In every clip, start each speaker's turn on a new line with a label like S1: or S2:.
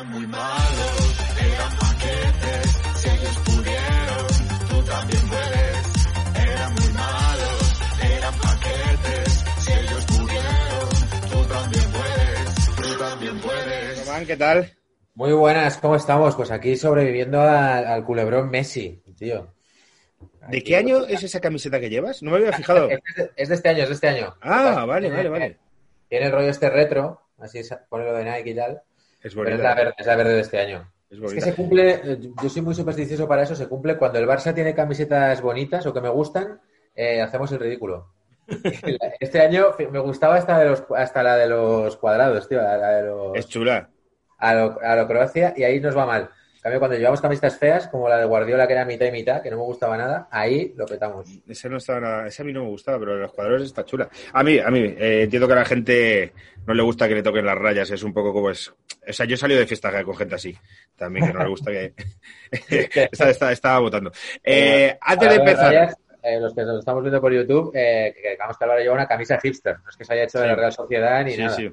S1: Eran muy malos, eran paquetes, si ellos pudieron, tú también puedes. Eran muy malos, eran paquetes, si ellos pudieron, tú también puedes, tú también puedes.
S2: Román, ¿qué tal?
S3: Muy buenas, ¿cómo estamos? Pues aquí sobreviviendo al, al culebrón Messi, tío.
S2: ¿De
S3: Aquí-
S2: qué año es esa camiseta que llevas? No me había fijado.
S3: Es de, es de este año, es de este año.
S2: Ah, vale, vale, vale.
S3: Tiene el rollo este retro, así sa- pone lo de Nike y tal.
S2: Es
S3: Pero es
S2: bonita.
S3: la verde, es la verde de este año.
S2: Es
S3: Es
S2: bonita.
S3: que se cumple, eh, yo soy muy supersticioso para eso, se cumple cuando el Barça tiene camisetas bonitas o que me gustan, eh, hacemos el ridículo. Este año me gustaba hasta, de los, hasta la de los cuadrados, tío, la, la de los...
S2: Es chula.
S3: a lo, a lo Croacia y ahí nos va mal. En cambio, cuando llevamos camisetas feas, como la de Guardiola, que era mitad y mitad, que no me gustaba nada, ahí lo petamos.
S2: Ese no estaba nada, ese a mí no me gustaba, pero los cuadros está chula. A mí, a mí, eh, entiendo que a la gente no le gusta que le toquen las rayas, es un poco como es. O sea, yo he salido de fiesta con gente así, también que no le gusta que. está, está- estaba votando. Eh, antes de empezar,
S3: Rayas, eh, los que nos estamos viendo por YouTube, eh, que digamos que Álvaro lleva una camisa hipster. No es que se haya hecho de la Real Sociedad ni
S2: sí,
S3: nada.
S2: sí.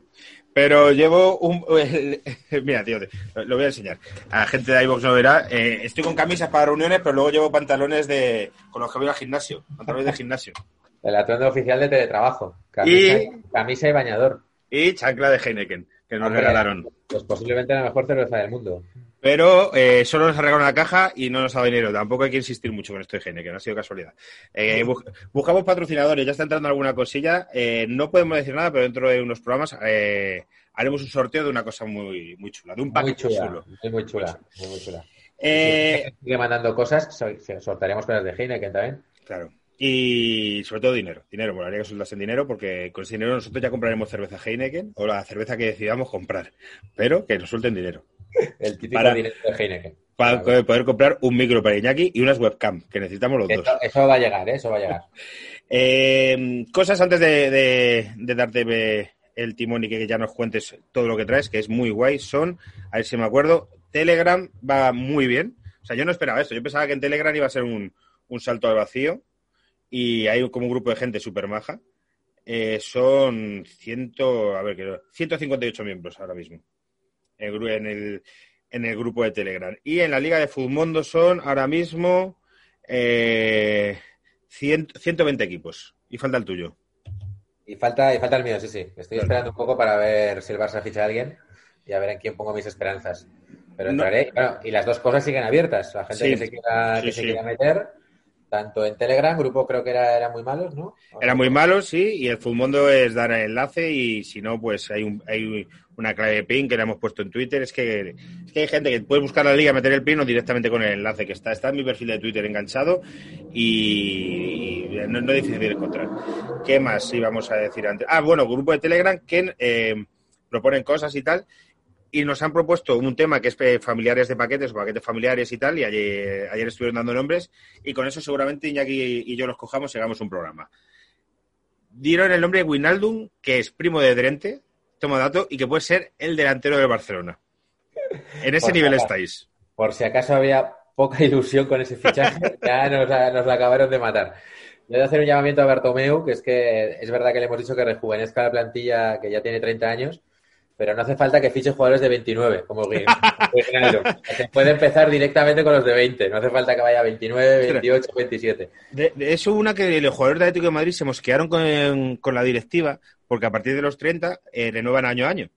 S2: Pero llevo un. Mira, tío, lo voy a enseñar. A la gente de iVox no verá. Eh, estoy con camisas para reuniones, pero luego llevo pantalones de con los que voy al gimnasio. Pantalones de gimnasio.
S3: El atuendo oficial de teletrabajo. Camisa
S2: Y-
S3: y, camisa y bañador.
S2: Y chancla de Heineken, que nos
S3: Hombre,
S2: regalaron.
S3: Pues posiblemente la mejor cerveza del mundo.
S2: Pero eh, solo nos ha regalado una caja y no nos ha dado dinero. Tampoco hay que insistir mucho con esto de Heineken, ha sido casualidad. Eh, bu- buscamos patrocinadores, ya está entrando alguna cosilla. Eh, no podemos decir nada, pero dentro de unos programas haremos un sorteo de una cosa muy, muy chula, de un
S3: Muy
S2: paquete
S3: chula.
S2: chulo.
S3: Muy, muy chula. Muy, muy chula. Sigue mandando cosas, so- sortearemos cosas de Heineken también.
S2: claro. Y sobre todo dinero. Dinero, molaría que soltasen dinero porque con ese dinero nosotros ya compraremos cerveza Heineken o la cerveza que decidamos comprar. Pero que nos suelten dinero.
S3: El típico
S2: Para-
S3: dinero de Heineken.
S2: Para
S3: Claro.
S2: poder comprar un micro para Iñaki y unas webcam, que necesitamos los dos.
S3: Eso, eso va a llegar, ¿eh? eso va a llegar.
S2: Eh, cosas antes de, de- de darte el timón y que ya nos cuentes todo lo que traes, que es muy guay, son, a ver si me acuerdo, Telegram va muy bien. O sea, yo no esperaba esto. Yo pensaba que en Telegram iba a ser un, un salto al vacío y hay como un grupo de gente súper maja. Eh, son ciento, a ver, que- 158 miembros ahora mismo en, el, en el grupo de Telegram. Y en la Liga de Futmundo son ahora mismo eh, 100 120 equipos. Y falta el tuyo.
S3: Y falta, y falta el mío, sí, sí. Estoy
S2: Claro.
S3: esperando un poco para ver si el Barça ficha a alguien y a ver en quién pongo mis esperanzas. Pero
S2: No.
S3: entraré. Bueno, y las dos cosas siguen abiertas. La gente
S2: Sí.
S3: que se quiera,
S2: Sí,
S3: que se quiera meter, tanto en Telegram, grupo creo que era, eran muy malos, ¿no?
S2: Era muy malo, sí, y el Futmundo es dar el enlace y si no, pues hay, un, hay una clave PIN que le hemos puesto en Twitter. Es que, es que hay gente que puede buscar la liga, meter el PIN o directamente con el enlace que está. Está en mi perfil de Twitter enganchado y, no, es difícil encontrar. ¿Qué más íbamos a decir antes? Ah, bueno, grupo de Telegram que eh, proponen cosas y tal. Y nos han propuesto un tema que es eh, familiares de paquetes o paquetes familiares y tal. Y ayer, ayer estuvieron dando nombres. Y con eso seguramente Iñaki y yo los cojamos y hagamos un programa dieron el nombre de Winaldum, que es primo de Drente, toma dato, y que puede ser el delantero del Barcelona. En ese
S3: Por
S2: nivel estáis.
S3: Por si acaso había poca ilusión con ese fichaje, ya nos, nos la acabaron de matar. Yo voy a hacer un llamamiento a Bartomeu, que es que es verdad que le hemos dicho que rejuvenezca la plantilla, que ya tiene 30 años, pero no hace falta que fiche jugadores de 29, como. Se puede empezar directamente con los de 20, no hace falta que vaya a 29, 28, 27.
S2: De, de eso una que los jugadores de Atlético de Madrid se mosquearon con, con la directiva, porque a partir de los 30 eh, renuevan año a año.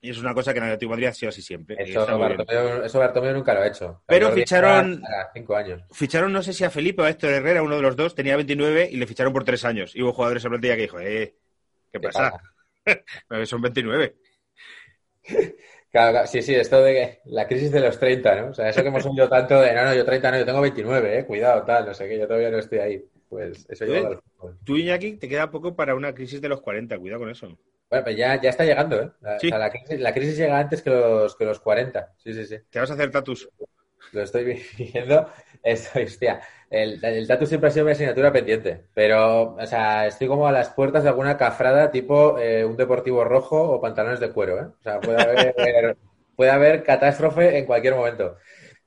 S2: Y es una cosa que en Atlético de Madrid ha sido así siempre.
S3: Eso. Bartomeu, eso Bartomeu nunca lo ha hecho.
S2: Pero ficharon-
S3: a 5 años.
S2: Ficharon, no sé si a Felipe o a Héctor Herrera, uno de los dos, tenía 29 y le ficharon por tres años. Y hubo jugadores la plantilla que dijo, eh, ¿qué
S3: ¿Qué
S2: pasa? Son 29.
S3: Claro, claro, sí, sí, esto de la crisis de los 30, ¿no? O sea, eso que hemos oído tanto de, no, no, yo 30 no, yo tengo 29, eh, cuidado, tal, no sé qué, yo todavía no estoy ahí. Pues eso lleva al fútbol.
S2: Tú, Iñaki, te queda poco para una crisis de los 40, cuidado con eso.
S3: Bueno, pues ya, ya está llegando, ¿eh? La,
S2: Sí.
S3: o sea, la crisis, la crisis llega antes que los, que los 40. Sí, sí, sí.
S2: Te vas a hacer tatus.
S3: Lo estoy viendo. Esto, hostia, el, el tatu siempre ha sido mi asignatura pendiente, pero, o sea, estoy como a las puertas de alguna cafrada tipo eh, un deportivo rojo o pantalones de cuero, ¿eh? O sea, puede haber, puede haber catástrofe en cualquier momento.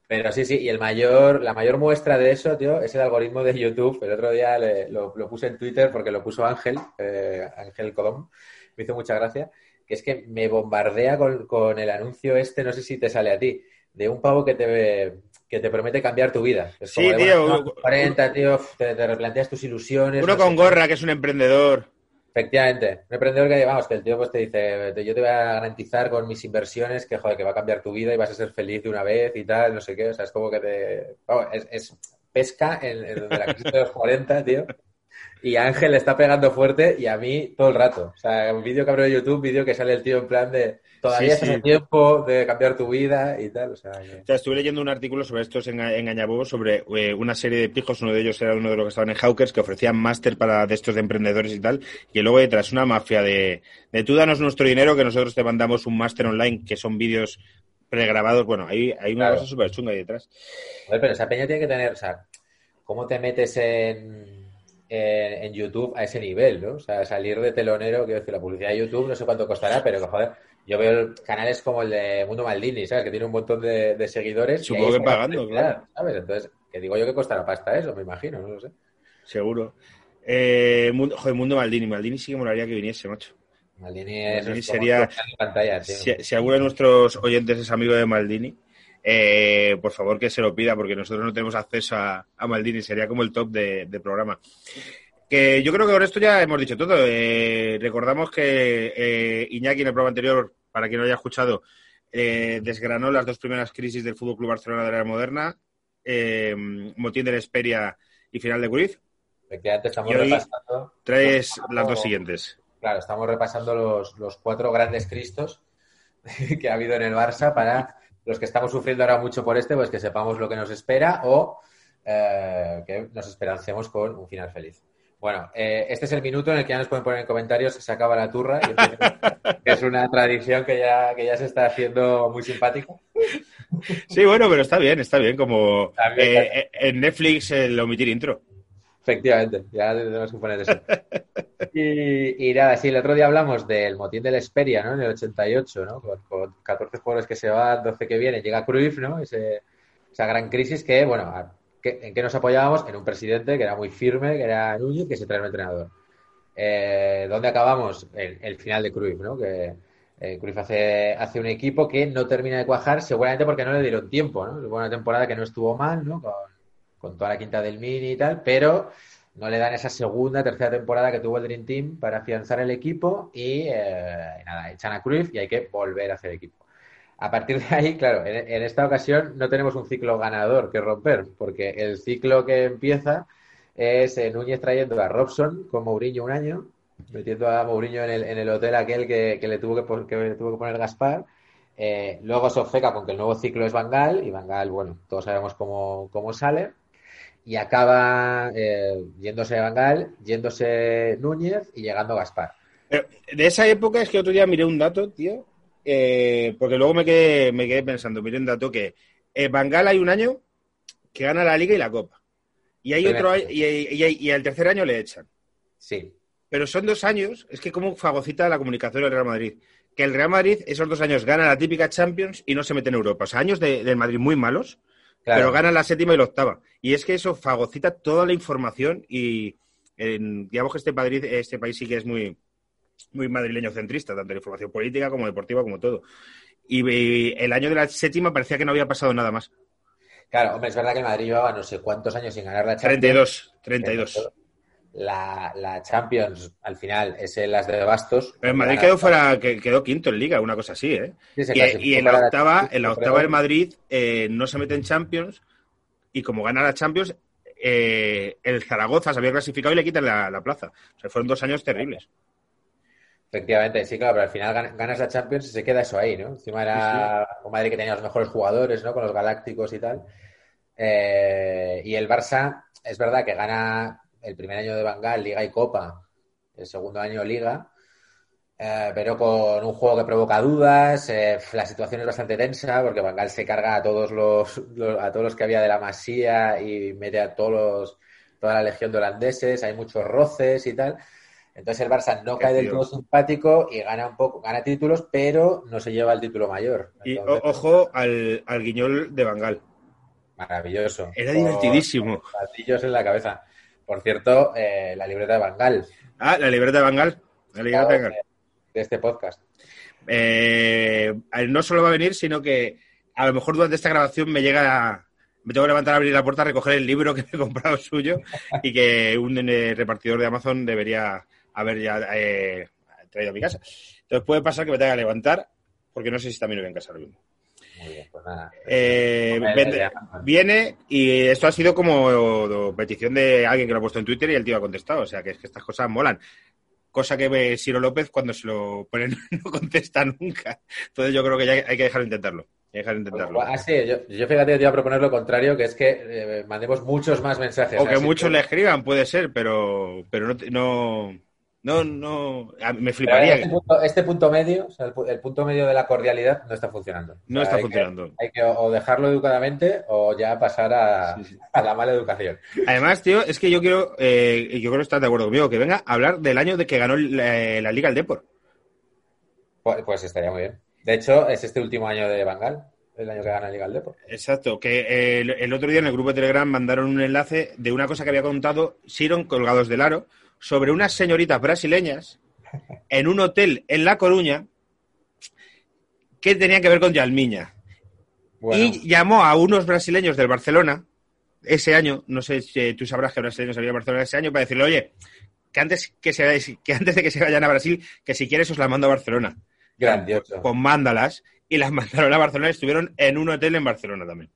S3: Pero sí, sí, y el mayor, la mayor muestra de eso, tío, es el algoritmo de YouTube. El otro día lo, lo puse en Twitter porque lo puso Ángel, eh, Ángel Colom, me hizo mucha gracia. que es que me bombardea con, con el anuncio este, no sé si te sale a ti, de un pavo que te, que te promete cambiar tu vida. Es
S2: Sí,
S3: como de,
S2: tío,
S3: bueno,
S2: uno-
S3: 40, tío, te, te replanteas tus ilusiones.
S2: Uno
S3: no
S2: con
S3: qué.
S2: gorra, que es un emprendedor.
S3: Efectivamente, un emprendedor que, vamos, que el tío pues te dice, yo te voy a garantizar con mis inversiones que, joder, que va a cambiar tu vida y vas a ser feliz de una vez y tal, no sé qué, o sea, es como que te... vamos, es, es pesca en, la crisis de los 40, tío, y Ángel le está pegando fuerte y a mí todo el rato, o sea, un vídeo que abro de YouTube, vídeo que sale el tío en plan de, todavía
S2: Sí,
S3: estás
S2: sí.
S3: a tiempo de cambiar tu vida y tal, o sea, que-
S2: O sea, estuve leyendo un artículo sobre estos enga- engañabobos, sobre eh, una serie de pijos, uno de ellos era uno de los que estaban en Hawkers, que ofrecían máster para de estos de emprendedores y tal, y luego detrás una mafia de, de tú danos nuestro dinero, que nosotros te mandamos un máster online, que son vídeos pregrabados, bueno, hay, hay una
S3: Claro.
S2: cosa súper chunga ahí detrás.
S3: Pero esa peña tiene que tener, o sea, ¿cómo te metes en, en, en YouTube a ese nivel, ¿no? O sea, salir de telonero, quiero decir, la publicidad de YouTube no sé cuánto costará, pero joder, yo veo canales como el de Mundo Maldini, ¿sabes? Que tiene un montón de, de seguidores.
S2: Supongo que pagando,
S3: publicidad, ¿Sabes? Entonces, que digo yo que costará pasta eso, me imagino, no lo sé.
S2: Seguro. Eh, mundo, joder, Mundo Maldini. Maldini sí que molaría que viniese, macho.
S3: Maldini es
S2: Maldini sería-
S3: pantalla.
S2: Si, si alguno de nuestros oyentes es amigo de Maldini, eh, por favor que se lo pida, porque nosotros no tenemos acceso a, a Maldini, sería como el top de, de programa. Que yo creo que con esto ya hemos dicho todo. Eh, recordamos que eh, Iñaki en el programa anterior, para quien no haya escuchado, eh, desgranó las dos primeras crisis del Fútbol Club Barcelona de la era moderna, eh, motín de la Esperia y final de Cruyff.
S3: Efectivamente, estamos
S2: Y hoy
S3: repasando.
S2: Traes las dos siguientes.
S3: Claro, estamos repasando los, los cuatro grandes cristos que ha habido en el Barça para los que estamos sufriendo ahora mucho por este, pues que sepamos lo que nos espera o eh, que nos esperancemos con un final feliz. Bueno, eh, este es el minuto en el que ya nos pueden poner en comentarios se acaba la turra, y empieza- que es una tradición que ya, que ya se está haciendo muy simpática.
S2: Sí, bueno, pero está bien, está bien. Como
S3: bien,
S2: eh, eh, en Netflix el omitir intro.
S3: Efectivamente, ya tenemos que poner eso. Y, y nada, sí, el otro día hablamos del motín de la Esperia, ¿no? En el 88, ¿no? Con, con 14 jugadores que se van, 12 que vienen, llega Cruyff, ¿no? Ese- esa gran crisis que, bueno, que- ¿en qué nos apoyábamos? En un presidente que era muy firme, que era Núñez, que se trae un entrenador. Eh, ¿Dónde acabamos? El, final de Cruyff, ¿no? Que eh, Cruyff hace, hace un equipo que no termina de cuajar, seguramente porque no le dieron tiempo, ¿no? Fue una temporada que no estuvo mal, ¿no? Con, con toda la quinta del Mini y tal, pero no le dan esa segunda, tercera temporada que tuvo el Dream Team para afianzar el equipo y eh, nada, echan a Cruyff y hay que volver a hacer equipo. A partir de ahí, claro, en, esta ocasión no tenemos un ciclo ganador que romper, porque el ciclo que empieza es eh, Núñez trayendo a Robson con Mourinho un año, metiendo a Mourinho en el, hotel aquel que, le tuvo que, le tuvo que poner Gaspar. Eh, luego se obceca con que el nuevo ciclo es Bangal y Bangal, bueno, todos sabemos cómo, sale. Y acaba eh, yéndose Bangal, yéndose Núñez y llegando Gaspar.
S2: De esa época es que otro día miré un dato, tío, eh, porque luego me quedé, me quedé pensando, miré un dato que en Bangal hay un año que gana la Liga y la Copa. Y hay otro
S3: año.
S2: y, y, y- y al tercer año le echan.
S3: Sí,
S2: Pero son dos años, es que como fagocita la comunicación del Real Madrid. Que el Real Madrid esos dos años gana la típica Champions y no se mete en Europa. O sea, años de- del Madrid muy malos,
S3: claro.
S2: pero gana la séptima y la octava. Y es que eso fagocita toda la información y digamos que este, Madrid, este país sí que es muy, muy madrileño centrista, tanto en información política como deportiva, como todo. Y, y el año de la séptima parecía que no había pasado nada más.
S3: Claro, hombre, es verdad que el Madrid llevaba no sé cuántos años sin ganar la Champions.
S2: 32, 32.
S3: La, la Champions, al final, es en las de Bastos.
S2: Pero el Madrid quedó fuera, que quedó quinto en Liga, una cosa así, ¿eh?
S3: Sí,
S2: Y, y en la octava, en la octava el Madrid eh, no se mete en Champions y como gana la Champions, eh, el Zaragoza se había clasificado y le quitan la, la plaza. O sea, fueron dos años terribles.
S3: Efectivamente, sí, claro, pero al final gan- ganas la Champions y se queda eso ahí, ¿no? Encima era un Madrid que tenía los mejores jugadores, ¿no? Con los galácticos y tal. Eh, y el Barça, es verdad que gana el primer año de Bangal, Liga y Copa, el segundo año Liga, eh, pero con un juego que provoca dudas, eh, la situación es bastante tensa porque Bangal se carga a todos los, los- a todos los que había de la Masía y mete a todos los, toda la legión de holandeses, hay muchos roces y tal. Entonces el Barça no
S2: Qué
S3: cae del todo simpático y gana un poco, gana títulos, pero no se lleva el título mayor.
S2: Y ojo al, al guiñol de Bangal.
S3: maravilloso.
S2: Era
S3: Con
S2: divertidísimo.
S3: platillos en la cabeza. Por cierto, eh, la libreta de Bangal
S2: Ah, la libreta de Bangal. La libreta de Bangal.
S3: de este podcast.
S2: Eh, no solo va a venir, sino que a lo mejor durante esta grabación me llega me tengo que levantar a abrir la puerta a recoger el libro que me he comprado suyo y que un eh, repartidor de Amazon debería haber ya eh, traído a mi casa. Entonces puede pasar que me tenga que levantar porque no sé si también lo voy a en casa ahora mismo.
S3: Muy bien, pues nada.
S2: Eh, vende- viene y esto ha sido como petición de alguien que lo ha puesto en Twitter y el tío ha contestado. O sea, que es que estas cosas molan. Cosa que ve Ciro López cuando se lo ponen no contesta nunca. Entonces yo creo que ya hay que dejar de intentarlo. Hay que dejar de intentarlo.
S3: Ah, sí, yo, yo fíjate que te iba a proponer lo contrario, que es que eh, mandemos muchos más mensajes.
S2: O que muchos le escriban, puede ser, pero, pero no, no, no, no, me fliparía.
S3: este, punto, este punto medio, o sea, el, el punto medio de la cordialidad no está funcionando.
S2: No
S3: O sea,
S2: está
S3: hay que-
S2: funcionando.
S3: hay que o dejarlo educadamente o ya pasar a,
S2: Sí, sí.
S3: a la mala educación.
S2: Además, tío, es que yo quiero, eh, yo creo que estás de acuerdo conmigo, que venga a hablar del año de que ganó la, la Liga al Depor.
S3: Pues, pues estaría muy bien. De hecho, es este último año de Bangal, el año que gana Liga del Depor.
S2: Exacto, que eh, el, el otro día en el grupo de Telegram mandaron un enlace de una cosa que había contado Siron Colgados del Aro sobre unas señoritas brasileñas en un hotel en La Coruña que tenían que ver con Yalmiña.
S3: Bueno,
S2: Y llamó a unos brasileños del Barcelona ese año, no sé si tú sabrás que brasileños había en Barcelona ese año, para decirle, oye, que antes, que, se, que antes de que se vayan a Brasil, que si quieres os las mando a Barcelona.
S3: grandioso.
S2: Pues mándalas. Y las mandaron a Barcelona y estuvieron en un hotel en Barcelona también.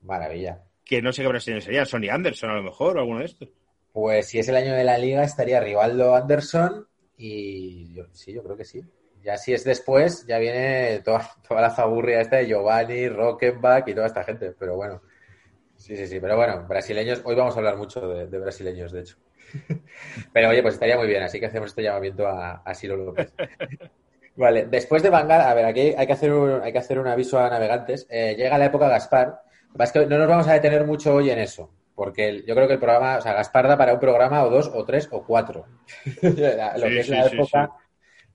S3: Maravilla.
S2: Que no sé qué brasileños serían, Sonny Anderson a lo mejor, o alguno de estos.
S3: Pues si es el año de la Liga, estaría Rivaldo Anderson y yo, sí, yo creo que sí. Ya si es después, ya viene toda, toda la zaburria esta de Giovanni, Rockenbach y toda esta gente. Pero bueno, sí, sí, sí. Pero bueno, brasileños, hoy vamos a hablar mucho de, de brasileños, de hecho. Pero oye, pues estaría muy bien, así que hacemos este llamamiento a, a Ciro López. Vale, después de Bangal, a ver, aquí hay que hacer un, hay que hacer un aviso a navegantes. Eh, llega la época Gaspar. Es que no nos vamos a detener mucho hoy en eso, porque el- yo creo que el programa, o sea, Gaspar da para un programa o dos o tres o cuatro. La- lo
S2: Sí,
S3: que es
S2: sí,
S3: la
S2: sí,
S3: época,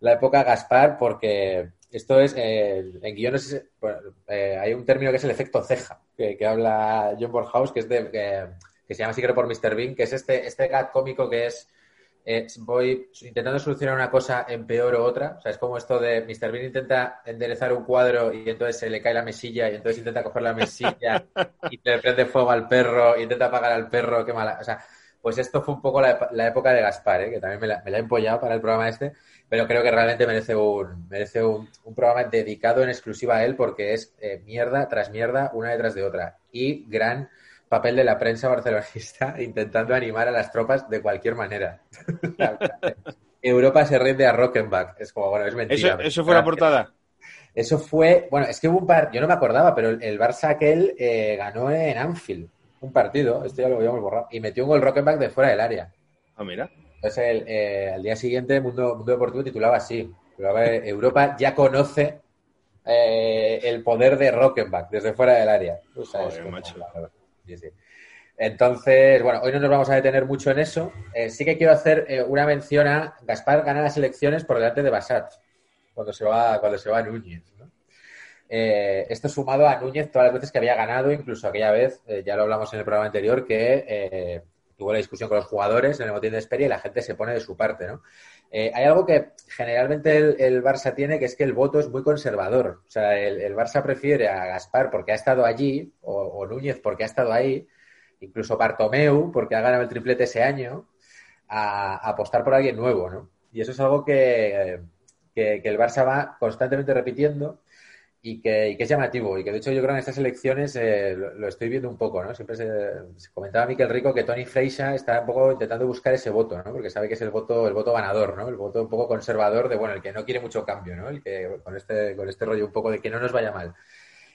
S3: la época Gaspar, porque esto es, eh, en guiones eh, hay un término que es el efecto ceja, que, que habla John Borhaus, que es de, que, que se llama así creo por Mr. Bean, que es este, este gag cómico que es eh, voy intentando solucionar una cosa empeoro otra. O sea, es como esto de Mr. Bean intenta enderezar un cuadro y entonces se le cae la mesilla y entonces intenta coger la mesilla y le prende fuego al perro, intenta apagar al perro, qué mala. O sea, pues esto fue un poco la, la época de Gaspar, ¿eh? que también me la, me la he empollado para el programa este, pero creo que realmente merece un, merece un, un programa dedicado en exclusiva a él porque es eh, mierda tras mierda, una detrás de otra. Y gran papel de la prensa barcelonista intentando animar a las tropas de cualquier manera. Europa se rinde a Rockenbach. Es como, bueno, es mentira.
S2: Eso, eso fue la portada.
S3: Eso fue, bueno, es que hubo un par, yo no me acordaba, pero el, el Barça aquel eh, ganó en Anfield un partido, esto ya lo habíamos borrado, y metió un gol Rockenbach de fuera del área.
S2: Ah, mira.
S3: Entonces, el, eh, al día siguiente, Mundo, Mundo Deportivo titulaba así: titulaba, eh, Europa ya conoce eh, el poder de Rockenbach desde fuera del área. Tú sabes
S2: Joder,
S3: cómo,
S2: macho.
S3: la verdad. Entonces, bueno, hoy no nos vamos a detener mucho en eso. Eh, sí que quiero hacer eh, una mención a Gaspar gana las elecciones por delante de Basat, cuando se va, cuando se va a Núñez. ¿no? Eh, esto sumado a Núñez todas las veces que había ganado, incluso aquella vez, eh, ya lo hablamos en el programa anterior, que tuvo la discusión con los jugadores en el motín de Esperia y la gente se pone de su parte, ¿no? Eh, hay algo que generalmente el, Barça tiene, que es que el voto es muy conservador. O sea, el, Barça prefiere a Gaspar porque ha estado allí, o, Núñez porque ha estado ahí, incluso Bartomeu porque ha ganado el triplete ese año, a, apostar por alguien nuevo, ¿no? Y eso es algo que, que el Barça va constantemente repitiendo y que, y que es llamativo y que de hecho yo creo que en estas elecciones eh, lo, lo estoy viendo un poco, ¿no? Siempre se, se comentaba Miquel Rico que Tony Freixa está un poco intentando buscar ese voto, ¿no? Porque sabe que es el voto, el voto ganador, ¿no? El voto un poco conservador de, bueno, el que no quiere mucho cambio, ¿no? El que con este, con este rollo un poco de que no nos vaya mal.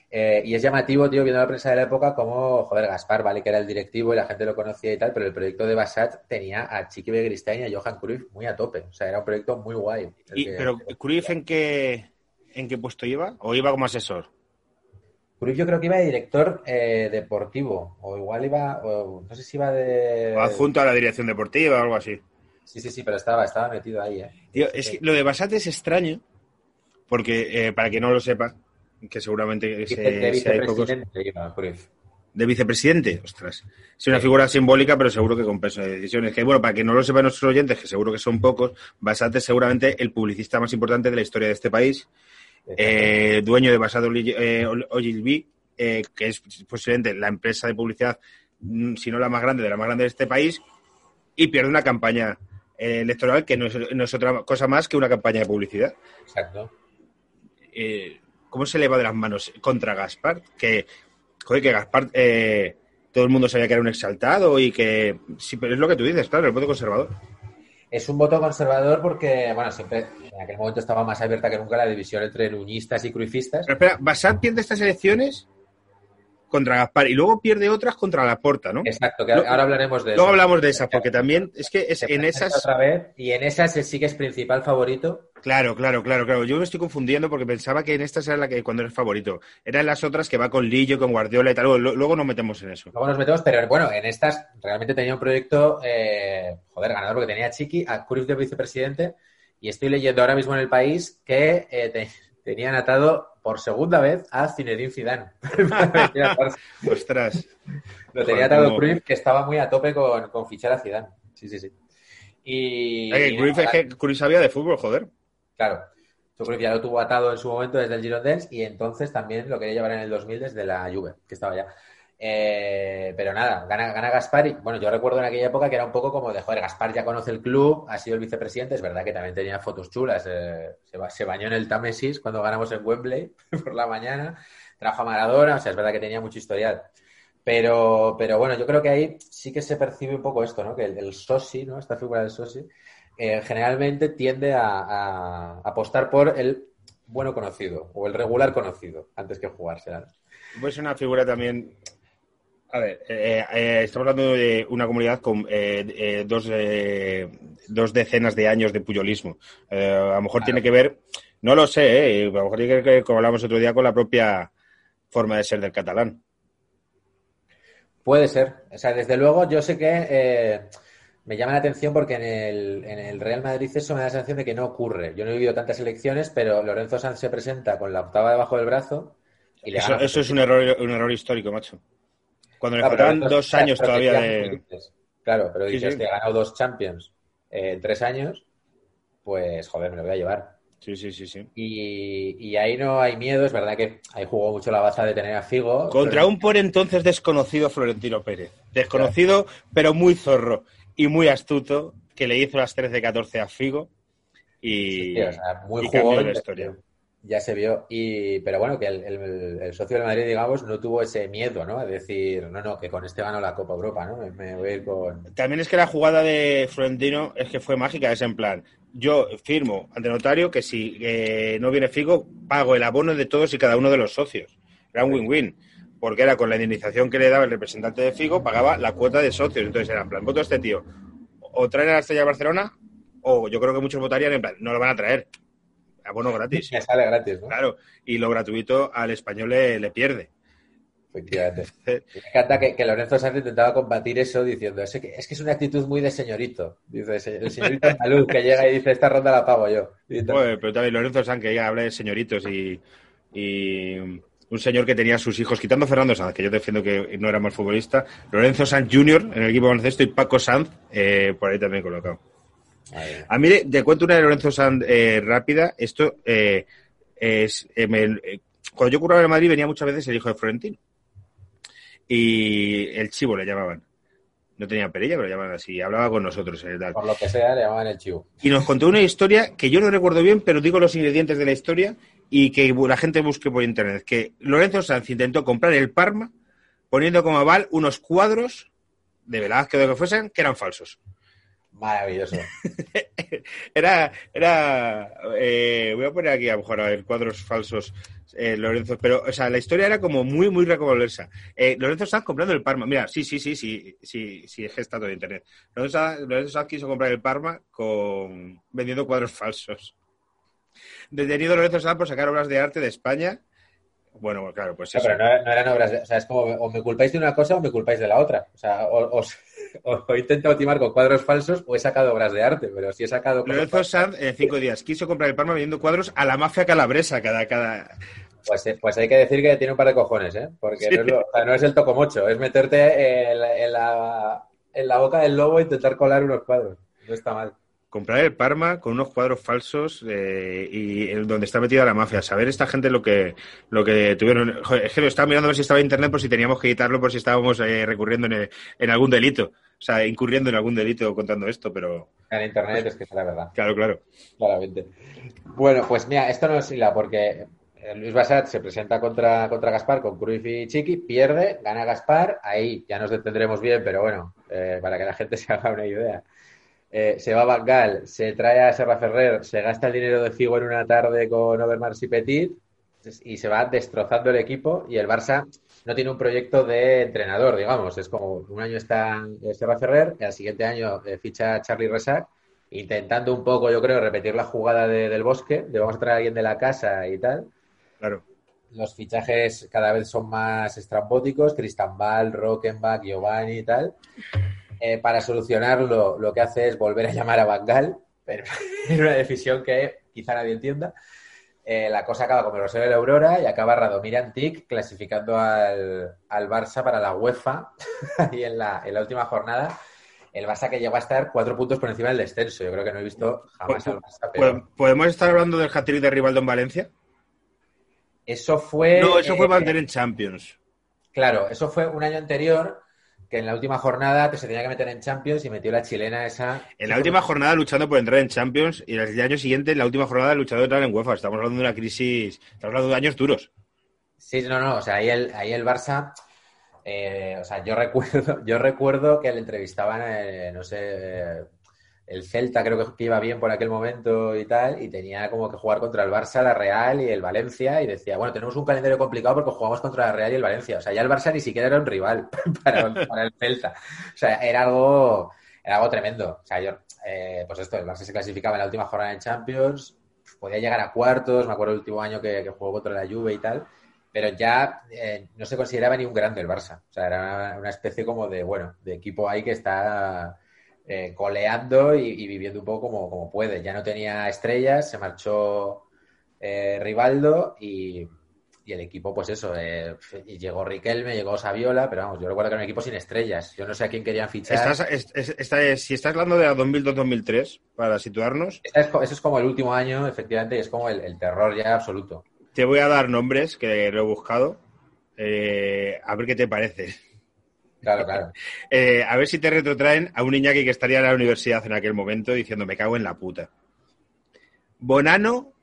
S3: Eh, y es llamativo, tío, viendo la prensa de la época, como, joder, Gaspar, vale, que era el directivo y la gente lo conocía y tal, pero el proyecto de Basat tenía a Chiqui Begiristain y a Johan Cruyff muy a tope. O sea, era un proyecto muy guay.
S2: Y,
S3: que-
S2: pero, ¿Cruyff en qué, en qué puesto iba? ¿O iba como asesor?
S3: Cruyff yo creo que iba de director eh, deportivo, o igual iba, o no sé si iba de...
S2: ¿O adjunto a la dirección deportiva o algo así?
S3: Sí, sí, sí, pero estaba, estaba metido ahí, ¿eh?
S2: Tío, es que lo de Basat es extraño, porque eh, para quien no lo sepa, que seguramente
S3: Vice-
S2: se,
S3: de
S2: se hay pocos...
S3: vicepresidente iba Cruyff.
S2: de vicepresidente, ostras, es una figura simbólica, pero seguro que con peso de decisiones. Que bueno, para que no lo sepan nuestros oyentes, que seguro que son pocos, Basat es seguramente el publicista más importante de la historia de este país, eh, dueño de Basat eh, Ogilvy, eh, que es posiblemente la empresa de publicidad, mm, si no la más grande, de la más grande de este país, y pierde una campaña eh, electoral que no es, no es otra cosa más que una campaña de publicidad.
S3: Exacto.
S2: Eh, ¿Cómo se le va de las manos contra Gaspar? Que, joder, que Gaspar, eh, todo el mundo sabía que era un exaltado y que. Sí, pero es lo que tú dices, claro, el voto conservador.
S3: Es un voto conservador porque, bueno, siempre en aquel momento estaba más abierta que nunca la división entre nuñistas y cruifistas.
S2: Pero espera, Basad pierde estas elecciones contra Gaspar y luego pierde otras contra la Porta, ¿no?
S3: Exacto, que ahora hablaremos de eso.
S2: Luego hablamos de esas, porque también es que es, en esas.
S3: Otra vez, y en esas sí que es principal favorito.
S2: Claro, claro, claro, claro. Yo me estoy confundiendo porque pensaba que en estas era la que cuando eres favorito. Eran las otras que va con Lillo, con Guardiola y tal. Luego, luego nos metemos en eso.
S3: Luego nos metemos, pero bueno, en estas realmente tenía un proyecto, eh, joder, ganador, porque tenía a Chiqui, a Cruz de vicepresidente, y estoy leyendo ahora mismo en el país que eh, te- tenían atado por segunda vez a Zinedine Zidane.
S2: Ostras.
S3: Lo tenía atado
S2: cómo-
S3: Cruyff, que estaba muy a tope con, con fichar a Zidane. Sí, sí, sí. Y,
S2: Eh,
S3: y
S2: Cruyff
S3: nada,
S2: es que Cruyff sabía de fútbol, joder.
S3: Claro. Yo creo que ya lo tuvo atado en su momento desde el Girondins y entonces también lo quería llevar en el 2000 desde la Juve, que estaba ya. Eh, pero nada, gana, gana Gaspar y bueno, yo recuerdo en aquella época que era un poco como de, joder, Gaspar ya conoce el club, ha sido el vicepresidente, es verdad que también tenía fotos chulas, eh, se, ba- se bañó en el Támesis cuando ganamos en Wembley por la mañana, trajo a Maradona, o sea, es verdad que tenía mucho historial. Pero, pero bueno, yo creo que ahí sí que se percibe un poco esto, ¿no? Que el, el sosi, ¿no? Esta figura del sosi, eh, generalmente tiende a, a apostar por el bueno conocido o el regular conocido antes que jugársela.
S2: Pues una figura también. A ver, eh, eh, estamos hablando de una comunidad con eh, eh, dos, eh, dos decenas de años de puyolismo. Eh, a lo mejor tiene que ver, no lo sé, eh, a lo mejor tiene que ver, como hablamos otro día, con la propia forma de ser del catalán.
S3: Puede ser. O sea, desde luego yo sé que eh, me llama la atención porque en el, en el Real Madrid eso me da la sensación de que no ocurre. Yo no he vivido tantas elecciones, pero Lorenzo Sanz se presenta con la octava debajo del brazo y le
S2: Eso,
S3: gana.
S2: eso es un error, un error histórico, macho. Cuando le
S3: Claro,
S2: faltaban
S3: pero
S2: dos años todavía de.
S3: Claro, pero dices
S2: sí.
S3: que ha ganado dos Champions en tres años, pues joder, me lo voy a llevar.
S2: Sí, sí, sí, sí.
S3: Y, y ahí no hay miedo, es verdad que ahí jugó mucho la baza de tener a Figo.
S2: Contra
S3: pero-
S2: un por entonces desconocido Florentino Pérez. Desconocido, pero muy zorro y muy astuto, que le hizo las 13-14 a Figo y,
S3: Sí, o sea, muy
S2: y la historia.
S3: Ya se vio. Y, pero bueno, que el, el- el socio del Madrid, digamos, no tuvo ese miedo, ¿no? A decir, no, no, que con este gano la Copa Europa, ¿no? Me, me voy a ir con.
S2: También es que la jugada de Florentino es que fue mágica, es en plan, yo firmo ante notario que si eh, no viene Figo, pago el abono de todos y cada uno de los socios. Era un win-win, porque era con la indemnización que le daba el representante de Figo, pagaba la cuota de socios. Entonces era en plan, voto a este tío, o traen a la Estrella de Barcelona, o yo creo que muchos votarían en plan, no lo van a traer. Abono gratis.
S3: Me sale gratis, ¿no?
S2: Claro, y lo gratuito al español le, le pierde.
S3: Efectivamente. Me encanta que, que Lorenzo Sanz intentaba combatir eso diciendo, es que, es que es una actitud muy de señorito. Dice, el señorito andaluz que llega y dice, esta ronda la pago yo.
S2: Joder, pero también Lorenzo Sanz, que ya habla de señoritos y, y un señor que tenía a sus hijos, quitando a Fernando Sanz, que yo defiendo que no era mal futbolista, Lorenzo Sanz Jr. en el equipo de baloncesto y Paco Sanz eh, por ahí también colocado.
S3: Ahí.
S2: A mí, te cuento una de Lorenzo Sanz eh, rápida. Esto eh, es. eh, me- cuando yo curraba en Madrid venía muchas veces el hijo de Florentino. Y el chivo le llamaban. No tenía perilla, pero le llamaban así. Hablaba con nosotros. tal.
S3: Por lo que sea, le llamaban el chivo.
S2: Y nos contó una historia que yo no recuerdo bien, pero digo los ingredientes de la historia y que la gente busque por internet. Que Lorenzo Sanz intentó comprar el Parma poniendo como aval unos cuadros de Velázquez o de lo que fuesen que eran falsos.
S3: Maravilloso.
S2: Era, era, eh, voy a poner aquí a lo mejor a ver cuadros falsos, eh, Lorenzo, pero, o sea, la historia era como muy, muy reconversa. Eh, Lorenzo Sanz comprando el Parma, mira, sí, sí, sí, sí, sí, sí, es todo en internet. Lorenzo Sanz, Lorenzo Sanz quiso comprar el Parma con, vendiendo cuadros falsos. Detenido Lorenzo Sanz por sacar obras de arte de España. Bueno, claro, pues
S3: No,
S2: eso.
S3: pero no, no eran obras de, o sea, es como o me culpáis de una cosa o me culpáis de la otra. O sea, os- he intentado timar con cuadros falsos o he sacado obras de arte, pero si he sacado
S2: Lorenzo Sanz en cinco días quiso comprar el Parma vendiendo cuadros a la mafia calabresa cada, cada...
S3: Pues, eh, pues hay que decir que tiene un par de cojones, ¿eh? Porque no, es lo- o sea, no es el tocomocho, es meterte en la, en la- en la boca del lobo e intentar colar unos cuadros. No está mal.
S2: Comprar el Parma con unos cuadros falsos eh, y el- donde está metida la mafia. Saber esta gente lo que lo que tuvieron. Joder, es que lo estaba mirando a ver si estaba en internet por si teníamos que quitarlo, por si estábamos eh, recurriendo en, en algún delito. O sea, incurriendo en algún delito contando esto, pero
S3: En internet es que es la verdad,
S2: claro, claro.
S3: claramente. Bueno, pues mira, esto no es hila porque eh, Luis Basat se presenta contra, contra Gaspar con Cruyff y Chiqui, pierde, gana Gaspar, ahí ya nos detendremos bien, pero bueno, eh, para que la gente se haga una idea. Eh, se va a Bangal, se trae a Serra Ferrer, se gasta el dinero de Figo en una tarde con Overmars y Petit y se va destrozando el equipo y el Barça no tiene un proyecto de entrenador, digamos. Es como un año está eh, Serra Ferrer y al siguiente año eh, ficha a Charlie Resac intentando un poco, yo creo, repetir la jugada de- del bosque, de vamos a traer a alguien de la casa y tal.
S2: Claro.
S3: Los fichajes cada vez son más estrambóticos, Cristambal, Rockenbach, Giovanni y tal. Eh, para solucionarlo, lo que hace es volver a llamar a Bangal, pero es una decisión que quizá nadie entienda. Eh, la cosa acaba con el Rosario de la Aurora y acaba Radomir Antic clasificando al, al Barça para la UEFA y en la, en la última jornada. El Barça que llegó a estar cuatro puntos por encima del descenso. Yo creo que no he visto jamás al Barça. pero-
S2: ¿Pod- ¿Podemos estar hablando del hat-trick de Rivaldo en Valencia?
S3: Eso fue.
S2: No, eso fue
S3: eh,
S2: mantener en Champions.
S3: Claro, eso fue un año anterior que en la última jornada te se tenía que meter en Champions y metió la chilena esa.
S2: En la última jornada luchando por entrar en Champions y el año siguiente, en la última jornada, luchando por entrar en UEFA. Estamos hablando de una crisis, estamos hablando de años duros.
S3: Sí, no, no, o sea, ahí el, ahí el Barça, eh, o sea, yo recuerdo, yo recuerdo que le entrevistaban, eh, no sé, eh, el Celta creo que, iba bien por aquel momento y tal, y tenía como que jugar contra el Barça, la Real y el Valencia, y decía, bueno, tenemos un calendario complicado porque jugamos contra la Real y el Valencia. O sea, ya el Barça ni siquiera era un rival para, el Celta. O sea, era algo, era algo tremendo. O sea, yo, eh, pues esto, el Barça se clasificaba en la última jornada en Champions, podía llegar a cuartos, me acuerdo el último año que, jugó contra la Juve y tal, pero ya eh, no se consideraba ni un grande el Barça. O sea, era una especie como de, bueno, de equipo ahí que está eh, coleando y, y viviendo un poco como, como puede. Ya no tenía estrellas, se marchó eh, Rivaldo y, y el equipo, pues eso, eh, y llegó Riquelme, llegó Saviola, pero vamos, yo recuerdo que era un equipo sin estrellas. Yo no sé a quién querían fichar.
S2: Estás, es- es- esta es- si estás hablando de la 2002-2003, para situarnos,
S3: eso es como el último año, efectivamente, y es como el, el terror ya absoluto.
S2: te voy a dar nombres que lo he buscado. eh, a ver qué te parece.
S3: Claro, claro.
S2: Eh, a ver si te retrotraen a un Iñaki que estaría en la universidad en aquel momento diciendo me cago en la puta. Bonano,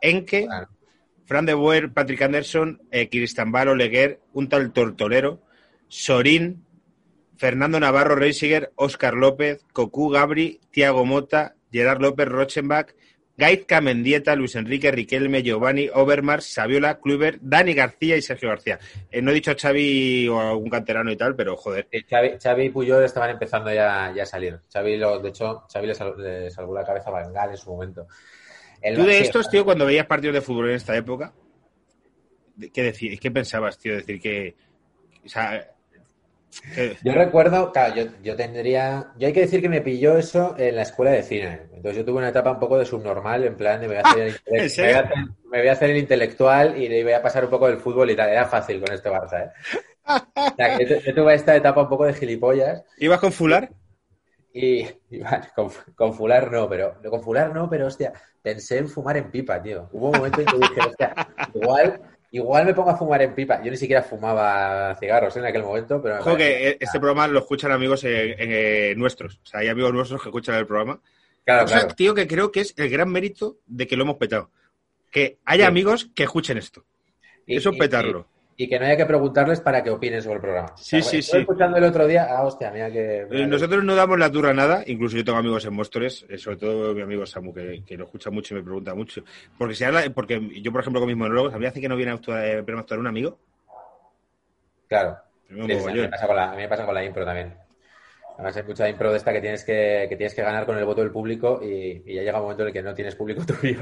S3: Claro.
S2: Fran de Boer, Patrick Anderson, eh, Cristambal Oleguer, un tal Tortolero, Sorín, Fernando Navarro Reisiger, Óscar López, Cocu Gabri, Tiago Mota, Gerard López Rochenbach, Gaizka Mendieta, Luis Enrique, Riquelme, Giovanni, Overmars, Saviola, Kluivert, Dani García y Sergio García. Eh, no he dicho a Xavi o a algún canterano y tal, pero joder.
S3: Sí, Xavi, Xavi y Puyol estaban empezando ya, ya a salir. Xavi, lo, de hecho, Xavi le, sal- le salvó la cabeza a Van Gaal en su momento. El-
S2: Tú de estos, tío, cuando veías partidos de fútbol en esta época, ¿qué, decir, ¿qué pensabas, tío? Decir que... O sea, que-
S3: Yo recuerdo, claro, yo, yo tendría. Yo hay que decir que me pilló eso en la escuela de cine. Entonces yo tuve una etapa un poco de subnormal, en plan de me voy a hacer el,
S2: ¿en
S3: intele- me
S2: serio?
S3: voy a hacer, me voy a hacer el intelectual y le voy a pasar un poco del fútbol y tal. Era fácil con este Barça, ¿eh? O sea, que yo, yo tuve esta etapa un poco de gilipollas
S2: ¿Ibas con Fular?
S3: y, y vale, con, con fular no, pero con fular no, pero hostia, pensé en fumar en pipa, tío. Hubo un momento en que dije, hostia, igual, igual me pongo a fumar en pipa. Yo ni siquiera fumaba cigarros en aquel momento, pero
S2: Ojo que eh, este programa lo escuchan amigos eh, eh, nuestros. O sea, hay amigos nuestros que escuchan el programa.
S3: Claro,
S2: Cosa,
S3: claro.
S2: tío, que creo que es el gran mérito de que lo hemos petado. Que haya
S3: Sí.
S2: amigos que escuchen esto.
S3: Y-
S2: Eso es petarlo.
S3: Y, que no haya que preguntarles para que opinen sobre el programa.
S2: Sí,
S3: O sea,
S2: sí,
S3: estuve
S2: sí.
S3: escuchando el otro día, ah, hostia, mira que...
S2: Eh, Nosotros no damos la turra a nada, incluso yo tengo amigos en Móstoles, eh, sobre todo mi amigo Samu, que, que lo escucha mucho y me pregunta mucho. Porque si habla, porque yo, por ejemplo, con mis monólogos, a mí hace que no viene a actuar, eh, actuar un amigo.
S3: Claro. Sí, sí, a, mí
S2: mogollón.
S3: me pasa con la, a mí me pasa con la impro también. Además hay mucha impro de esta que tienes que, que tienes que ganar con el voto del público y, y ya llega un momento en el que no tienes público tuyo.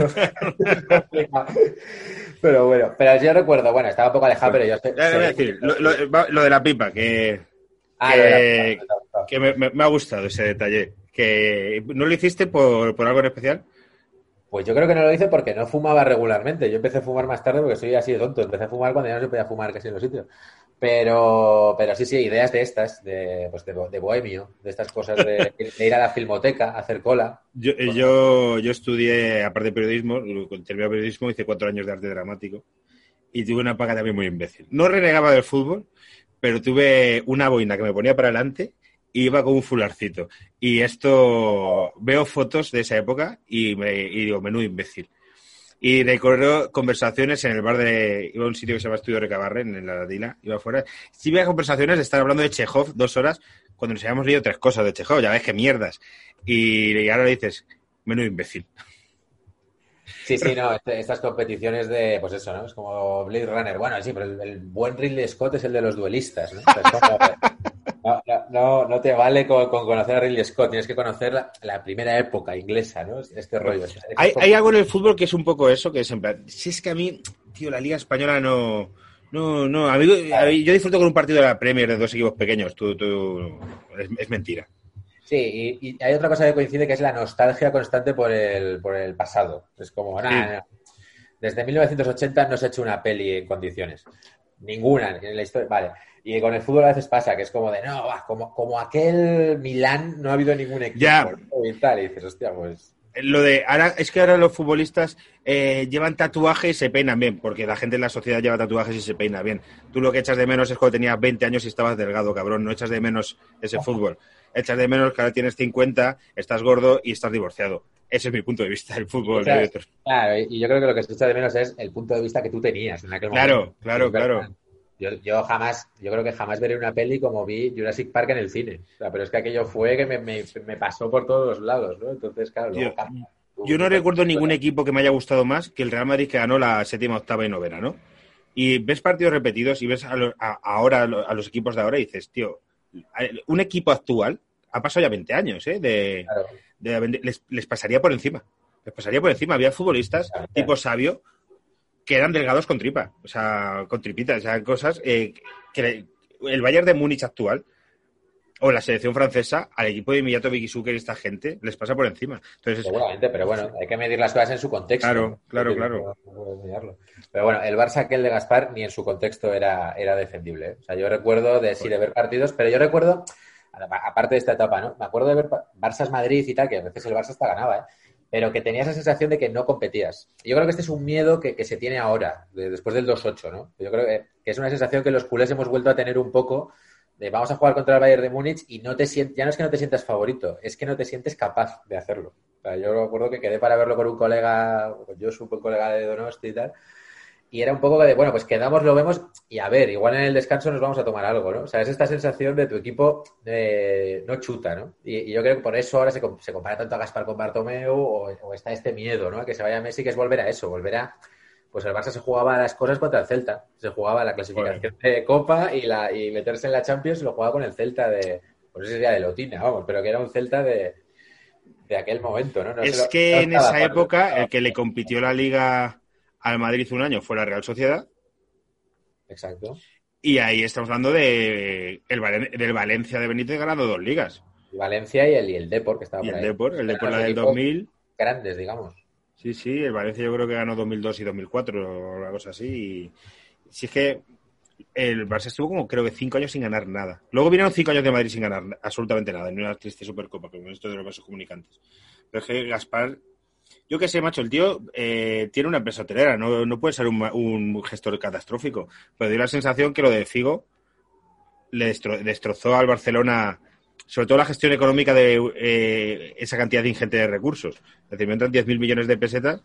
S3: Pero bueno, pero yo recuerdo, bueno, estaba un poco alejado, pero yo... sé-
S2: Ya,
S3: sé-
S2: voy a decir, lo, lo- va- lo de la pipa, que,
S3: Ah,
S2: que- me- me ha gustado ese detalle. Que no lo hiciste por, por algo en especial.
S3: Pues yo creo que no lo hice porque no fumaba regularmente. Yo empecé a fumar más tarde porque soy así de tonto. Empecé a fumar cuando ya no se podía fumar casi en los sitios. Pero, pero sí, sí, ideas de estas, de, pues de, de bohemio, de estas cosas de, de ir a la filmoteca, hacer cola.
S2: Yo, eh, yo, yo estudié, aparte de periodismo, terminé periodismo, hice cuatro años de arte dramático y tuve una paga también muy imbécil. No renegaba del fútbol, pero tuve una boina que me ponía para adelante iba con un fularcito. Y esto, veo fotos de esa época y, me, y digo, menudo imbécil. Y recuerdo conversaciones en el bar de. Iba a un sitio que se llama Estudio Recabarren, en la Dila, iba afuera. Sí, había conversaciones de estar hablando de Chekhov dos horas cuando nos habíamos leído tres cosas de Chekhov, ya ves qué mierdas. Y, y ahora le dices, menudo imbécil.
S3: Sí, sí, no, este- estas competiciones de, pues eso, ¿no? Es como Blade Runner. Bueno, sí, pero el, el buen Ridley Scott es el de los duelistas, ¿no? Es como- no, no, te vale con, con conocer a Ridley Scott, tienes que conocer la, la primera época inglesa, ¿no? Este rollo.
S2: Hay, algo en el fútbol que es un poco eso, que es en plan, si es que a mí, tío, la Liga Española no. No, no, a mí- a mí- yo disfruto con un partido de la Premier de dos equipos pequeños, tú, tú, es, es mentira.
S3: Sí, y, y hay otra cosa que coincide que es la nostalgia constante por el, por el pasado. Es como, nah, nah, desde 1980 no se ha hecho una peli en condiciones. Ninguna en la historia. Vale. Y con el fútbol a veces pasa que es como de, no, va, como, como aquel Milán no ha habido ningún equipo.
S2: Ya.
S3: Y tal, y dices, hostia, pues.
S2: Lo de ahora es que ahora los futbolistas eh, llevan tatuajes y se peinan bien, porque la gente en la sociedad lleva tatuajes y se peina bien. Tú lo que echas de menos es cuando tenías 20 años y estabas delgado, cabrón. No echas de menos ese fútbol. Echas de menos que ahora tienes 50, estás gordo y estás divorciado. Ese es mi punto de vista del fútbol.
S3: Claro.
S2: de.
S3: Claro, y yo creo que lo que se echa de menos es el punto de vista que tú tenías en aquel
S2: Claro,
S3: momento.
S2: claro,
S3: verdad.
S2: claro.
S3: Yo, yo jamás, yo creo que jamás veré una peli como vi Jurassic Park en el cine. O sea, pero es que aquello fue que me, me- me pasó por todos los lados, ¿no? Entonces, claro, luego.
S2: Yo no recuerdo ningún equipo que me haya gustado más que el Real Madrid que ganó la séptima, octava y novena, ¿no? Y ves partidos repetidos y ves a lo- a- ahora a lo- a los equipos de ahora y dices, tío, un equipo actual ha pasado ya 20 años, ¿eh? De,
S3: Claro.
S2: de- les, les pasaría por encima. Les pasaría por encima. Había futbolistas
S3: Claro.
S2: tipo sabio que eran delgados con tripa, o sea, con tripitas, o sea, cosas eh, que el Bayern de Múnich actual o la selección francesa al equipo de Mijatovic y Zucker y esta gente les pasa por encima. Entonces,
S3: Seguramente, pero bueno, hay que medir las cosas en su contexto.
S2: Claro, claro, claro.
S3: Pero bueno, el Barça aquel de Gaspar ni en su contexto era, era defendible. ¿eh? O sea, yo recuerdo de sí de ver partidos, pero yo recuerdo, aparte de esta etapa, ¿no? Me acuerdo de ver pa- Barças Madrid y tal, que a veces el Barça hasta ganaba, ¿eh? Pero que tenía esa sensación de que no competías. Yo creo que este es un miedo que, que se tiene ahora, de- después del 2-8, ¿no? Yo creo que, es una sensación que los culés hemos vuelto a tener un poco de vamos a jugar contra el Bayern de Múnich y no te ya no es que no te sientas favorito, es que no te sientes capaz de hacerlo. Yo recuerdo que quedé para verlo con un colega, con Josu, un colega de Donosti y tal, y era un poco de, bueno, pues quedamos, lo vemos y a ver, igual en el descanso nos vamos a tomar algo, ¿no? O sea, es esta sensación de tu equipo eh, no chuta, ¿no? Y, y yo creo que por eso ahora se, se compara tanto a Gaspar con Bartomeu o, o está este miedo, ¿no? A que se vaya Messi, que es volver a eso, volver a... Pues el Barça se jugaba las cosas contra el Celta, se jugaba la clasificación de Copa y, la, y meterse en la Champions lo jugaba con el Celta de, pues ese sería de Lotina, vamos, pero que era un Celta de, de aquel momento, ¿no?
S2: Es
S3: lo-
S2: que
S3: no
S2: en esa época el que le compitió la liga al Madrid un año fue la Real Sociedad
S3: Exacto.
S2: y ahí estamos hablando de el Valen- del Valencia de Benítez ganando dos ligas
S3: Valencia y el, y el Depor, que estaba
S2: y
S3: por
S2: el
S3: ahí.
S2: Depor, el Depor la del
S3: equipos
S2: 2000
S3: Grandes, digamos.
S2: Sí, sí, el Valencia yo creo que ganó 2002 y 2004 o una cosa así. Y si es que el Barça estuvo como creo que cinco años sin ganar nada. Luego vinieron cinco años de Madrid sin ganar absolutamente nada, en una triste Supercopa, como esto de los vasos comunicantes. Pero es que Gaspar, yo qué sé, macho, el tío eh, tiene una empresa hotelera, no, no puede ser un, un gestor catastrófico. Pero dio la sensación que lo de Figo le destro- destrozó al Barcelona, sobre todo la gestión económica de eh, esa cantidad ingente de recursos. Es decir, me entran 10.000 millones de pesetas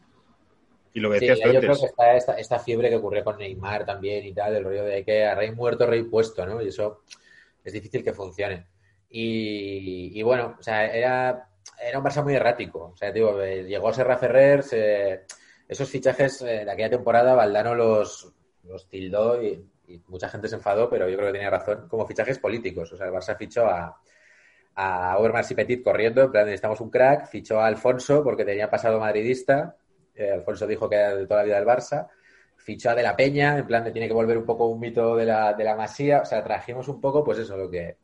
S2: y lo que
S3: Sí,
S2: decías tú
S3: yo creo
S2: antes.
S3: que está esta, esta fiebre que ocurrió con Neymar también y tal, el rollo de que a rey muerto, rey puesto, ¿no? Y eso es difícil que funcione. Y, y bueno, o sea, era, era un Barça muy errático. O sea, digo, eh, llegó Serra Ferrer, esos fichajes eh, de aquella temporada, Valdano los, los tildó y, y mucha gente se enfadó, pero yo creo que tenía razón, como fichajes políticos. O sea, el Barça fichó a, a Overmars y Petit corriendo, en plan, necesitamos un crack, fichó a Alfonso porque tenía pasado madridista, eh, Alfonso dijo que era de toda la vida del Barça, fichó a De La Peña, en plan de tiene que volver un poco un mito de la, de la masía, o sea, trajimos un poco, pues eso, lo que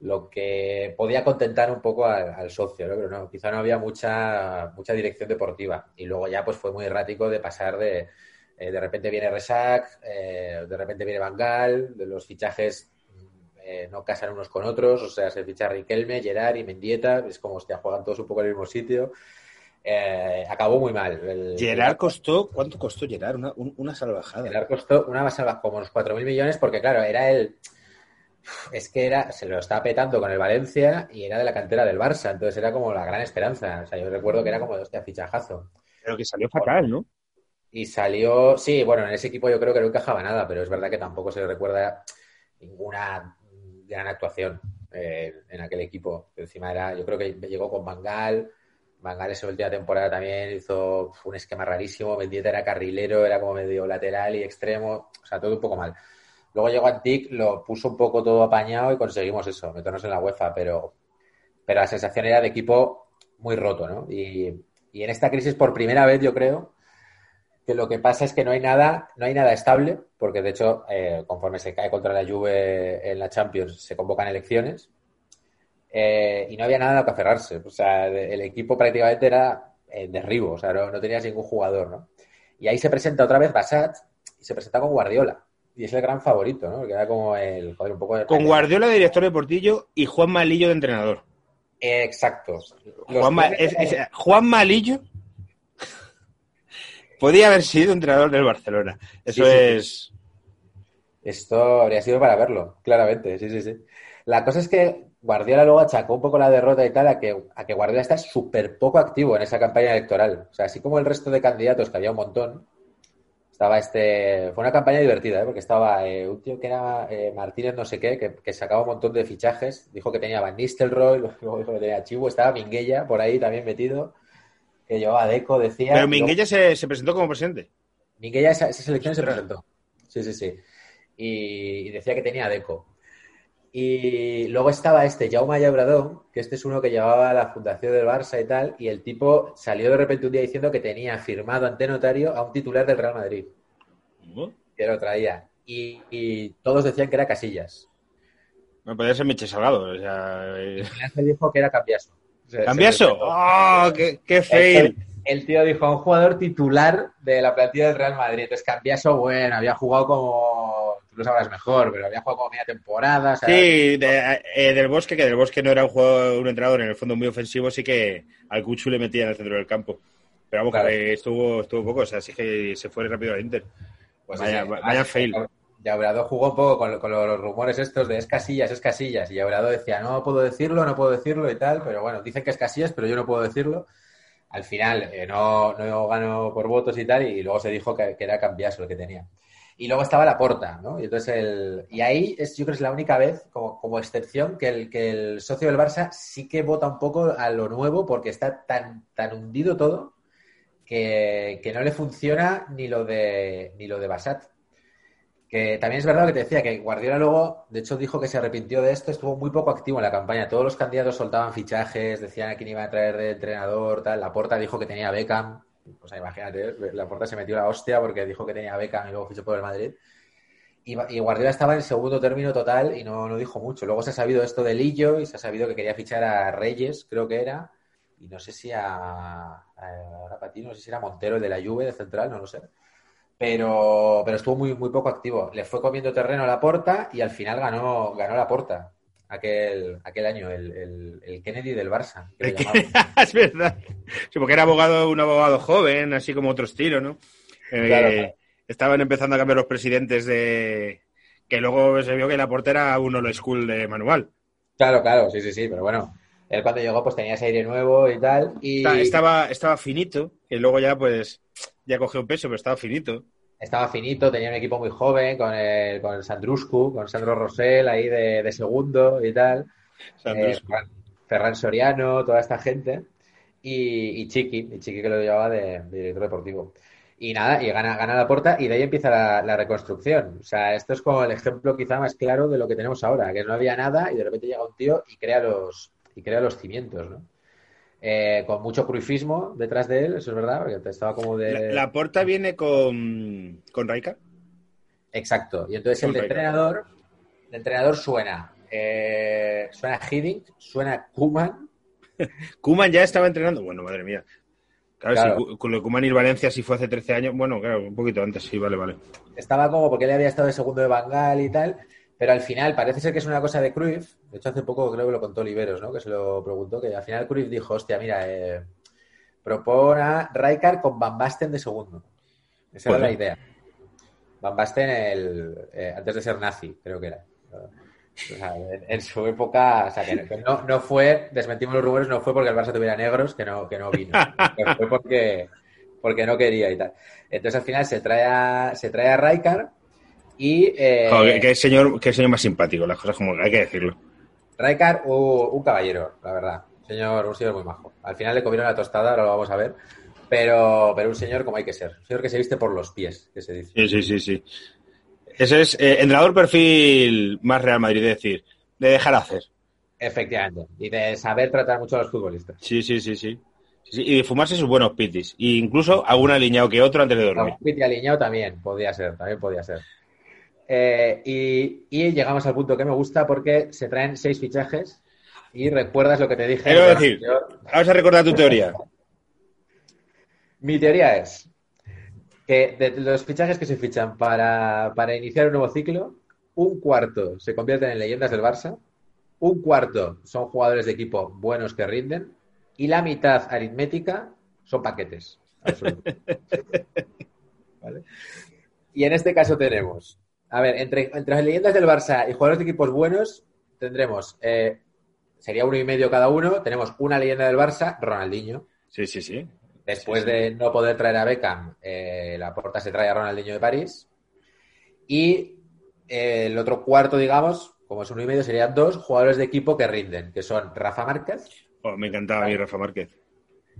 S3: lo que podía contentar un poco al, al socio, ¿no? pero no, quizá no había mucha, mucha dirección deportiva. Y luego ya pues fue muy errático de pasar de, eh, de repente viene Resac, eh, de repente viene Bangal, de los fichajes eh, no casan unos con otros, o sea, se ficha Riquelme, Gerard y Mendieta, es como, hostia, juegan todos un poco en el mismo sitio. Eh, acabó muy mal. El-
S2: Gerard costó, ¿cuánto costó Gerard? Una, un- una salvajada.
S3: Gerard costó una salva como unos 4.000 millones porque, claro, era el... Es que era, se lo estaba petando con el Valencia y era de la cantera del Barça, entonces era como la gran esperanza. O sea, yo recuerdo que era como de hostia, fichajazo.
S2: Pero que salió fatal, ¿no?
S3: Y salió, sí, bueno, en ese equipo yo creo que no encajaba nada, pero es verdad que tampoco se le recuerda ninguna gran actuación eh, en aquel equipo. Encima era, yo creo que llegó con Bangal, Bangal esa última temporada también hizo un esquema rarísimo, Mendieta era carrilero, era como medio lateral y extremo, o sea, todo un poco mal. Luego llegó Antic, lo puso un poco todo apañado y conseguimos eso, meternos en la UEFA, pero, pero la sensación era de equipo muy roto, ¿no? Y, en esta crisis, por primera vez, yo creo, que lo que pasa es que no hay nada, no hay nada estable, porque de hecho, eh, conforme se cae contra la Juve en la Champions, se convocan elecciones, eh, y no había nada a lo que aferrarse. O sea, el equipo prácticamente era en derribo, o sea, no, no tenías ningún jugador, ¿no? Y ahí se presenta otra vez Basat y se presenta con Guardiola. Y es el gran favorito, ¿no? Que era como el, joder, un poco de...
S2: Con Guardiola de director deportillo y Juan Malillo de entrenador.
S3: Eh, Exacto.
S2: Juan, Ma-
S3: tres-
S2: es- es- Juan Malillo podía haber sido entrenador del Barcelona. Eso
S3: Sí, sí, sí.
S2: es.
S3: Esto habría sido para verlo, claramente, sí, sí, sí. La cosa es que Guardiola luego achacó un poco la derrota y tal a que, a que Guardiola está súper poco activo en esa campaña electoral. O sea, así como el resto de candidatos, que había un montón, estaba este... Fue una campaña divertida, ¿eh? porque estaba eh, un tío que era eh, Martínez no sé qué, que, que sacaba un montón de fichajes. Dijo que tenía Van Nistelrooy, luego dijo que tenía Chivo, estaba Minguella por ahí también metido, que llevaba Deco, decía...
S2: Pero
S3: luego-
S2: Minguella se, se presentó como presidente.
S3: Minguella esa, esa selección se presentó. Sí, sí, sí. Y, y decía que tenía Deco. Y luego estaba este Jaume Llauradón, que este es uno que llevaba la fundación del Barça y tal, y el tipo salió de repente un día diciendo que tenía firmado ante notario a un titular del Real Madrid, que lo traía. Y, y todos decían que era Casillas.
S2: No podía ser Miche Salgado. O sea, eh,
S3: Y se dijo que era Cambiaso. Se- se
S2: ¿Cambiaso? ¡Oh! ¡Qué, qué fail!
S3: El tío dijo, un jugador titular de la plantilla del Real Madrid. Entonces, Cambiaso, bueno, había jugado como, tú lo sabrás mejor, pero había jugado como media temporada. o sea,
S2: Sí, de- eh, del Bosque, que del Bosque no era un jugador, un entrenador en el fondo muy ofensivo, sí que al Cuchu le metía en el centro del campo. Pero vamos,
S3: Claro.
S2: que estuvo, estuvo poco, o sea, sí que se fue rápido al Inter.
S3: Pues
S2: Vaya-
S3: sí,
S2: vaya fail.
S3: Jugó un poco con, con los rumores estos de es Casillas, es Casillas. Y Llauradó decía, no puedo decirlo, no puedo decirlo y tal, pero bueno, dicen que es Casillas, pero yo no puedo decirlo. Al final eh, no, no ganó por votos y tal, y luego se dijo que, era Cambiaso el que tenía. Y luego estaba la porta, ¿no? Y entonces el, y ahí es, yo creo que es la única vez, como, como excepción, que el, que el socio del Barça sí que vota un poco a lo nuevo porque está tan, tan hundido todo que, que no le funciona ni lo de ni lo de Basat. Que también es verdad que te decía, que Guardiola luego, de hecho, dijo que se arrepintió de esto, estuvo muy poco activo en la campaña. Todos los candidatos soltaban fichajes, decían a quién iba a traer de entrenador, tal. La Porta dijo que tenía a Beckham. O sea, imagínate, la Porta se metió la hostia porque dijo que tenía a Beckham y luego fichó por el Madrid. Y, Guardiola estaba en segundo término total y no, no dijo mucho. Luego se ha sabido esto de Lillo y se ha sabido que quería fichar a Reyes, creo que era. Y no sé si a, a, para ti, no sé si era Montero, el de la Juve, de central, no lo sé pero, pero estuvo muy, muy poco activo. Le fue comiendo terreno a la porta y al final ganó, ganó la porta aquel, aquel año, el, el, el Kennedy del Barça. que
S2: es verdad. Sí, porque era abogado, un abogado joven, así como otro estilo, ¿no? Eh,
S3: Claro, claro.
S2: Estaban empezando a cambiar los presidentes de. Que luego se vio que la portera era uno lo school de manual.
S3: Claro, claro, sí, sí, sí, pero bueno, él cuando llegó pues tenía ese aire nuevo y tal. Y
S2: Estaba, estaba finito, que luego ya pues ya cogió un peso, pero estaba finito.
S3: estaba finito, tenía un equipo muy joven con el, con el Sandruscu, con Sandro Rosell ahí de, de segundo y tal. Eh, Ferran, Ferran Soriano, toda esta gente. Y, y Chiqui, y Chiqui que lo llevaba de, de director deportivo. Y nada, y gana, gana la puerta y de ahí empieza la, la reconstrucción. O sea, esto es como el ejemplo quizá más claro de lo que tenemos ahora, que no había nada y de repente llega un tío y crea los, y crea los cimientos, ¿no? Eh, con mucho cruifismo detrás de él, eso es verdad, porque estaba como de...
S2: La, la porta viene con, con Raika.
S3: Exacto. Y entonces el de entrenador, de entrenador suena eh, suena Hiddink, suena Kuman.
S2: Kuman ya estaba entrenando. Bueno, madre mía. Claro,
S3: Claro.
S2: si con lo Kuman y el Valencia sí fue hace 13 años. Bueno, claro, un poquito antes, sí, vale, vale.
S3: Estaba como porque él había estado de segundo de Bangal y tal, pero al final parece ser que es una cosa de Cruyff. De hecho, hace poco creo que lo contó Oliveros, ¿no? Que se lo preguntó, que al final Cruyff dijo, hostia, mira, eh, propone a Rijkaard con Van Basten de segundo. Esa era
S2: Bueno.
S3: la idea. Van Basten el, eh, antes de ser nazi, creo que era. O sea, en, en su época, o sea, que, no- no, fue, desmentimos los rumores, no fue porque el Barça tuviera negros, que no, que no vino. Que fue porque, porque no quería y tal. Entonces al final se trae a, se trae a Rijkaard y eh,
S2: Joder, qué señor, qué señor más simpático, las cosas como hay que decirlo.
S3: Rijkaard, un, un caballero, la verdad. Señor, un señor muy majo. Al final le comieron la tostada, ahora lo vamos a ver. Pero, pero un señor como hay que ser. Un señor que se viste por los pies, que se dice.
S2: Sí, sí, sí, sí. Ese es eh, entrenador perfil más Real Madrid, es decir, de dejar hacer.
S3: Efectivamente. Y de saber tratar mucho a los futbolistas.
S2: Sí, sí, sí, sí. Sí, sí, Y de fumarse sus buenos pitis. E incluso algún alineado que otro antes de dormir.
S3: Un Piti alineado también podía ser, también podía ser. Eh, y, y llegamos al punto que me gusta porque se traen seis fichajes y recuerdas lo que te dije.
S2: Quiero decir,
S3: anterior.
S2: vamos a recordar tu teoría.
S3: Mi teoría es que de los fichajes que se fichan para, para iniciar un nuevo ciclo, un cuarto se convierten en leyendas del Barça, un cuarto son jugadores de equipo buenos que rinden y la mitad aritmética son paquetes. ¿Vale? Y en este caso tenemos, a ver, entre, entre las leyendas del Barça y jugadores de equipos buenos, tendremos, eh, sería uno y medio cada uno, tenemos una leyenda del Barça, Ronaldinho,
S2: Sí, sí, sí.
S3: Después
S2: Sí, sí.
S3: de no poder traer a Beckham, eh, la porta se trae a Ronaldinho de París. Y eh, el otro cuarto, digamos, como es uno y medio, serían dos jugadores de equipo que rinden, que son Rafa Márquez
S2: Oh, me encantaba a mí Rafa Márquez.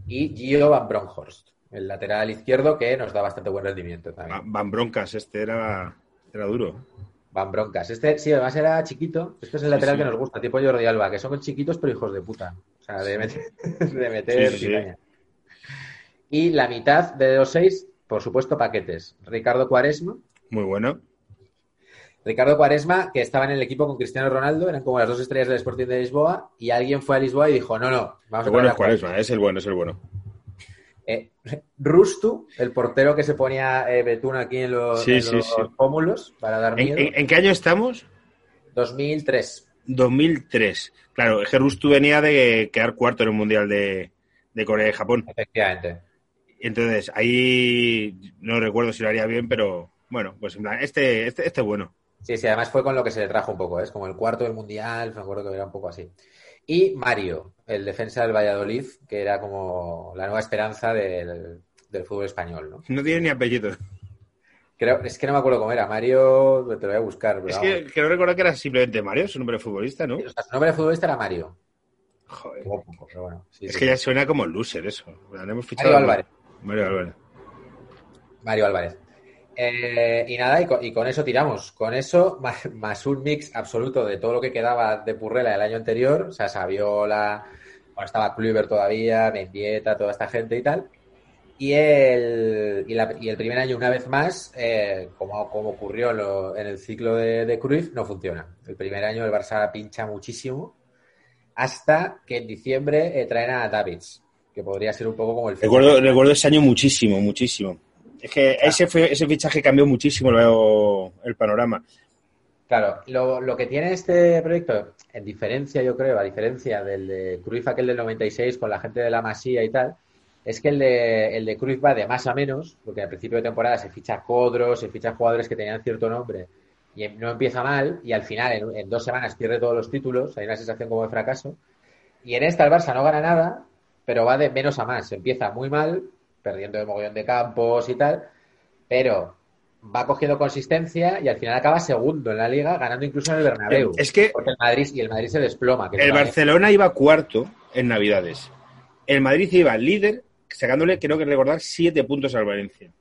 S3: y Gio Van Bronckhorst, el lateral izquierdo que nos da bastante buen rendimiento también.
S2: Van Broncas, este era, era duro.
S3: Van Broncas. Este, sí, además era chiquito. Este es el lateral
S2: sí.
S3: que nos gusta, tipo Jordi Alba, que son chiquitos pero hijos de puta. O sea, de meter, de meter. Y la mitad de los seis, por supuesto, paquetes. Ricardo Cuaresma,
S2: Muy bueno.
S3: Ricardo Cuaresma, que estaba en el equipo con Cristiano Ronaldo, eran como las dos estrellas del Sporting de Lisboa, y alguien fue a Lisboa y dijo, no, no, vamos
S2: El
S3: a
S2: bueno es Cuaresma, es el bueno, es el bueno.
S3: Eh, Rustu, el portero que se ponía eh, Betún aquí en los,
S2: Sí,
S3: en
S2: sí,
S3: los
S2: sí.
S3: pómulos para dar
S2: ¿En,
S3: miedo.
S2: en- en qué año estamos?
S3: 2003.
S2: 2003. Claro, Jerus tú venía de quedar cuarto en el Mundial de, de Corea y Japón.
S3: Efectivamente.
S2: Entonces, ahí no recuerdo si lo haría bien, pero bueno, pues en plan, este, este, este bueno.
S3: Sí, sí, además fue con lo que se le trajo un poco, ¿eh? es como el cuarto del Mundial, me acuerdo que era un poco así. Y Mario, el defensa del Valladolid, que era como la nueva esperanza del, del fútbol español, ¿no?
S2: No tiene ni apellido.
S3: Creo, es que no me acuerdo cómo era, Mario, te lo voy a buscar. pero
S2: Es
S3: vamos.
S2: que quiero recordar que era simplemente Mario, su nombre de futbolista, ¿no?
S3: O sea, su nombre de futbolista era Mario.
S2: Joder.
S3: Poco, pero bueno, sí,
S2: Es
S3: sí,
S2: que ya suena como loser eso. Hemos fichado
S3: Mario Álvarez.
S2: Mario Álvarez.
S3: Mario Álvarez. Eh, y nada, y con, y con eso tiramos. Con eso, más, más un mix absoluto de todo lo que quedaba de Purrela del año anterior. O sea, Saviola, bueno, estaba Kluivert todavía, Mendieta, toda esta gente y tal. Y el, y, la- y el primer año, una vez más, eh, como, como ocurrió en, lo- en el ciclo de, de Cruyff, no funciona. El primer año el Barça pincha muchísimo hasta que en diciembre eh, traen a Davids, que podría ser un poco como el...
S2: Recuerdo, recuerdo ese año muchísimo, muchísimo. Es que ese, fue, ese fichaje cambió muchísimo luego el panorama.
S3: Claro, lo, lo que tiene este proyecto, en diferencia, yo creo, a diferencia del de Cruyff aquel del 96 con la gente de la Masía y tal, es que el de, el de Cruyff va de más a menos, porque al principio de temporada se ficha Codros, se ficha jugadores que tenían cierto nombre y no empieza mal y al final en, en dos semanas pierde todos los títulos, hay una sensación como de fracaso. Y en esta el Barça no gana nada, pero va de menos a más. Empieza muy mal, perdiendo el mogollón de campos y tal, pero va cogiendo consistencia y al final acaba segundo en la liga, ganando incluso en el Bernabéu.
S2: Es que
S3: Porque el Madrid y el Madrid se desploma. que
S2: el. Barcelona iba cuarto en Navidades. El Madrid iba líder, sacándole, creo que recordar, siete puntos al Valencia.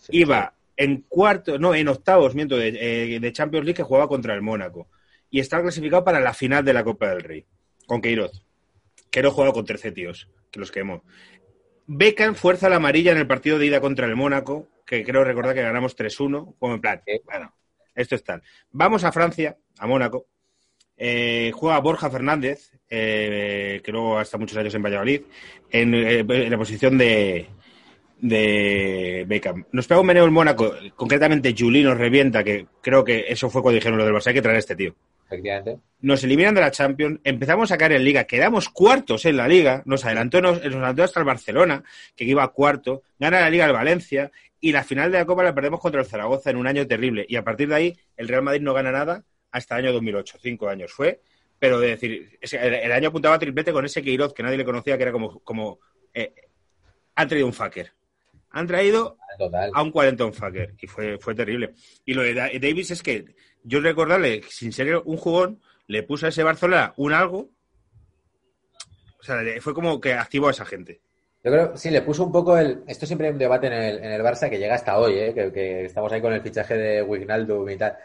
S3: Sí,
S2: Iba en cuarto, no, en octavos, miento, de, eh, de Champions League que jugaba contra el Mónaco. Y estaba clasificado para la final de la Copa del Rey, con Queiroz. Queiroz jugaba con 13 tíos, que los quemó. Beckham fuerza la amarilla en el partido de ida contra el Mónaco, que creo recordar que ganamos 3-1, como en plan, bueno, esto es tal. Vamos a Francia, a Mónaco, eh, juega Borja Fernández, eh, que luego ha estado muchos años en Valladolid, en, eh, en la posición de, de Beckham. Nos pega un meneo en Mónaco, concretamente Juli nos revienta, que creo que eso fue cuando dijeron lo del Barça, hay que traer a este tío.
S3: Efectivamente.
S2: Nos eliminan de la Champions, empezamos a caer en Liga, quedamos cuartos en la Liga, nos adelantó, nos, nos adelantó hasta el Barcelona, que iba cuarto, gana la Liga el Valencia, y la final de la Copa la perdemos contra el Zaragoza en un año terrible. Y a partir de ahí, el Real Madrid no gana nada hasta el año 2008, cinco años fue. Pero de decir, el, año apuntaba a triplete con ese Queiroz que nadie le conocía, que era como, como eh, han traído un fucker. Han traído
S3: Total.
S2: a un 40 un fucker y fue, fue terrible. Y lo de Da- Davis es que yo recordarle, sin ser un jugón, le puso a ese Barcelona un algo. O sea, fue como que activó a esa gente.
S3: Yo creo, sí, le puso un poco el. Esto siempre hay un debate en el, en el Barça que llega hasta hoy, ¿eh? que, estamos ahí con el fichaje de Wijnaldum y tal.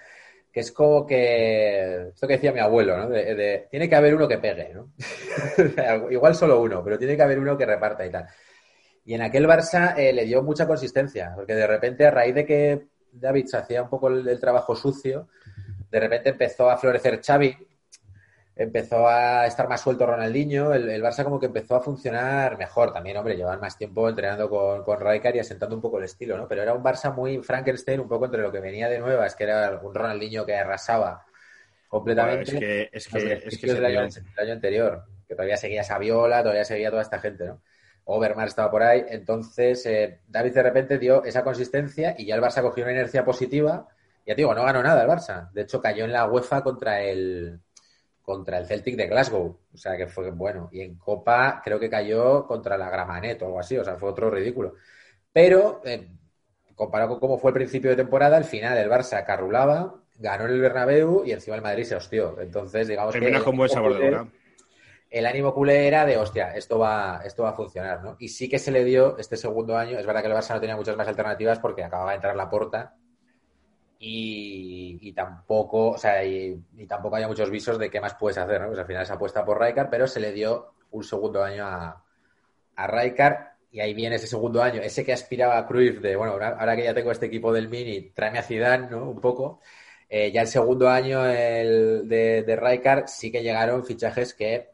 S3: Que es como que. Esto que decía mi abuelo, ¿no? Tiene que haber uno que pegue, ¿no? Igual solo uno, pero tiene que haber uno que reparta y tal. Y en aquel Barça eh, le dio mucha consistencia, porque de repente, a raíz de que David se hacía un poco el, el trabajo sucio, de repente empezó a florecer Xavi, empezó a estar más suelto Ronaldinho, el, el Barça como que empezó a funcionar mejor también, hombre, llevan más tiempo entrenando con, con Rijkaard y asentando un poco el estilo, ¿no? Pero era un Barça muy Frankenstein, un poco entre lo que venía de nuevas, que era un Ronaldinho que arrasaba completamente,
S2: Es que, es que, es que
S3: del, año, año anterior, que todavía seguía Saviola, todavía seguía toda esta gente, ¿no? Overmars estaba por ahí, entonces eh, David de repente dio esa consistencia y ya el Barça cogió una inercia positiva. Ya te digo, no ganó nada el Barça. De hecho, cayó en la UEFA contra el contra el Celtic de Glasgow. O sea, que fue bueno. Y en Copa creo que cayó contra la Gramanet o algo así. O sea, fue otro ridículo. Pero, eh, comparado con cómo fue el principio de temporada, al final el Barça carrulaba, ganó en el Bernabéu y encima el Madrid se hostió. Entonces, digamos que...
S2: termina con buen sabor de boca.
S3: El ánimo culé era de, hostia, esto va, esto va a funcionar, ¿no? Y sí que se le dio este segundo año. Es verdad que el Barça no tenía muchas más alternativas porque acababa de entrar la porta y, y tampoco, o sea, y, tampoco había muchos visos de qué más puedes hacer, ¿no? Pues al final se apuesta por Rijkaard, pero se le dio un segundo año a, a Rijkaard y ahí viene ese segundo año, ese que aspiraba a Cruyff de, bueno, ahora, que ya tengo este equipo del Mini, tráeme a Zidane, ¿no? Un poco. Eh, ya el segundo año el de, de Rijkaard sí que llegaron fichajes que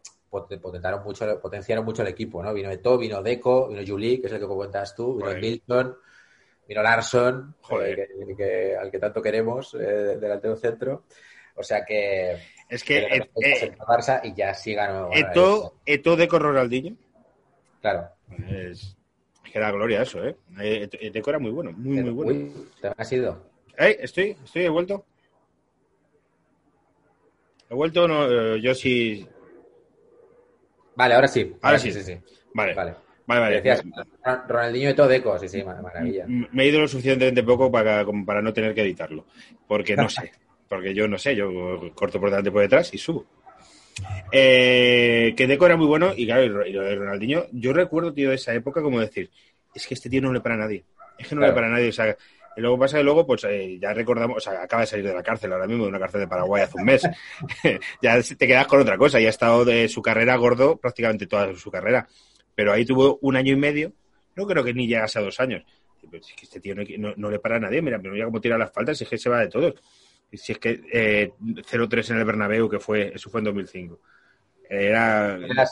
S3: potentaron mucho, potenciaron mucho el equipo, ¿no? Vino Eto'o, vino Deco, vino Juli, que es el que cuentas tú, vino
S2: Joder.
S3: Milton, vino Larson,
S2: Joder.
S3: eh, que- que- al que tanto queremos, eh, delantero centro. O sea que...
S2: Es que
S3: que
S2: eh, eh,
S3: el Barça y ya sí ganó.
S2: Eto, Eto de con Ronaldinho.
S3: Claro.
S2: Es, es que da gloria eso, ¿eh? Eh, Eto- Deco era muy bueno, muy, muy bueno.
S3: Uy, te has ido.
S2: Eh, estoy, estoy, he vuelto. He vuelto, no, eh, yo sí.
S3: Vale, ahora sí.
S2: Ahora sí.
S3: sí, sí.
S2: Vale,
S3: Vale.
S2: vale, vale.
S3: Decías, Ronaldinho y todo Deco, sí, sí, mar- maravilla.
S2: Me he ido lo suficientemente poco para, como para no tener que editarlo. Porque no sé. Porque yo no sé, yo corto por delante y por detrás y subo. Eh, que Deco era muy bueno y claro, y lo de Ronaldinho, yo recuerdo, tío, de esa época como decir, es que este tío no le para a nadie. Es que no
S3: Claro.
S2: le para a nadie. O sea, y luego pasa que luego, pues eh, ya recordamos, o sea, acaba de salir de la cárcel ahora mismo, de una cárcel de Paraguay hace un mes. ya te quedas con otra cosa. Y ha estado de su carrera gordo prácticamente toda su carrera. Pero ahí tuvo un año y medio, no creo que ni llegase a dos años. Pero es que este tío no, no- no le para a nadie, mira, pero mira cómo tira las faltas, si es que se va de todos. Y Si es que eh, 0-3 en el Bernabéu, que fue, eso fue en 2005. Era,
S3: la eh,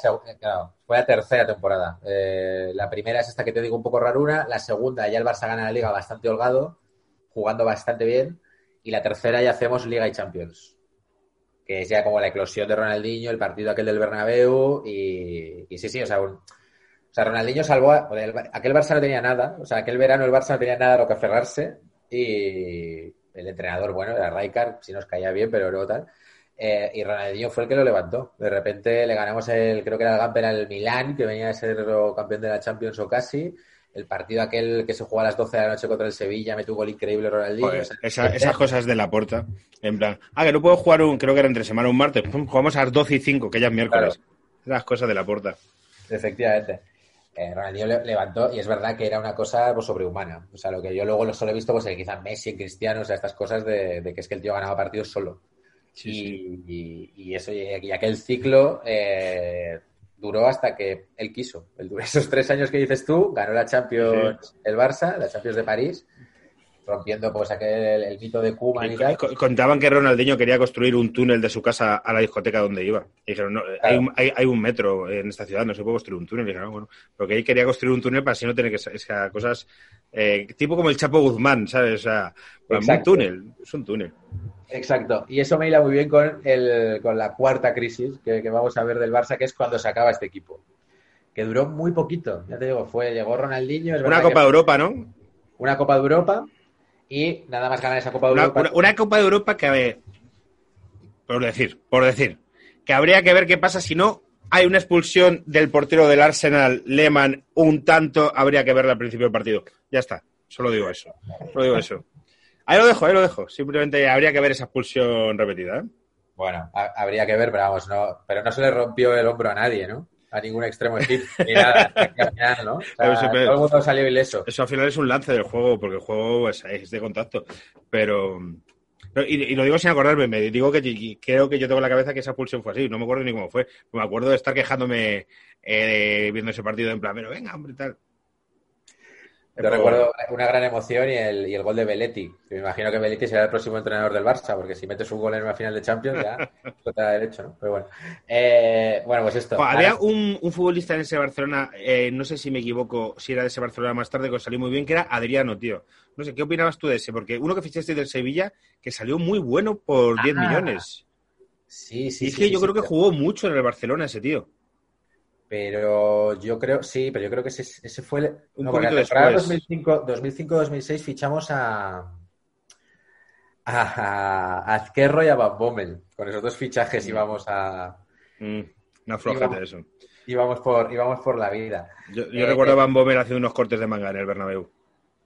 S3: fue la tercera temporada. Eh, la primera es esta que te digo un poco raruna. La segunda ya el Barça gana la liga bastante holgado, jugando bastante bien. Y la tercera ya hacemos Liga y Champions. Que es ya como la eclosión de Ronaldinho, el partido aquel del Bernabéu. Y, sí, sí, o sea, un- o sea, Ronaldinho salvó. a- aquel Barça no tenía nada. O sea, aquel verano el Barça no tenía nada a lo que aferrarse. Y el entrenador, bueno, era Rijkaard, si nos caía bien, pero luego tal. Eh, y Ronaldinho fue el que lo levantó. De repente le ganamos el, creo que era el Gamper al Milán, que venía a ser campeón de la Champions o casi. El partido aquel que se jugó a las 12 de la noche contra el Sevilla, me tuvo gol increíble Ronaldinho.
S2: joder,
S3: O sea,
S2: esa- esas cosas de la puerta. En plan, ah, que no puedo jugar un, creo que era entre semana o un martes, jugamos a las 12 y 5, que ya es miércoles. Esas cosas de la puerta.
S3: Efectivamente. Eh, Ronaldinho le- levantó y es verdad que era una cosa pues, sobrehumana. O sea, lo que yo luego lo solo he visto, pues eh, quizás Messi, Cristiano, o sea, estas cosas de, de que es que el tío ganaba partidos solo.
S2: Sí,
S3: y,
S2: sí.
S3: y- y eso, y, aquel ciclo eh, duró hasta que él quiso. Esos tres años que dices tú, ganó la Champions el Barça, la Champions de París, rompiendo pues aquel el mito de Koeman y tal.
S2: Co- Contaban que Ronaldinho quería construir un túnel de su casa a la discoteca donde iba. Y dijeron, no, hay, un, hay, hay un metro en esta ciudad, no se puede construir un túnel. Y dijeron, "Ah, bueno, porque él quería construir un túnel para así no tener que... sea, cosas... eh, tipo como el Chapo Guzmán, ¿sabes? O sea, un túnel, es un túnel.
S3: Exacto. Y eso me hila muy bien con, el, con la cuarta crisis que, que vamos a ver del Barça, que es cuando se acaba este equipo. Que duró muy poquito. Ya te digo, fue, llegó Ronaldinho. es
S2: Una Copa de Europa, ¿no?
S3: Una Copa de Europa y nada más ganar esa Copa de
S2: Una,
S3: Europa.
S2: una- una Copa de Europa que, a ver, por decir, por decir, que habría que ver qué pasa si no hay una expulsión del portero del Arsenal, Lehmann, un tanto, habría que verla al principio del partido. Ya está, solo digo eso. Solo digo eso. Ahí lo dejo, ahí lo dejo. Simplemente habría que ver esa expulsión repetida. ¿eh?
S3: Bueno, ha- habría que ver, pero vamos, no, pero no se le rompió el hombro a nadie, ¿no? A ningún extremo equipo, ni nada, al final, ¿no? O sea,
S2: siempre-
S3: todo el mundo salió ileso.
S2: Eso al final es un lance del juego, porque el juego es, es de contacto. Pero. y, y lo digo sin acordarme, me digo que creo que yo tengo en la cabeza que esa expulsión fue así, no me acuerdo ni cómo fue. Me acuerdo de estar quejándome eh, viendo ese partido en plan, pero venga, hombre, tal.
S3: Yo recuerdo una gran emoción y el, y el gol de Belletti. me imagino que Belletti será el próximo entrenador del Barça, porque si metes un gol en una final de Champions ya eso te da derecho, ¿no? Pero bueno. Eh, bueno, pues esto.
S2: Había un, un futbolista en ese Barcelona, eh, no sé si me equivoco, si era de ese Barcelona más tarde, que salió muy bien, que era Adriano, tío. No sé, ¿qué opinabas tú de ese? Porque uno que fichaste del Sevilla, que salió muy bueno por 10
S3: Ah,
S2: millones.
S3: Sí, sí,
S2: y es
S3: sí,
S2: que
S3: sí,
S2: yo
S3: sí,
S2: creo que jugó mucho en el Barcelona ese tío.
S3: Pero yo creo, sí, pero yo creo que ese, ese fue el.
S2: Un
S3: no, porque la temporada
S2: después.
S3: 2005 2005-2006 fichamos a. A, Azquerro y a Van Bommel. Con esos dos fichajes íbamos a.
S2: Mm, una flojete
S3: Íbamos-
S2: eso.
S3: Íbamos por, íbamos por la vida.
S2: Yo, yo
S3: Eh,
S2: recuerdo
S3: eh,
S2: a Van Bommel haciendo unos cortes de manga en el Bernabéu.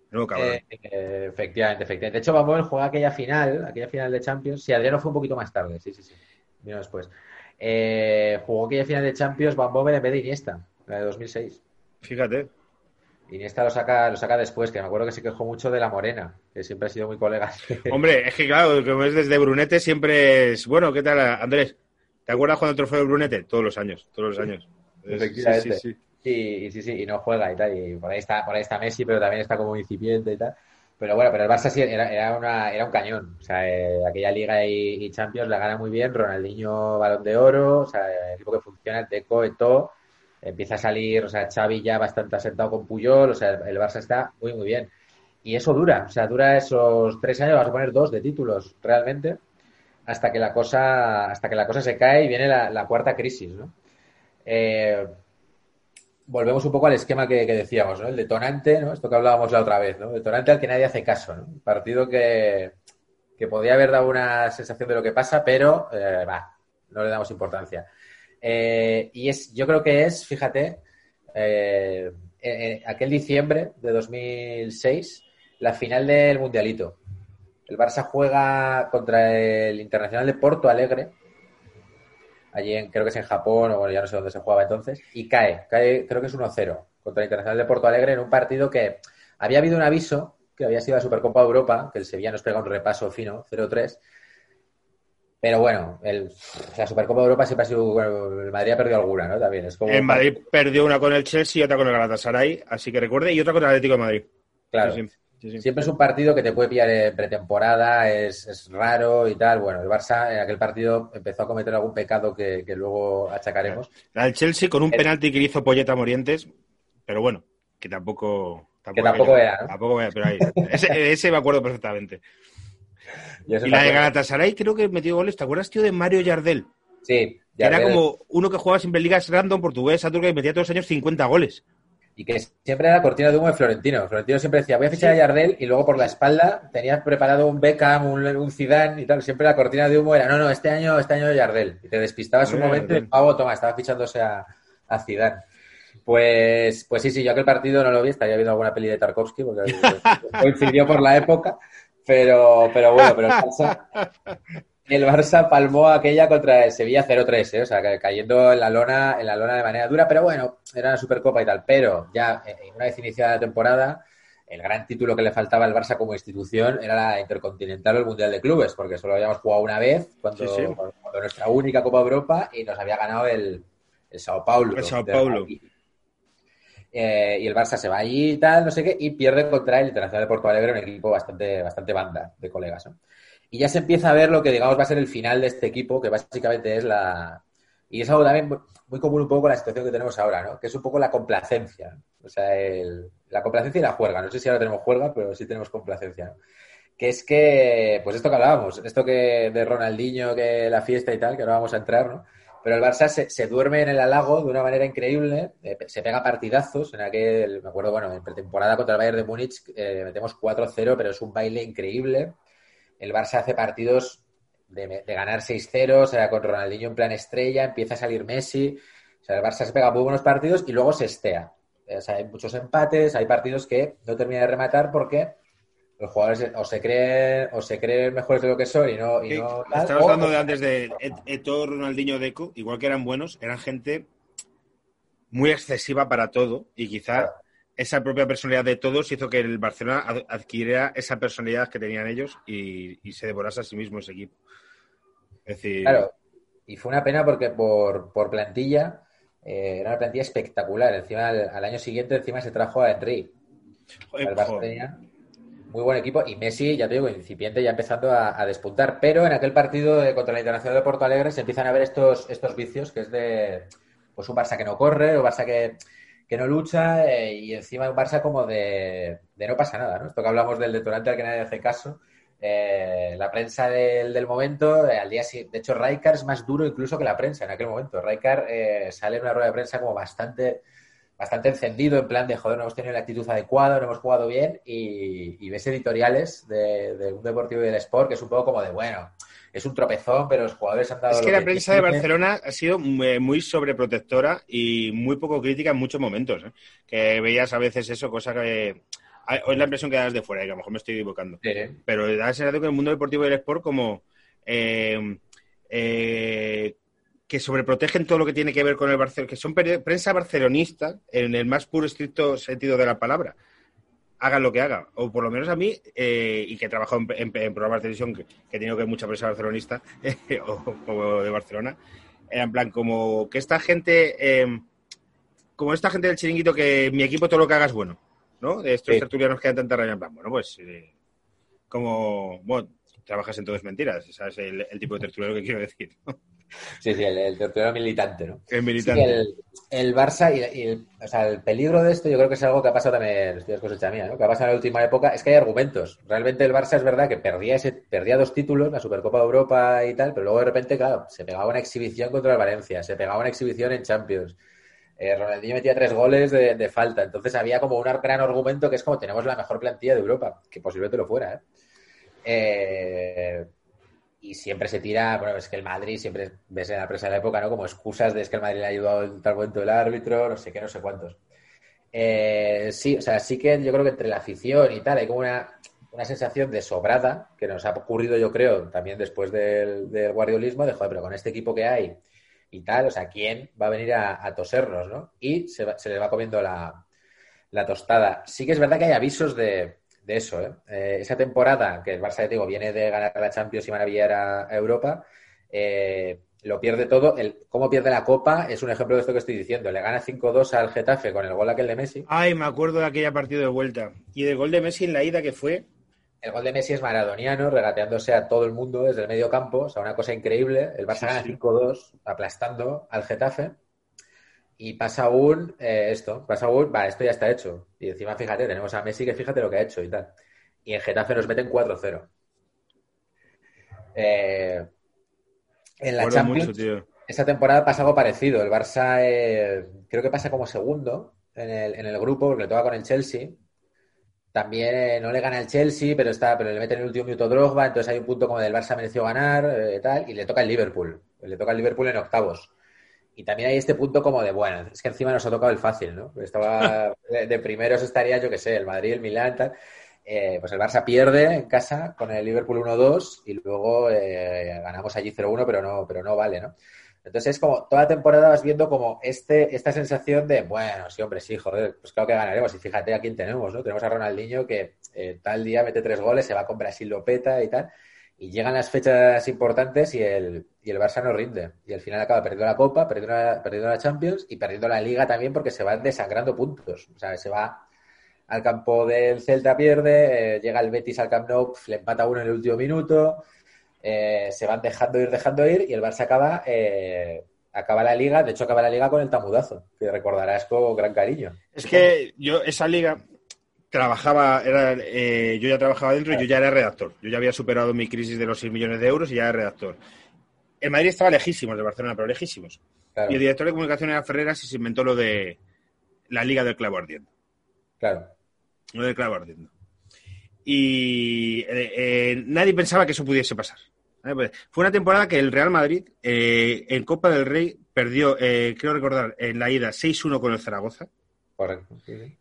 S2: No.
S3: Eh, eh, efectivamente, efectivamente. De hecho, Van Bommel juega aquella final, aquella final de Champions. Sí, Adriano fue un poquito más tarde, sí, sí, sí. Vino después. Eh, jugó aquella final de Champions Van Bommel en vez de Iniesta, la de 2006.
S2: Fíjate.
S3: Iniesta lo saca, lo saca después, que me acuerdo que se quejó mucho de la Morena, que siempre ha sido muy colega.
S2: Hombre, es que claro, como es desde Brunete siempre es... Bueno, ¿qué tal, Andrés? ¿Te acuerdas cuando el trofeo de Brunete? Todos los años, todos los años.
S3: Efectivamente.
S2: sí, sí, sí.
S3: Y, y sí, sí, y no juega y tal. Y por ahí está, por ahí está Messi, pero también está como incipiente y tal. Pero bueno, pero el Barça sí era, era, una, era un cañón. O sea, eh, aquella Liga y, Champions la gana muy bien. Ronaldinho, Balón de Oro. O sea, el equipo que funciona, el Deco, Eto. Empieza a salir, o sea, Xavi ya bastante asentado con Puyol. O sea, el, Barça está muy, muy bien. Y eso dura. O sea, dura esos tres años. Vamos a poner dos de títulos, realmente. Hasta que la cosa, hasta que la cosa se cae y viene la, la cuarta crisis, ¿no? Eh, volvemos un poco al esquema que, decíamos, ¿no? El detonante, ¿no? Esto que hablábamos la otra vez, ¿no? Detonante al que nadie hace caso, ¿no? Partido que, que podía haber dado una sensación de lo que pasa, pero eh, no le damos importancia. Eh, y es, yo creo que es, fíjate, eh, eh, aquel diciembre de 2006, la final del Mundialito. El Barça juega contra el Internacional de Porto Alegre, allí en, creo que es en Japón, o bueno, ya no sé dónde se jugaba entonces, y cae, cae, creo que es 1-0 contra el Internacional de Porto Alegre en un partido que había habido un aviso que había sido la Supercopa de Europa, que el Sevilla nos pega un repaso fino, 0-3. Pero bueno, el, la Supercopa de Europa siempre ha sido. Bueno, el Madrid ha perdido alguna, ¿no? También es como.
S2: En Madrid perdió una con el Chelsea y otra con el Galatasaray, así que recuerde, y otra con el Atlético de Madrid.
S3: Claro.
S2: Sí, sí, sí, sí.
S3: Siempre es un partido que te puede pillar en pretemporada, es, es raro y tal. Bueno, el Barça en aquel partido empezó a cometer algún pecado que, que luego achacaremos.
S2: La del Chelsea con un
S3: El-
S2: penalti que le hizo Polleta a Morientes, pero bueno, que tampoco.
S3: Que tampoco era, ¿no?
S2: Tampoco era, pero ahí. Ese, ese me acuerdo perfectamente.
S3: Y,
S2: la de Galatasaray creo que metió goles. ¿Te acuerdas, tío, de Mario Yardel?
S3: Sí,
S2: Que era como uno que jugaba siempre en ligas random, portuguesa, turca, y metía todos los años 50 goles.
S3: Y que siempre era la cortina de humo de Florentino. Florentino siempre decía, voy a fichar a Yardel y luego por la espalda tenías preparado un Beckham, un, un Zidane y tal. Siempre la cortina de humo era, no, no, este año, este año Yardel. Y te despistabas un momento y pavo, toma, estaba fichándose a, a Zidane. Pues, pues sí, sí, yo aquel partido no lo vi, estaría viendo alguna peli de Tarkovsky porque coincidió por la época, pero, pero bueno, pero el Barça, el Barça palmó aquella contra el Sevilla 0-3, ¿eh? o sea, ca- cayendo en la lona, en la lona de manera dura, pero bueno, era una Supercopa y tal, pero ya una vez iniciada la temporada, el gran título que le faltaba al Barça como institución era la Intercontinental o el Mundial de Clubes, porque solo habíamos jugado una vez, cuando,
S2: Sí, sí.
S3: cuando nuestra única Copa de Europa y nos había ganado el, el Sao Paulo.
S2: El Sao Paulo.
S3: Eh, y el Barça se va allí y tal, no sé qué, y pierde contra el Internacional de Porto Alegre, un equipo bastante, bastante banda de colegas. ¿no? Y ya se empieza a ver lo que, digamos, va a ser el final de este equipo, que básicamente es la. Y es algo también muy común un poco con la situación que tenemos ahora, ¿no? Que es un poco la complacencia. O sea, el, la complacencia y la juerga. No sé si ahora tenemos juerga, pero sí tenemos complacencia, ¿no? Que es que, pues esto que hablábamos, esto que de Ronaldinho, que la fiesta y tal, que no vamos a entrar, ¿no? Pero el Barça se, se, duerme en el halago de una manera increíble, eh, se pega partidazos. En aquel, me acuerdo, bueno, en pretemporada contra el Bayern de Múnich eh, metemos 4-0, pero es un baile increíble. El Barça hace partidos de, de ganar 6-0, o sea, con Ronaldinho en plan estrella, empieza a salir Messi. O sea, el Barça se pega muy buenos partidos y luego se estea. O sea, hay muchos empates, hay partidos que no termina de rematar porque los jugadores o se creen o se creen mejores de lo que son y no, y
S2: Sí,
S3: no tal,
S2: Estabas
S3: o-
S2: hablando de antes de Et- Eto'o, Ronaldinho, Deco, igual que eran buenos, eran gente muy excesiva para todo y quizá
S3: Claro.
S2: Esa propia personalidad de todos hizo que el Barcelona ad- adquiriera esa personalidad que tenían ellos y, y se devorase a sí mismo ese equipo. Es decir,
S3: Claro, y fue una pena porque por, por plantilla eh, era una plantilla espectacular. Encima, al, al año siguiente, encima se trajo a Henry.
S2: joder,
S3: tenía muy buen equipo y Messi, ya te digo, incipiente, ya empezando a, a despuntar. Pero en aquel partido de- contra la Internacional de Porto Alegre se empiezan a ver estos, estos vicios que es de pues un Barça que no corre, un Barça que, que no lucha eh, y encima un Barça como de, no pasa nada, ¿no? Esto que hablamos del detonante al que nadie hace caso. eh, la prensa del, del momento, eh, al día de hecho, Rijkaard es más duro incluso que la prensa en aquel momento. Rijkaard eh, sale en una rueda de prensa como bastante bastante encendido, en plan de joder, no hemos tenido la actitud adecuada, no hemos jugado bien, y, y ves editoriales de, de un deportivo y del sport que es un poco como de bueno, es un tropezón, pero los jugadores han dado.
S2: Es que la prensa de. Barcelona ha sido muy sobreprotectora y muy poco crítica en muchos momentos. ¿eh? Que veías a veces eso, cosa que. Hoy la impresión que das de fuera, y que a lo mejor me estoy equivocando.
S3: Sí.
S2: Pero da la sensación que el mundo deportivo y del sport, como. eh, eh, que sobreprotegen todo lo que tiene que ver con el Barcelona, que son prensa barcelonista en el más puro estricto sentido de la palabra. Hagan lo que hagan. O por lo menos a mí, eh, y que he trabajado en, en- en programas de televisión que, que he tenido que ver mucha prensa barcelonista o, o de Barcelona, era en plan como que esta gente, eh, como esta gente del chiringuito, que mi equipo todo lo que haga es bueno, ¿no? De estos
S3: Sí.
S2: tertulianos que dan tanta raya en plan, bueno, pues eh, como, bueno, trabajas en todo es mentiras, ¿sabes? El, el tipo de tertuliano que quiero decir, ¿no?
S3: Sí, sí, el, el militante, ¿no?
S2: El
S3: Sí,
S2: militante.
S3: el, el Barça y, y el, o sea, el peligro de esto yo creo que es algo que ha pasado también, esto ya es cosecha mía, ¿no? que ha pasado en la última época, es que hay argumentos. Realmente el Barça es verdad que perdía, ese, perdía dos títulos, la Supercopa de Europa y tal, pero luego de repente, claro, se pegaba una exhibición contra el Valencia, se pegaba una exhibición en Champions. Eh, Ronaldinho metía tres goles de, de falta, entonces había como un gran argumento que es como tenemos la mejor plantilla de Europa, que posiblemente lo fuera, ¿eh? Eh, y siempre se tira, bueno, es que el Madrid, siempre ves en la prensa de la época, ¿no? Como excusas de es que el Madrid le ha ayudado en tal momento el árbitro, no sé qué, no sé cuántos. Eh, sí, o sea, sí que yo creo que entre la afición y tal hay como una, una sensación de sobrada que nos ha ocurrido, yo creo, también después del, del guardiolismo, de joder, pero con este equipo que hay y tal, o sea, ¿quién va a venir a, tosernos, no? Y se, va- se va comiendo la, la tostada. Sí que es verdad que hay avisos de, de eso, ¿eh? Eh, esa temporada que el Barça, ya digo, viene de ganar la Champions y maravillar a, a Europa, eh, lo pierde todo. El, cómo pierde la Copa es un ejemplo de esto que estoy diciendo. Le gana 5-2 al Getafe con el gol aquel de Messi.
S2: Ay, me acuerdo de aquella partido de vuelta. Y del gol de Messi en la ida que fue.
S3: El gol de Messi es maradoniano, regateándose a todo el mundo desde el medio campo. O sea, una cosa increíble. El Barça
S2: Sí,
S3: gana
S2: sí.
S3: 5-2, aplastando al Getafe. Y pasa un, eh, esto, pasa un, va, esto ya está hecho. Y encima, fíjate, tenemos a Messi que fíjate lo que ha hecho y tal. Y en Getafe nos meten 4-0. Eh, en la Champions,
S2: mucho, tío.
S3: temporada pasa algo parecido. El Barça eh, creo que pasa como segundo en el, en el grupo, porque le toca con el Chelsea. También eh, no le gana el Chelsea, pero está, pero le mete en el último minuto Drogba, entonces hay un punto como del Barça mereció ganar, eh, tal, y le toca el Liverpool. Le toca el Liverpool en octavos. Y también hay este punto como de, bueno, es que encima nos ha tocado el fácil, ¿no? Estaba de, de primeros estaría, yo qué sé, el Madrid, el Milán, tal. Eh, pues el Barça pierde en casa con el Liverpool 1-2 y luego eh, ganamos allí 0-1, pero no, pero no vale, ¿no? Entonces es como toda temporada vas viendo como este, esta sensación de, bueno, sí, hombre, sí, joder, pues claro que ganaremos. Y fíjate a quién tenemos, ¿no? Tenemos a Ronaldinho que eh, tal día mete tres goles, se va con Brasil, lo peta y tal. Y llegan las fechas importantes y el, y el Barça no rinde. Y al final acaba perdiendo la Copa, perdiendo la, perdiendo la Champions y perdiendo la Liga también porque se van desangrando puntos. O sea, se va al campo del Celta, pierde, eh, llega el Betis al Camp Nou, le empata uno en el último minuto, eh, se van dejando ir, dejando ir y el Barça acaba, eh, acaba la Liga, de hecho acaba la Liga con el tamudazo, que recordarás con gran cariño.
S2: Es que yo esa liga trabajaba, era, eh, yo ya trabajaba dentro y yo ya era redactor. Yo ya había superado mi crisis de los 6 millones de euros y ya era redactor. El Madrid estaba lejísimos de Barcelona, pero lejísimos.
S3: Claro,
S2: Y el director de comunicación era Ferreras y se inventó lo de la Liga del Clavo Ardiendo.
S3: claro.
S2: Lo del clavo ardiendo. Y eh, eh, nadie pensaba que eso pudiese pasar. Fue una temporada que el Real Madrid eh, en Copa del Rey perdió, creo recordar, en la ida 6-1 con el Zaragoza.
S3: Correcto. sí, sí.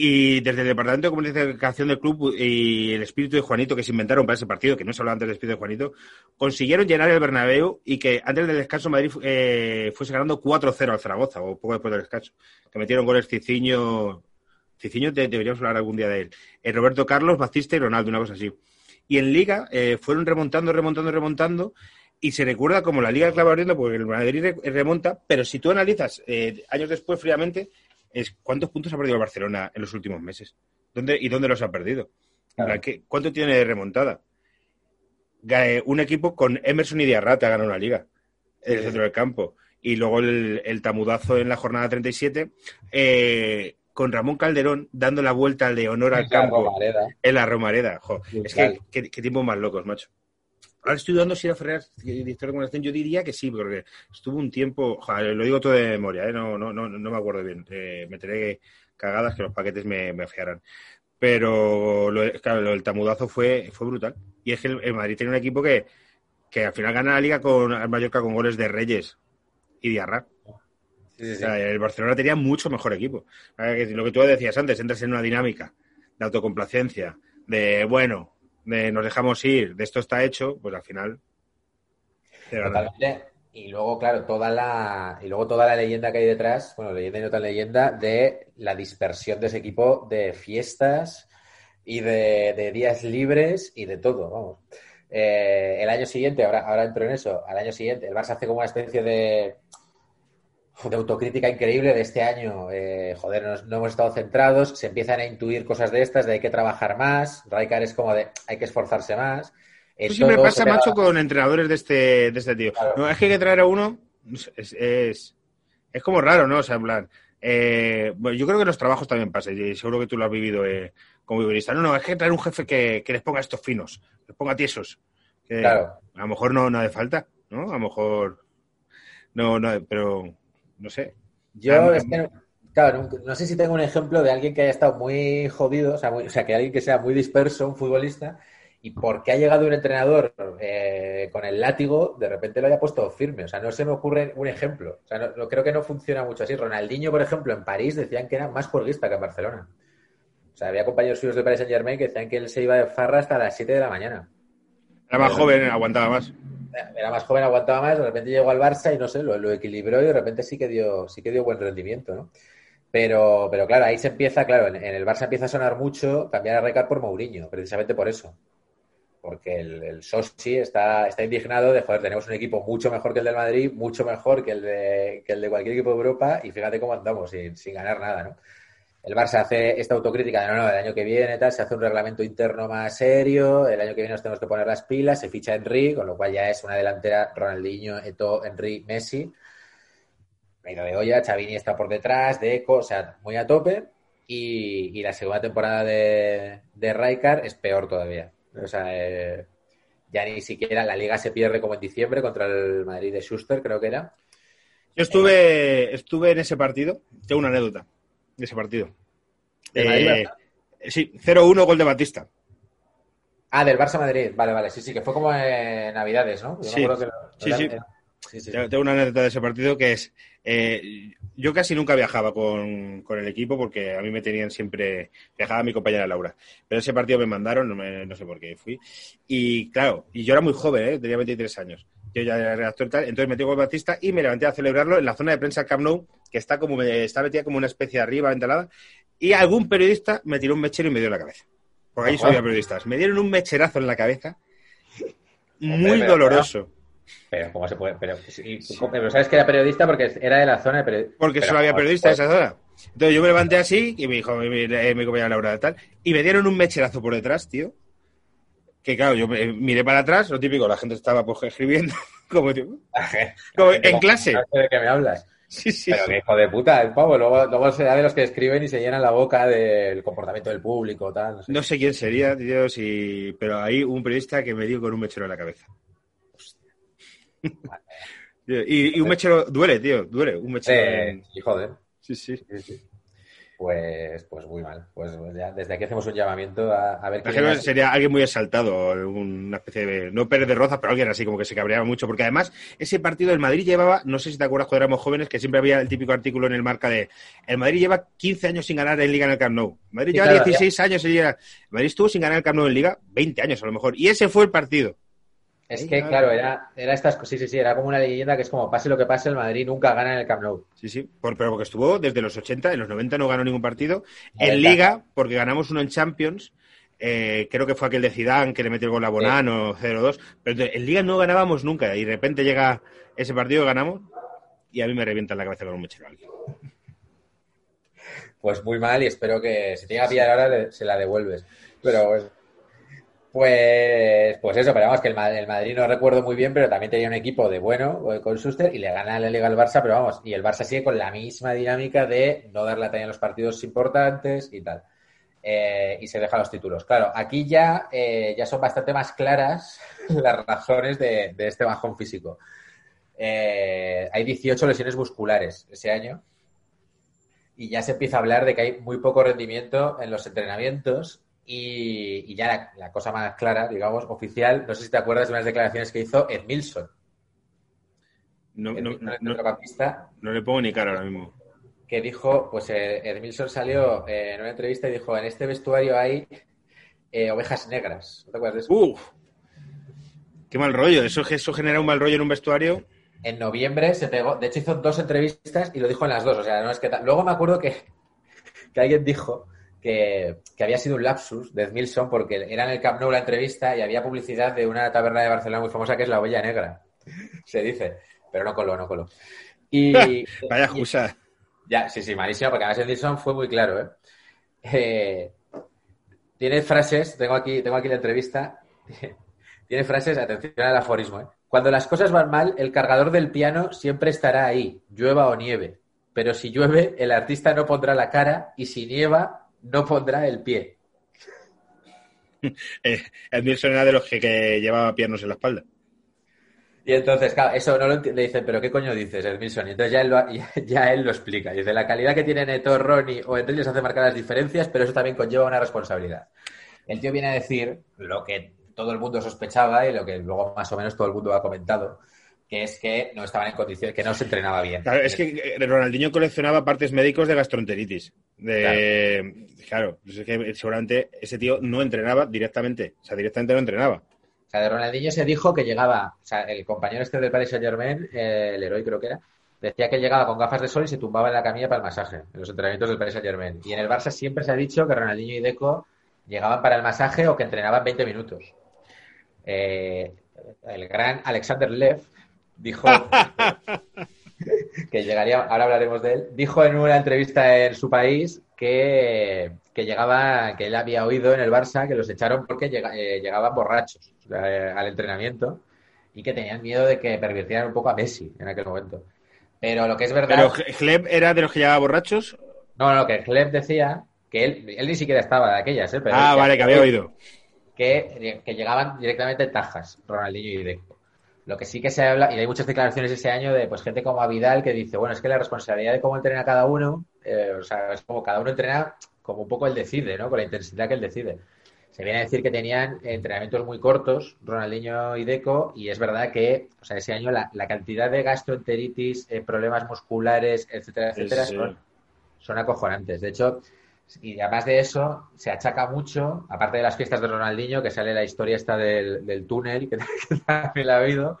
S2: Y desde el Departamento de Comunicación del club y el espíritu de Juanito que se inventaron para ese partido, que no se hablaba antes del espíritu de Juanito, consiguieron llenar el Bernabéu y que antes del descanso Madrid eh, fuese ganando 4-0 al Zaragoza, o poco después del descanso. Que metieron goles Ciciño. Ciciño te- deberíamos hablar algún día de él. Eh, Roberto Carlos, Batista y Ronaldo, una cosa así. Y en Liga eh, fueron remontando, remontando, remontando. Y se recuerda como la Liga Ardiendo, porque el Madrid re- remonta, pero si tú analizas eh, años después fríamente, es cuántos puntos ha perdido el Barcelona en los últimos meses. ¿Dónde, ¿Y dónde los ha perdido?
S3: Claro.
S2: En plan, ¿qué- ¿Cuánto tiene de remontada? Eh, Un equipo con Emerson y Diarra te ha ganado una liga en el
S3: Sí.
S2: centro del campo. Y luego el, el tamudazo en la jornada 37, eh, con Ramón Calderón dando la vuelta al de honor al campo en la Romareda. Jo, es que qué, qué tiempos más locos, macho. Ahora estoy dudando si era Ferrer director de comunicación. Yo diría que sí, porque estuvo un tiempo. joder, lo digo todo de memoria, ¿eh? no, no, no, no me acuerdo bien. Eh, meteré cagadas que los paquetes me, me afiarán. Pero lo, claro, lo del tamudazo fue, fue brutal. Y es que el, el Madrid tiene un equipo que, que al final gana la liga con al Mallorca con goles de Reyes y Diarra.
S3: Sí, sí,
S2: O
S3: sí.
S2: sea, el Barcelona tenía mucho mejor equipo. Lo que tú decías antes, entras en una dinámica de autocomplacencia, de bueno, nos dejamos ir, de esto está hecho, pues al final.
S3: Totalmente. Y luego, claro, toda la, y luego toda la leyenda que hay detrás, bueno, leyenda y no tan leyenda, de la dispersión de ese equipo de fiestas y de, de días libres y de todo, vamos. Eh, el año siguiente, ahora, ahora entro en eso, al año siguiente, el Barça hace como una especie de, de autocrítica increíble de este año. Eh, joder, no, no hemos estado centrados, se empiezan a intuir cosas de estas, de hay que trabajar más, Raikar es como de hay que esforzarse más. Eh,
S2: Eso siempre pasa, macho, con entrenadores de este, de este tío.
S3: Claro.
S2: No, es que hay que traer a uno, es, es, es como raro, ¿no? O sea, en plan, eh, bueno, yo creo que en los trabajos también pasa, y seguro que tú lo has vivido eh, como violista. No, no, es que traer un jefe que, que les ponga estos finos, les ponga tiesos. Que
S3: Claro.
S2: A lo mejor no, no hace falta, ¿no? A lo mejor no, no, pero no sé.
S3: Yo es que, claro, no, sé si tengo un ejemplo de alguien que haya estado muy jodido, o sea, muy- o sea, que alguien que sea muy disperso, un futbolista, y porque ha llegado un entrenador eh, con el látigo, de repente lo haya puesto firme. O sea, no se me ocurre un ejemplo. O sea, no, no- creo que no funciona mucho así. Ronaldinho, por ejemplo, en París decían que era más juerguista que en Barcelona. O sea, había compañeros suyos de Paris Saint Germain que decían que él se iba de farra hasta las 7 de la mañana.
S2: Era más joven, aguantaba más.
S3: Era más joven, aguantaba más, de repente llegó al Barça y no sé, lo, equilibró y de repente sí que dio, sí que dio buen rendimiento, ¿no? Pero, pero claro, ahí se empieza, claro, en, el Barça empieza a sonar mucho cambiar a Rijkaard por Mourinho, precisamente por eso. Porque el, el Sosi está, está indignado de, joder, tenemos un equipo mucho mejor que el del Madrid, mucho mejor que el de, que el de cualquier equipo de Europa y fíjate cómo andamos sin, sin ganar nada, ¿no? El Barça hace esta autocrítica de no, no, el año que viene tal, se hace un reglamento interno más serio, el año que viene nos tenemos que poner las pilas, se ficha Henry, con lo cual ya es una delantera Ronaldinho, Eto, Henry, Messi. Pero de olla, Xavini está por detrás, de Eco, o sea, muy a tope. Y, la segunda temporada de, de Rijkaard es peor todavía. O sea, eh, ya ni siquiera la liga se pierde como en diciembre contra el Madrid de Schuster, creo que era.
S2: Yo estuve, estuve en ese partido. Tengo una anécdota de ese partido.
S3: ¿Del Madrid,
S2: Eh, sí, 0-1 gol de Batista.
S3: Ah, del Barça Madrid, vale, vale, sí, sí, que fue como en Navidades, ¿no? Yo
S2: Sí.
S3: que lo-
S2: Sí, sí.
S3: era- sí, sí,
S2: tengo una anécdota de ese partido que es. eh, yo casi nunca viajaba con, con el equipo porque a mí me tenían siempre. Viajaba mi compañera Laura. Pero ese partido me mandaron, no, me- no sé por qué fui. Y claro, y yo era muy joven, ¿eh? tenía 23 años. Yo ya era redactor y tal. Entonces metí gol Batista y me levanté a celebrarlo en la zona de prensa Camp Nou, que está como está metida como una especie de arriba, entalada. Y algún periodista me tiró un mechero y me dio en la cabeza. Porque allí había periodistas. Me dieron un mecherazo en la cabeza muy
S3: pero-
S2: doloroso.
S3: Pero, ¿cómo se puede? Pero, sí, pero sabes que era periodista porque era de la zona de periodista.
S2: Porque solo había periodistas a esa zona. Entonces yo me levanté así y me dijo mi, mi, mi compañera Laura tal. Y me dieron un mecherazo por detrás, tío. Que claro, yo me- miré para atrás, lo típico, la gente estaba pues escribiendo, como, como en clase.
S3: De qué me hablas.
S2: Sí, sí,
S3: Pero
S2: sí.
S3: que hijo de puta, el pavo. Luego, luego se da de los que escriben y se llenan la boca del comportamiento del público, tal. No sé.
S2: No sé quién sería, tío, si... pero hay un periodista que me dio con un mechero en la cabeza. Tío, Y, y un mechero duele, tío, duele. Un mechero.
S3: Eh, y joder.
S2: Sí, sí.
S3: Sí, sí. Pues, pues muy mal. Pues, pues ya desde aquí hacemos un llamamiento a, a ver es-
S2: sería alguien muy exaltado, una especie de. No Pérez de Roza, pero alguien así como que se cabreaba mucho. Porque además, ese partido del Madrid llevaba, no sé si te acuerdas cuando éramos jóvenes, que siempre había el típico artículo en el marca de. El Madrid lleva 15 años sin ganar en Liga en el Camp Nou. Madrid lleva
S3: claro,
S2: 16 años en Liga. El Madrid estuvo sin ganar el Camp Nou en Liga 20 años a lo mejor. Y ese fue el partido.
S3: Es que, claro, era, era estas cosas. Sí, sí, sí, era como una leyenda que es como pase lo que pase, el Madrid nunca gana en el Camp Nou.
S2: Sí, sí. Por- pero porque estuvo desde los 80, en los 90 no ganó ningún partido. En
S3: 90.
S2: Liga, porque ganamos uno en Champions. eh, creo que fue aquel de Zidane que le metió el gol a Bonano 0-2. Pero en Liga no ganábamos nunca. Y de repente llega ese partido, ganamos. Y a mí me revienta la cabeza con un mechero alguien.
S3: Pues muy mal y espero que si te llega a pillar ahora le- se la devuelves. Pero bueno. Pues, pues eso, pero vamos, que el, Ma- el Madrid no recuerdo muy bien, pero también tenía un equipo de bueno eh, con Suster y le gana la Liga al Barça, pero vamos, y el Barça sigue con la misma dinámica de no dar la talla en los partidos importantes y tal. Eh, y se deja los títulos. Claro, aquí ya, eh, ya son bastante más claras las razones de, este bajón físico. Hay 18 lesiones musculares ese año y ya se empieza a hablar de que hay muy poco rendimiento en los entrenamientos y, y ya la, la cosa más clara, digamos, oficial, no sé si te acuerdas de unas declaraciones que hizo Ed Milson,
S2: No, no, no, no- no le pongo ni cara ahora mismo.
S3: que dijo, pues eh, Ed Milson salió eh, en una entrevista y dijo, en este vestuario hay eh, ovejas negras. ¿No te acuerdas de eso?
S2: ¡Uf! ¡Qué mal rollo! Eso, eso genera un mal rollo en un vestuario.
S3: En noviembre se pegó, de hecho hizo dos entrevistas y lo dijo en las dos, o sea, no es que tal. Luego me acuerdo que, que alguien dijo que, que había sido un lapsus de Ed Milson porque era en el Camp Nou la entrevista y había publicidad de una taberna de Barcelona muy famosa que es La Ovella Negra, se dice, pero no coló, no coló. Y,
S2: Vaya excusa.
S3: ya, sí, sí, malísimo, porque además Ed Milson fue muy claro, ¿eh? Eh, tiene frases, tengo aquí, tengo aquí la entrevista, tiene frases, atención al aforismo, ¿eh? Cuando las cosas van mal, el cargador del piano siempre estará ahí, llueva o nieve. Pero si llueve, el artista no pondrá la cara y si nieva, no pondrá el pie.
S2: Eh, Edmilson era de los que, que llevaba piernos en la espalda.
S3: Y entonces, claro, eso no lo enti- le dicen, pero ¿qué coño dices, Edmilson? Y entonces ya él, lo, ya, ya él lo explica. Dice, la calidad que tienen Neto, Ronnie o Enrique hace marcar las diferencias, pero eso también conlleva una responsabilidad. El tío viene a decir lo que todo el mundo sospechaba y lo que luego más o menos todo el mundo ha comentado, que es que no estaban en condiciones, que no se entrenaba bien.
S2: Claro, es que eh, Ronaldinho coleccionaba partes médicos de gastroenteritis. De, claro, pues es que seguramente ese tío no entrenaba directamente. O sea, directamente no entrenaba.
S3: O sea, de Ronaldinho se dijo que llegaba, o sea, el compañero este del Paris Saint Germain, el héroe creo que era, decía que llegaba con gafas de sol y se tumbaba en la camilla para el masaje, en los entrenamientos del Paris Saint Germain. Y en el Barça siempre se ha dicho que Ronaldinho y Deco llegaban para el masaje o que entrenaban 20 minutos. Eh, el gran Alexander Lev dijo que llegaría, ahora hablaremos de él, dijo en una entrevista en su país que, que llegaba, que él había oído en el Barça que los echaron porque llega- eh, llegaban borrachos eh, al entrenamiento y que tenían miedo de que pervirtieran un poco a Messi en aquel momento. Pero lo que es verdad,
S2: Pero Gleb era de los que llevaba borrachos.
S3: no, no, que Clem decía que él, él ni siquiera estaba de aquellas, ¿eh? Pero
S2: ah, vale, que había oído.
S3: que, que llegaban directamente tajas, Ronaldinho y Deco. Lo que sí que se habla, y hay muchas declaraciones ese año de pues gente como Vidal que dice, bueno, es que la responsabilidad de cómo entrena cada uno, eh, o sea, es como cada uno entrena como un poco él decide, ¿no? Con la intensidad que él decide. Se viene a decir que tenían entrenamientos muy cortos, Ronaldinho y Deco, y es verdad que, o sea, ese año la, la cantidad de gastroenteritis, eh, problemas musculares, etcétera,
S2: Sí,
S3: etcétera,
S2: sí.
S3: son, son acojonantes. De hecho, y además de eso, se achaca mucho, aparte de las fiestas de Ronaldinho, que sale la historia esta del, del túnel, que, que también la ha habido.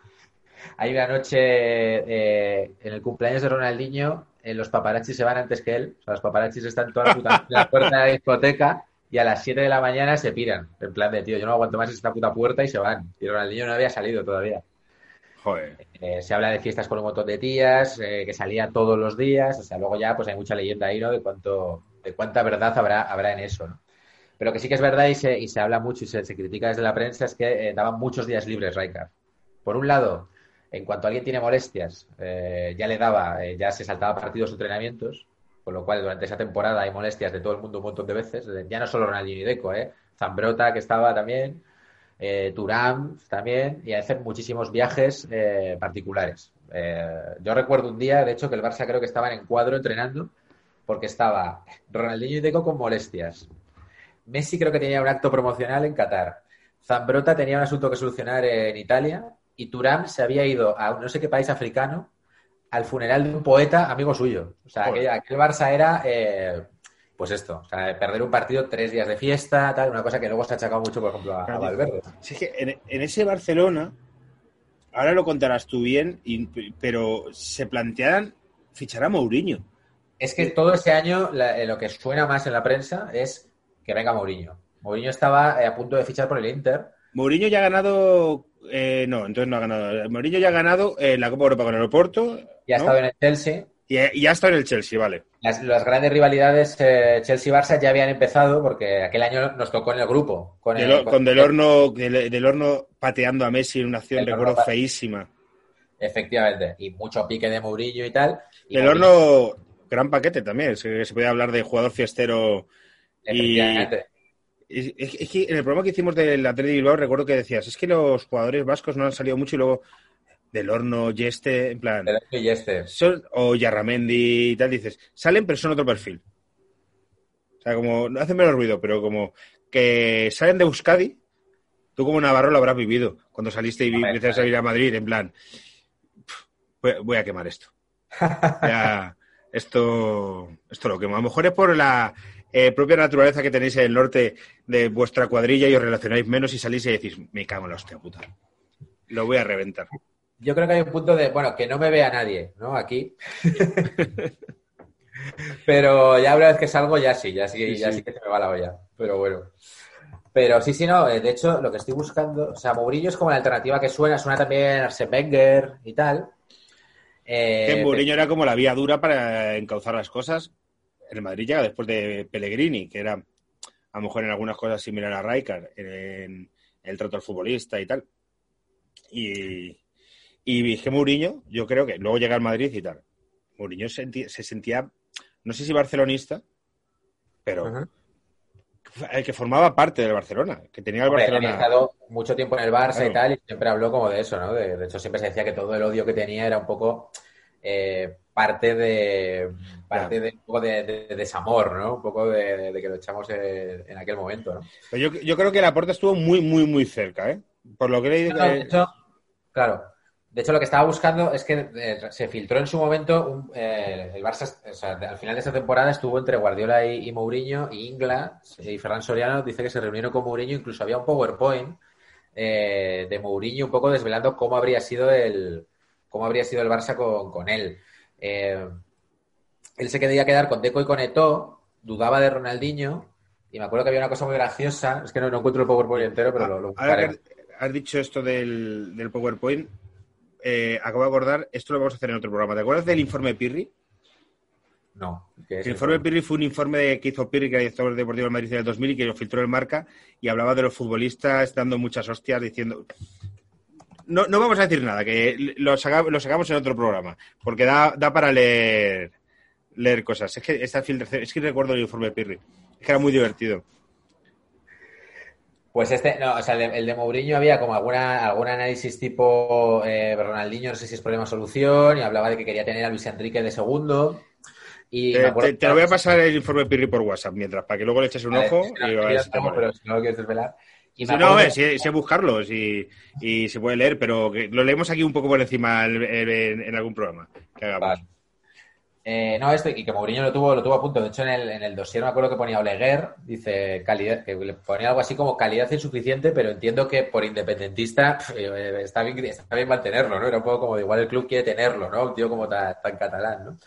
S3: Hay una noche eh, en el cumpleaños de Ronaldinho, eh, los paparazzis se van antes que él. O sea, los paparazzis están toda la puta en la puerta de la discoteca y a las 7 de la mañana se piran. En plan de, tío, yo no aguanto más esta puta puerta y se van. Y Ronaldinho no había salido todavía.
S2: Joder.
S3: Eh, se habla de fiestas con un montón de tías, eh, que salía todos los días. O sea, luego ya pues hay mucha leyenda ahí, ¿no? De cuánto, cuánta verdad habrá, habrá en eso, ¿no? Pero que sí que es verdad y se, y se habla mucho y se, se critica desde la prensa es que eh, daban muchos días libres Rijkaard. Por un lado, en cuanto alguien tiene molestias, eh, ya le daba, eh, ya se saltaba partidos o entrenamientos, con lo cual durante esa temporada hay molestias de todo el mundo un montón de veces, ya no solo Ronaldinho y Deco, eh, Zambrota que estaba también, eh, Turán también, y hacen muchísimos viajes eh, particulares. Eh, yo recuerdo un día, de hecho, que el Barça creo que estaban en cuadro entrenando, porque estaba Ronaldinho y Deco con molestias. Messi creo que tenía un acto promocional en Qatar. Zambrota tenía un asunto que solucionar en Italia y Turam se había ido a no sé qué país africano al funeral de un poeta amigo suyo. O sea, aquel, aquel Barça era, eh, pues esto, o sea, perder un partido tres días de fiesta, tal, una cosa que luego se ha achacado mucho, por ejemplo, a, a Valverde.
S2: Si es que en, en ese Barcelona, ahora lo contarás tú bien, y- pero se plantean fichar a Mourinho.
S3: Es que todo ese año la- eh, lo que suena más en la prensa es que venga Mourinho. Mourinho estaba eh, a punto de fichar por el Inter.
S2: Mourinho ya ha ganado. eh, no, entonces no ha ganado. Mourinho ya ha ganado eh, la Copa Europa con el Oporto.
S3: Ya ha
S2: ¿no?
S3: estado en el Chelsea.
S2: Y, y ya está en el Chelsea, vale.
S3: Las, las grandes rivalidades eh, Chelsea-Barça ya habían empezado porque aquel año nos tocó en el grupo. Con, el,
S2: Del, con Del Horno, del, del Horno pateando a Messi en una acción, recuerdo, feísima.
S3: Efectivamente. Y mucho pique de Mourinho y tal. Y
S2: Del Horno, gran paquete también. Se, se puede hablar de jugador fiestero. Y, es, que en el programa que hicimos del Atleti Bilbao recuerdo que decías, es que los jugadores vascos no han salido mucho y luego Del Horno, Yeste, en plan...
S3: Del Horno y este.
S2: son- o Yarramendi y tal, dices, salen pero son otro perfil. O sea, como, no hacen menos ruido, pero como que salen de Euskadi, tú como Navarro lo habrás vivido cuando saliste y empezaste a ir a Madrid, en plan, "Pf, voy, voy a quemar esto. Ya, esto, esto lo quemo. A lo mejor es por la eh, propia naturaleza que tenéis en el norte de vuestra cuadrilla y os relacionáis menos y salís y decís, me cago en la hostia puta. Lo voy a reventar.
S3: Yo creo que hay un punto de, bueno, que no me vea nadie, ¿no? Aquí. Pero ya una vez que salgo, ya sí, ya sí,
S2: Sí,
S3: ya
S2: sí.
S3: sí que se me va la olla. Pero bueno. Pero sí, sí, no. eh, De hecho, lo que estoy buscando, o sea, Mourinho es como la alternativa que suena, suena también Arsene Wenger y tal. Eh,
S2: que Mourinho era como la vía dura para encauzar las cosas. El Madrid llega después de Pellegrini, que era a lo mejor en algunas cosas similar a Rijkaard, en el trato al futbolista y tal. Y, y dije Mourinho, yo creo que luego llega al Madrid y tal. Mourinho se sentía, no sé si barcelonista, pero. El que formaba parte del Barcelona, que tenía el
S3: Hombre, él había
S2: Barcelona.
S3: estado mucho tiempo en el Barça
S2: Claro.
S3: y tal, y siempre habló como de eso, ¿no? De, de hecho, siempre se decía que todo el odio que tenía era un poco eh, parte de parte de un poco de, de- de desamor, ¿no? Un poco de, que lo echamos en, en aquel momento, ¿no?
S2: Pero yo, yo creo que la puerta estuvo muy, muy, muy cerca, ¿eh? Por lo que he leído.
S3: No, no, de hecho, claro. De hecho, lo que estaba buscando es que eh, se filtró en su momento un- eh, el Barça, o sea, al final de esta temporada estuvo entre Guardiola y, y Mourinho y Ingla y Ferran Soriano dice que se reunieron con Mourinho, incluso había un PowerPoint eh, de Mourinho un poco desvelando cómo habría sido el cómo habría sido el Barça con, con él. Eh, él se quería quedar con Deco y con Eto'o, dudaba de Ronaldinho y me acuerdo que había una cosa muy graciosa, es que no, no encuentro el PowerPoint entero, pero lo, lo
S2: Ahora
S3: buscaré.
S2: que has- has dicho esto del, del PowerPoint, eh, acabo de acordar, esto lo vamos a hacer en otro programa. ¿Te acuerdas del informe Pirri?
S3: No. ¿qué es
S2: El informe Pirri fue un informe que hizo Pirri, que era director deportivo del Madrid en el 2000 y que lo filtró en marca y hablaba de los futbolistas dando muchas hostias diciendo... No, no vamos a decir nada, que lo, saca- lo sacamos en otro programa, porque da, da para leer leer cosas. Es que esta filtración, es que recuerdo el informe Pirri, es que era muy divertido.
S3: Pues este, no, o sea, el de, el de Mourinho había como alguna, algún análisis tipo eh, Ronaldinho, no sé si es problema o solución, y hablaba de que quería tener a Luis Enrique de segundo. Y
S2: Eh, te, te lo voy a pasar el informe Pirri por WhatsApp mientras, para que luego le eches un ojo
S3: pero si no lo quieres desvelar. Y
S2: Sí, no,
S3: que-
S2: sé, sé buscarlos y, y se puede leer, pero que lo leemos aquí un poco por encima en, en- en algún programa que hagamos.
S3: Vale. Eh, no, esto, y que Mourinho lo tuvo, lo tuvo a punto. De hecho, en el, en el dossier me acuerdo que ponía Oleguer, dice calidad, que le ponía algo así como calidad insuficiente, pero entiendo que por independentista pf, eh, está, bien, está bien mantenerlo, ¿no? Era un poco como igual el club quiere tenerlo, ¿no? Un tío como tan, tan catalán, ¿no?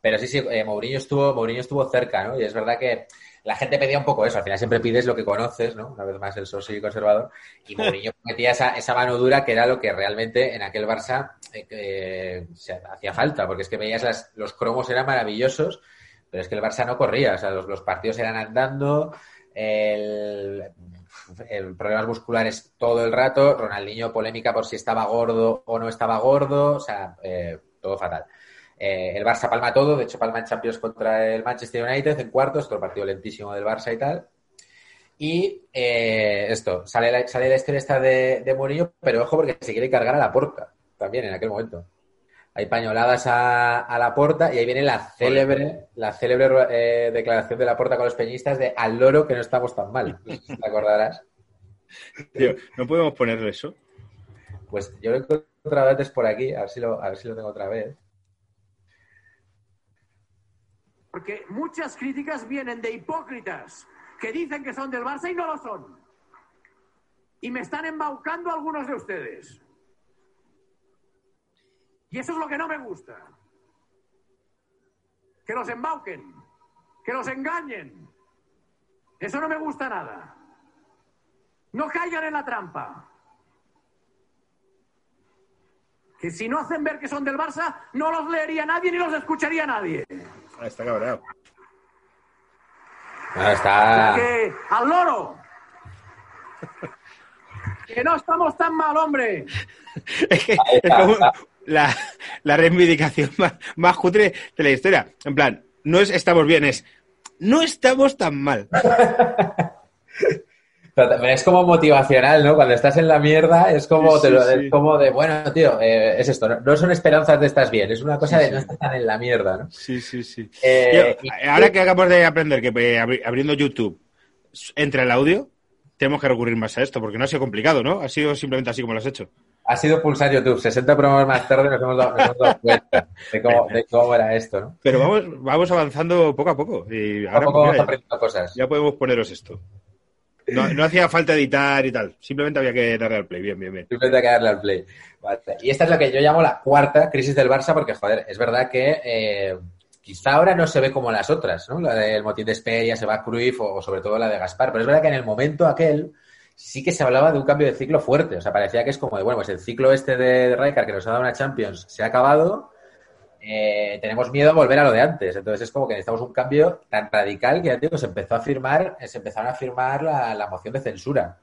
S3: Pero sí, sí, eh, Mourinho estuvo, Mourinho estuvo cerca, ¿no? Y es verdad que la gente pedía un poco eso. Al final siempre pides lo que conoces, ¿no? Una vez más el socio conservador. Y Mourinho metía esa, esa mano dura que era lo que realmente en aquel Barça eh, eh, se hacía falta, porque es que veías las, los cromos eran maravillosos, pero es que el Barça no corría, o sea, los, los partidos eran andando, el, el problemas musculares todo el rato, Ronaldinho polémica por si estaba gordo o no estaba gordo, o sea, eh, todo fatal. Eh, el Barça palma todo, de hecho palma en Champions contra el Manchester United en cuartos, otro partido lentísimo del Barça y tal. Y eh, esto, sale la, sale la historia esta de, de Mourinho, pero ojo porque se quiere cargar a la porta también en aquel momento. Hay pañoladas a, a la porta y ahí viene la célebre, la célebre eh, declaración de la porta con los peñistas de al loro que no estamos tan mal. Te acordarás.
S2: Tío, ¿no podemos ponerle eso?
S3: Pues yo lo encontré otra vez por aquí, a ver si lo, a ver si lo tengo otra vez.
S4: Porque muchas críticas vienen de hipócritas que dicen que son del Barça y no lo son. Y me están embaucando algunos de ustedes. Y eso es lo que no me gusta. Que los embauquen, que los engañen. Eso no me gusta nada. No caigan en la trampa. Que si no hacen ver que son del Barça, no los leería nadie ni los escucharía nadie.
S2: Ah, está cabreado.
S3: Bueno, está.
S4: Que al loro. Que no estamos tan mal, hombre.
S2: Es que es como la, la reivindicación más, más cutre de la historia. En plan, no es estamos bien, es no estamos tan mal.
S3: Pero también es como motivacional, ¿no? Cuando estás en la mierda es como,
S2: Sí,
S3: te lo-
S2: sí, sí.
S3: es como de, bueno, tío, eh, es esto, ¿no? no son esperanzas de estás bien, es una cosa de no estar tan en la mierda, ¿no?
S2: Sí, sí, sí.
S3: Eh,
S2: Tío,
S3: y-
S2: ahora que acabamos de aprender que eh, abri- abriendo YouTube entra el audio, tenemos que recurrir más a esto, porque no ha sido complicado, ¿no? Ha sido simplemente así como lo has hecho.
S3: Ha sido pulsar YouTube, 60 programas más tarde nos hemos dado, nos hemos dado cuenta de cómo, de cómo era esto, ¿no?
S2: Pero vamos, vamos avanzando poco a poco. Y ahora
S3: vamos aprendiendo cosas.
S2: ya podemos poneros esto. No, no hacía falta editar y tal. Simplemente había que darle al play. Bien, bien, bien.
S3: Simplemente hay que darle al play. Vale. Y esta es lo que yo llamo la cuarta crisis del Barça, porque, joder, es verdad que eh, quizá ahora no se ve como las otras, ¿no? La del motín de Esperia, se va a Cruyff o, o sobre todo la de Gaspar, pero es verdad que en el momento aquel sí que se hablaba de un cambio de ciclo fuerte. O sea, parecía que es como de, bueno, pues el ciclo este de Rijkaard que nos ha dado una Champions se ha acabado, eh, tenemos miedo a volver a lo de antes. Entonces es como que necesitamos un cambio tan radical que ya digo, se empezó a firmar, se empezaron a firmar la, la moción de censura.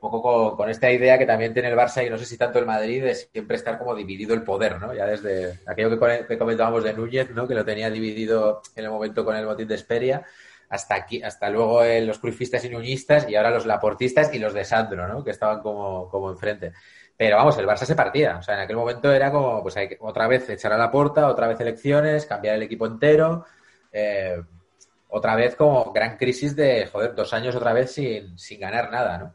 S3: Un poco con, esta idea que también tiene el Barça y no sé si tanto el Madrid de siempre estar como dividido el poder, ¿no? Ya desde aquello que comentábamos de Núñez, ¿no? Que lo tenía dividido en el momento con el motín de Esperia, hasta aquí, hasta luego eh, los cruifistas y nuñistas y ahora los laportistas y los de Sandro, ¿no? Que estaban como, como enfrente. Pero vamos, el Barça se partía. O sea, en aquel momento era como, pues hay que otra vez echar a la puerta, otra vez elecciones, cambiar el equipo entero. eh, otra vez como gran crisis de, joder, dos años otra vez sin, sin ganar nada, ¿no?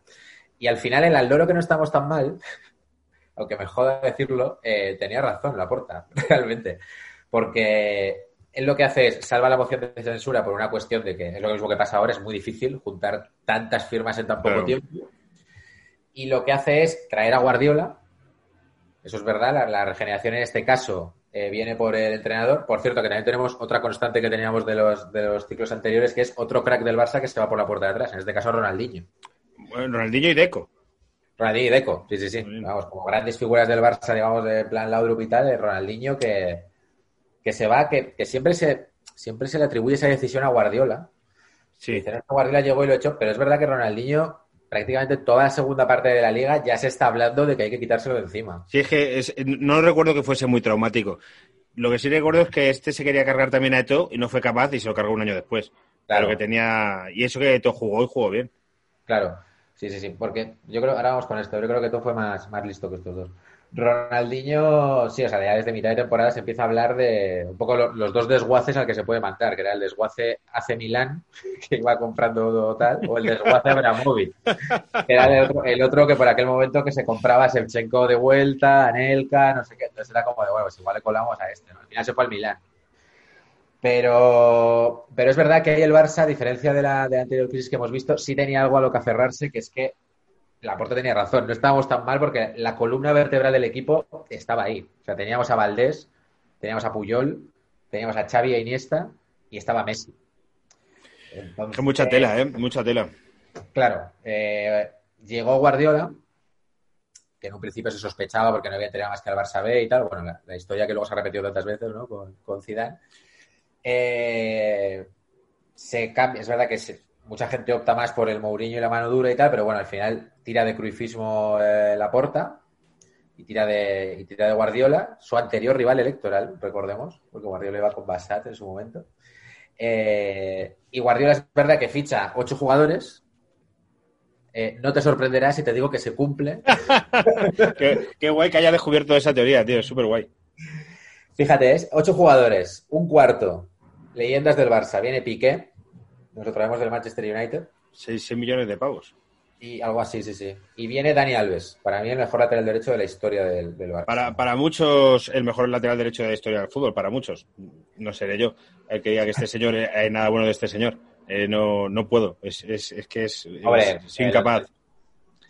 S3: Y al final el Aldoro que no estamos tan mal, aunque me joda decirlo, eh, tenía razón la porta, realmente. Porque él lo que hace es salva la moción de censura por una cuestión de que es lo mismo que pasa ahora, es muy difícil juntar tantas firmas en tan poco
S2: Claro.
S3: tiempo. Y lo que hace es traer a Guardiola. Eso es verdad, la, la regeneración en este caso eh, viene por el entrenador. Por cierto, que también tenemos otra constante que teníamos de los, de los ciclos anteriores, que es otro crack del Barça que se va por la puerta de atrás. En este caso, Ronaldinho.
S2: Bueno, Ronaldinho y Deco.
S3: Ronaldinho y Deco, sí, sí, sí. Vamos, como grandes figuras del Barça, digamos, de plan Laudrup y tal, de Ronaldinho que, que se va, que, que siempre se siempre se le atribuye esa decisión a Guardiola.
S2: Sí.
S3: Dicen, "No, Guardiola llegó y lo echó, pero es verdad que Ronaldinho, prácticamente toda la segunda parte de la liga, ya se está hablando de que hay que quitárselo de encima.
S2: Sí, es que es- no recuerdo que fuese muy traumático. Lo que sí recuerdo es que este se quería cargar también a Eto y no fue capaz y se lo cargó un año después.
S3: Claro.
S2: Que tenía. Y eso que Eto jugó y jugó bien.
S3: Claro, sí, sí, sí, porque yo creo, ahora vamos con esto, yo creo que todo fue más, más listo que estos dos. Ronaldinho, sí, o sea, ya desde mitad de temporada se empieza a hablar de un poco lo- los dos desguaces al que se puede mandar, que era el desguace AC Milán, que iba comprando tal, o el desguace Abramovich, que era el otro, el otro que por aquel momento que se compraba Shevchenko de vuelta, Anelka, no sé qué, entonces era como de, bueno, pues igual le colamos a este, ¿no? Al final se fue al Milán. Pero, pero es verdad que ahí el Barça, a diferencia de la, de la anterior crisis que hemos visto, sí tenía algo a lo que aferrarse, que es que Laporte tenía razón. No estábamos tan mal porque la columna vertebral del equipo estaba ahí. O sea, teníamos a Valdés, teníamos a Puyol, teníamos a Xavi e Iniesta y estaba Messi. Entonces,
S2: mucha tela, ¿eh? Mucha tela.
S3: Claro, eh, llegó Guardiola, que en un principio se sospechaba porque no había entrenado más que al Barça B y tal. Bueno, la, la historia que luego se ha repetido tantas veces, ¿no? Con, con Zidane. Eh, se cambia, es verdad que se- mucha gente opta más por el Mourinho y la mano dura y tal, pero bueno, al final tira de cruifismo la porta y tira de, y tira de Guardiola, su anterior rival electoral, recordemos, porque Guardiola iba con Bassat en su momento. Eh, y Guardiola es verdad que ficha ocho jugadores. Eh, no te sorprenderá si te digo que se cumple.
S2: Qué, qué guay que haya descubierto esa teoría, tío. Es súper guay.
S3: Fíjate, es ocho jugadores, un cuarto, leyendas del Barça. Viene Piqué, nos lo traemos del Manchester United,
S2: 6, millones de pavos.
S3: y algo así, sí, sí. Y viene Dani Alves, para mí el mejor lateral derecho de la historia del, del Barça.
S2: Para, para muchos, el mejor lateral derecho de la historia del fútbol. Para muchos. No seré yo el que diga que este señor, eh, hay nada bueno de este señor. Eh, no, no puedo. Es, es, es que es,
S3: el-
S2: incapaz.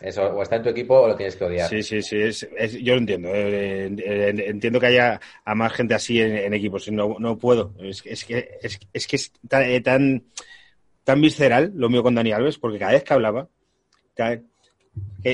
S3: Eso, o está en tu equipo o lo tienes que odiar.
S2: Sí, sí, sí. Es, es- yo lo entiendo. eh, eh, entiendo que haya a más gente así en, en equipos. No, no puedo. Es, es que es, que es tan, tan, tan visceral lo mío con Dani Alves, porque cada vez que hablaba, cada-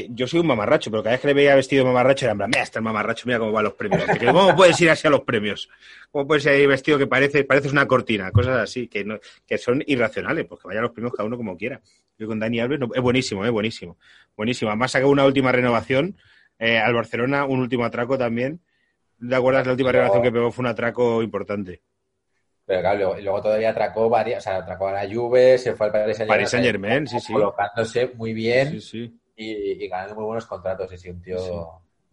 S2: yo soy un mamarracho, pero cada vez que le veía vestido de mamarracho era en plan, mira, está el mamarracho, mira cómo van los premios. Que, ¿Cómo puedes ir así a los premios? ¿Cómo puedes ir ahí vestido que parece, pareces una cortina? Cosas así, que, no, que son irracionales, pues que vaya a los premios cada uno como quiera. Yo con Dani Alves, no- es buenísimo, es buenísimo. Buenísimo. Además sacó una última renovación eh, al Barcelona, un último atraco también. ¿Te acuerdas? La última renovación que pegó fue un atraco importante.
S3: Pero claro, luego, todavía atracó varias, o sea, atracó a la Juve, se fue al Paris Saint-Germain.
S2: Paris Saint-Germain, sí, sí.
S3: Colocándose muy bien
S2: Sí, sí.
S3: y, y ganando muy buenos contratos. Sí, un tío,
S2: Sí.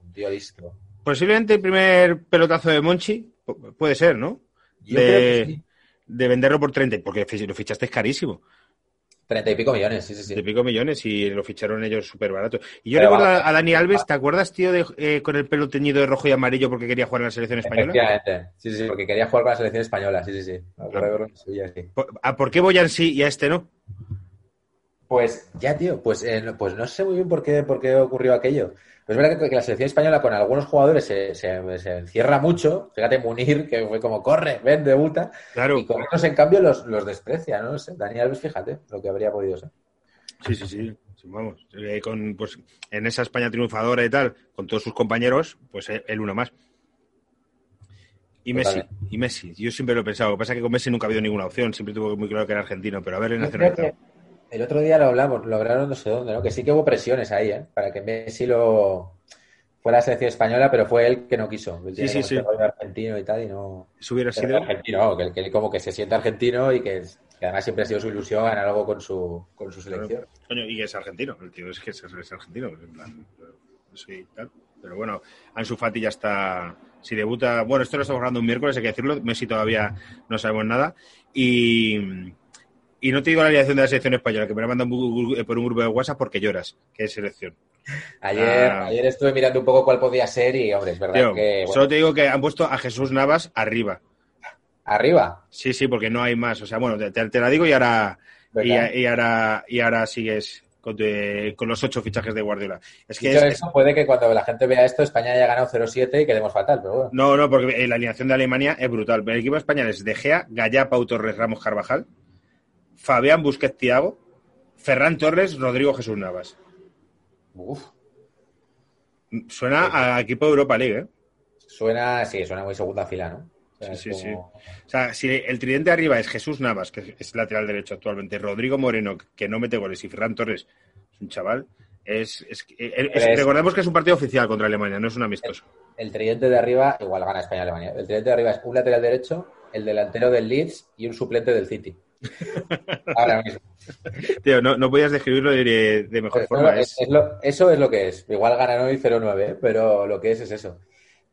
S3: un tío listo.
S2: Posiblemente el primer pelotazo de Monchi, pu- puede ser, ¿no?
S3: Yo
S2: de,
S3: creo que sí.
S2: de venderlo por 30, porque lo fichaste es carísimo,
S3: Treinta y pico millones, sí, sí, sí.
S2: de pico millones y lo ficharon ellos súper barato. Y yo
S3: Pero
S2: recuerdo a, a Dani Alves, ¿te acuerdas, tío, de, eh, con el pelo teñido de rojo y amarillo porque quería jugar en la selección española?
S3: Efectivamente. Sí, sí, porque quería jugar con la selección española, sí, sí, sí. Sevilla, sí.
S2: ¿Por, a por qué Boyan sí y a este no?
S3: Pues ya, tío, pues, eh, no- pues no sé muy bien por qué, por qué ocurrió aquello. Pero es verdad que, que la selección española con algunos jugadores se, se, se encierra mucho. Fíjate, Munir, que fue como, corre, ven, debuta.
S2: Claro,
S3: Y con otros, en cambio, los, los desprecia, ¿no? No sé, Dani Alves, fíjate, lo que habría podido ser.
S2: sí, sí, sí. Vamos, Eh, con, pues, en esa España triunfadora y tal, con todos sus compañeros, pues eh, el uno más. Y Messi, y Messi. Yo siempre lo he pensado. Lo que pasa es que con Messi nunca ha habido ninguna opción. Siempre tuvo muy claro que era argentino, pero a ver, el
S3: que el otro día lo hablamos, lo hablaron no sé dónde, ¿no? Que sí que hubo presiones ahí, ¿eh? Para que Messi lo fuera a la selección española, pero fue él que no quiso. Él
S2: sí, sí.
S3: rollo argentino y tal, y no.
S2: Eso hubiera
S3: Pero
S2: sido.
S3: argentino, que, que él como que se siente argentino y que, que además siempre ha sido su ilusión ganar algo con su, con su selección.
S2: Coño, y que es argentino, el tío es que es, es argentino, en plan, sí, tal. Pero bueno, Ansu Fati ya está, si debuta, bueno, esto lo estamos hablando un miércoles, hay que decirlo, Messi todavía no sabemos nada, y, y no te digo la alineación de la selección española, que me la mandan por un grupo de WhatsApp porque lloras, que es selección.
S3: Ayer,
S2: Ah.
S3: ayer estuve mirando un poco cuál podía ser y, hombre, es verdad
S2: Tío,
S3: que... bueno,
S2: solo te digo que han puesto a Jesús Navas arriba.
S3: arriba.
S2: Sí, sí, porque no hay más, o sea, bueno, te, te la digo y ahora, y, ahora, y ahora sigues con, tu- con los ocho fichajes de Guardiola. Es que
S3: Dicho
S2: es,
S3: eso, puede que cuando la gente vea esto, España haya ganado 0-7 y quedemos fatal, pero bueno.
S2: No, no, porque la alineación de Alemania es brutal. El equipo español es De Gea, Gallá, Pau Torres, Ramos Carvajal, Fabián Busquets, Tiago, Ferran Torres, Rodrigo Jesús Navas.
S3: Uf,
S2: Suena a equipo de Europa League, ¿eh?
S3: suena, sí, suena muy segunda fila, ¿no? O sea,
S2: Sí, sí,
S3: como-
S2: O sea, si el tridente arriba es Jesús Navas, que es lateral derecho actualmente, Rodrigo Moreno, que no mete goles, y Ferran Torres, es un chaval, es, es- es- es-
S3: es-
S2: recordemos que es un partido oficial contra Alemania, no es un amistoso.
S3: El tridente de arriba, igual gana España-Alemania. El tridente de arriba es un lateral derecho, el delantero del Leeds y un suplente del City. Ahora mismo.
S2: Tío, no, no podías describirlo de, de mejor forma.
S3: es-
S2: Es,
S3: es lo- eso es lo que es. Igual ganan hoy 0-9, ¿eh? pero lo que es es eso.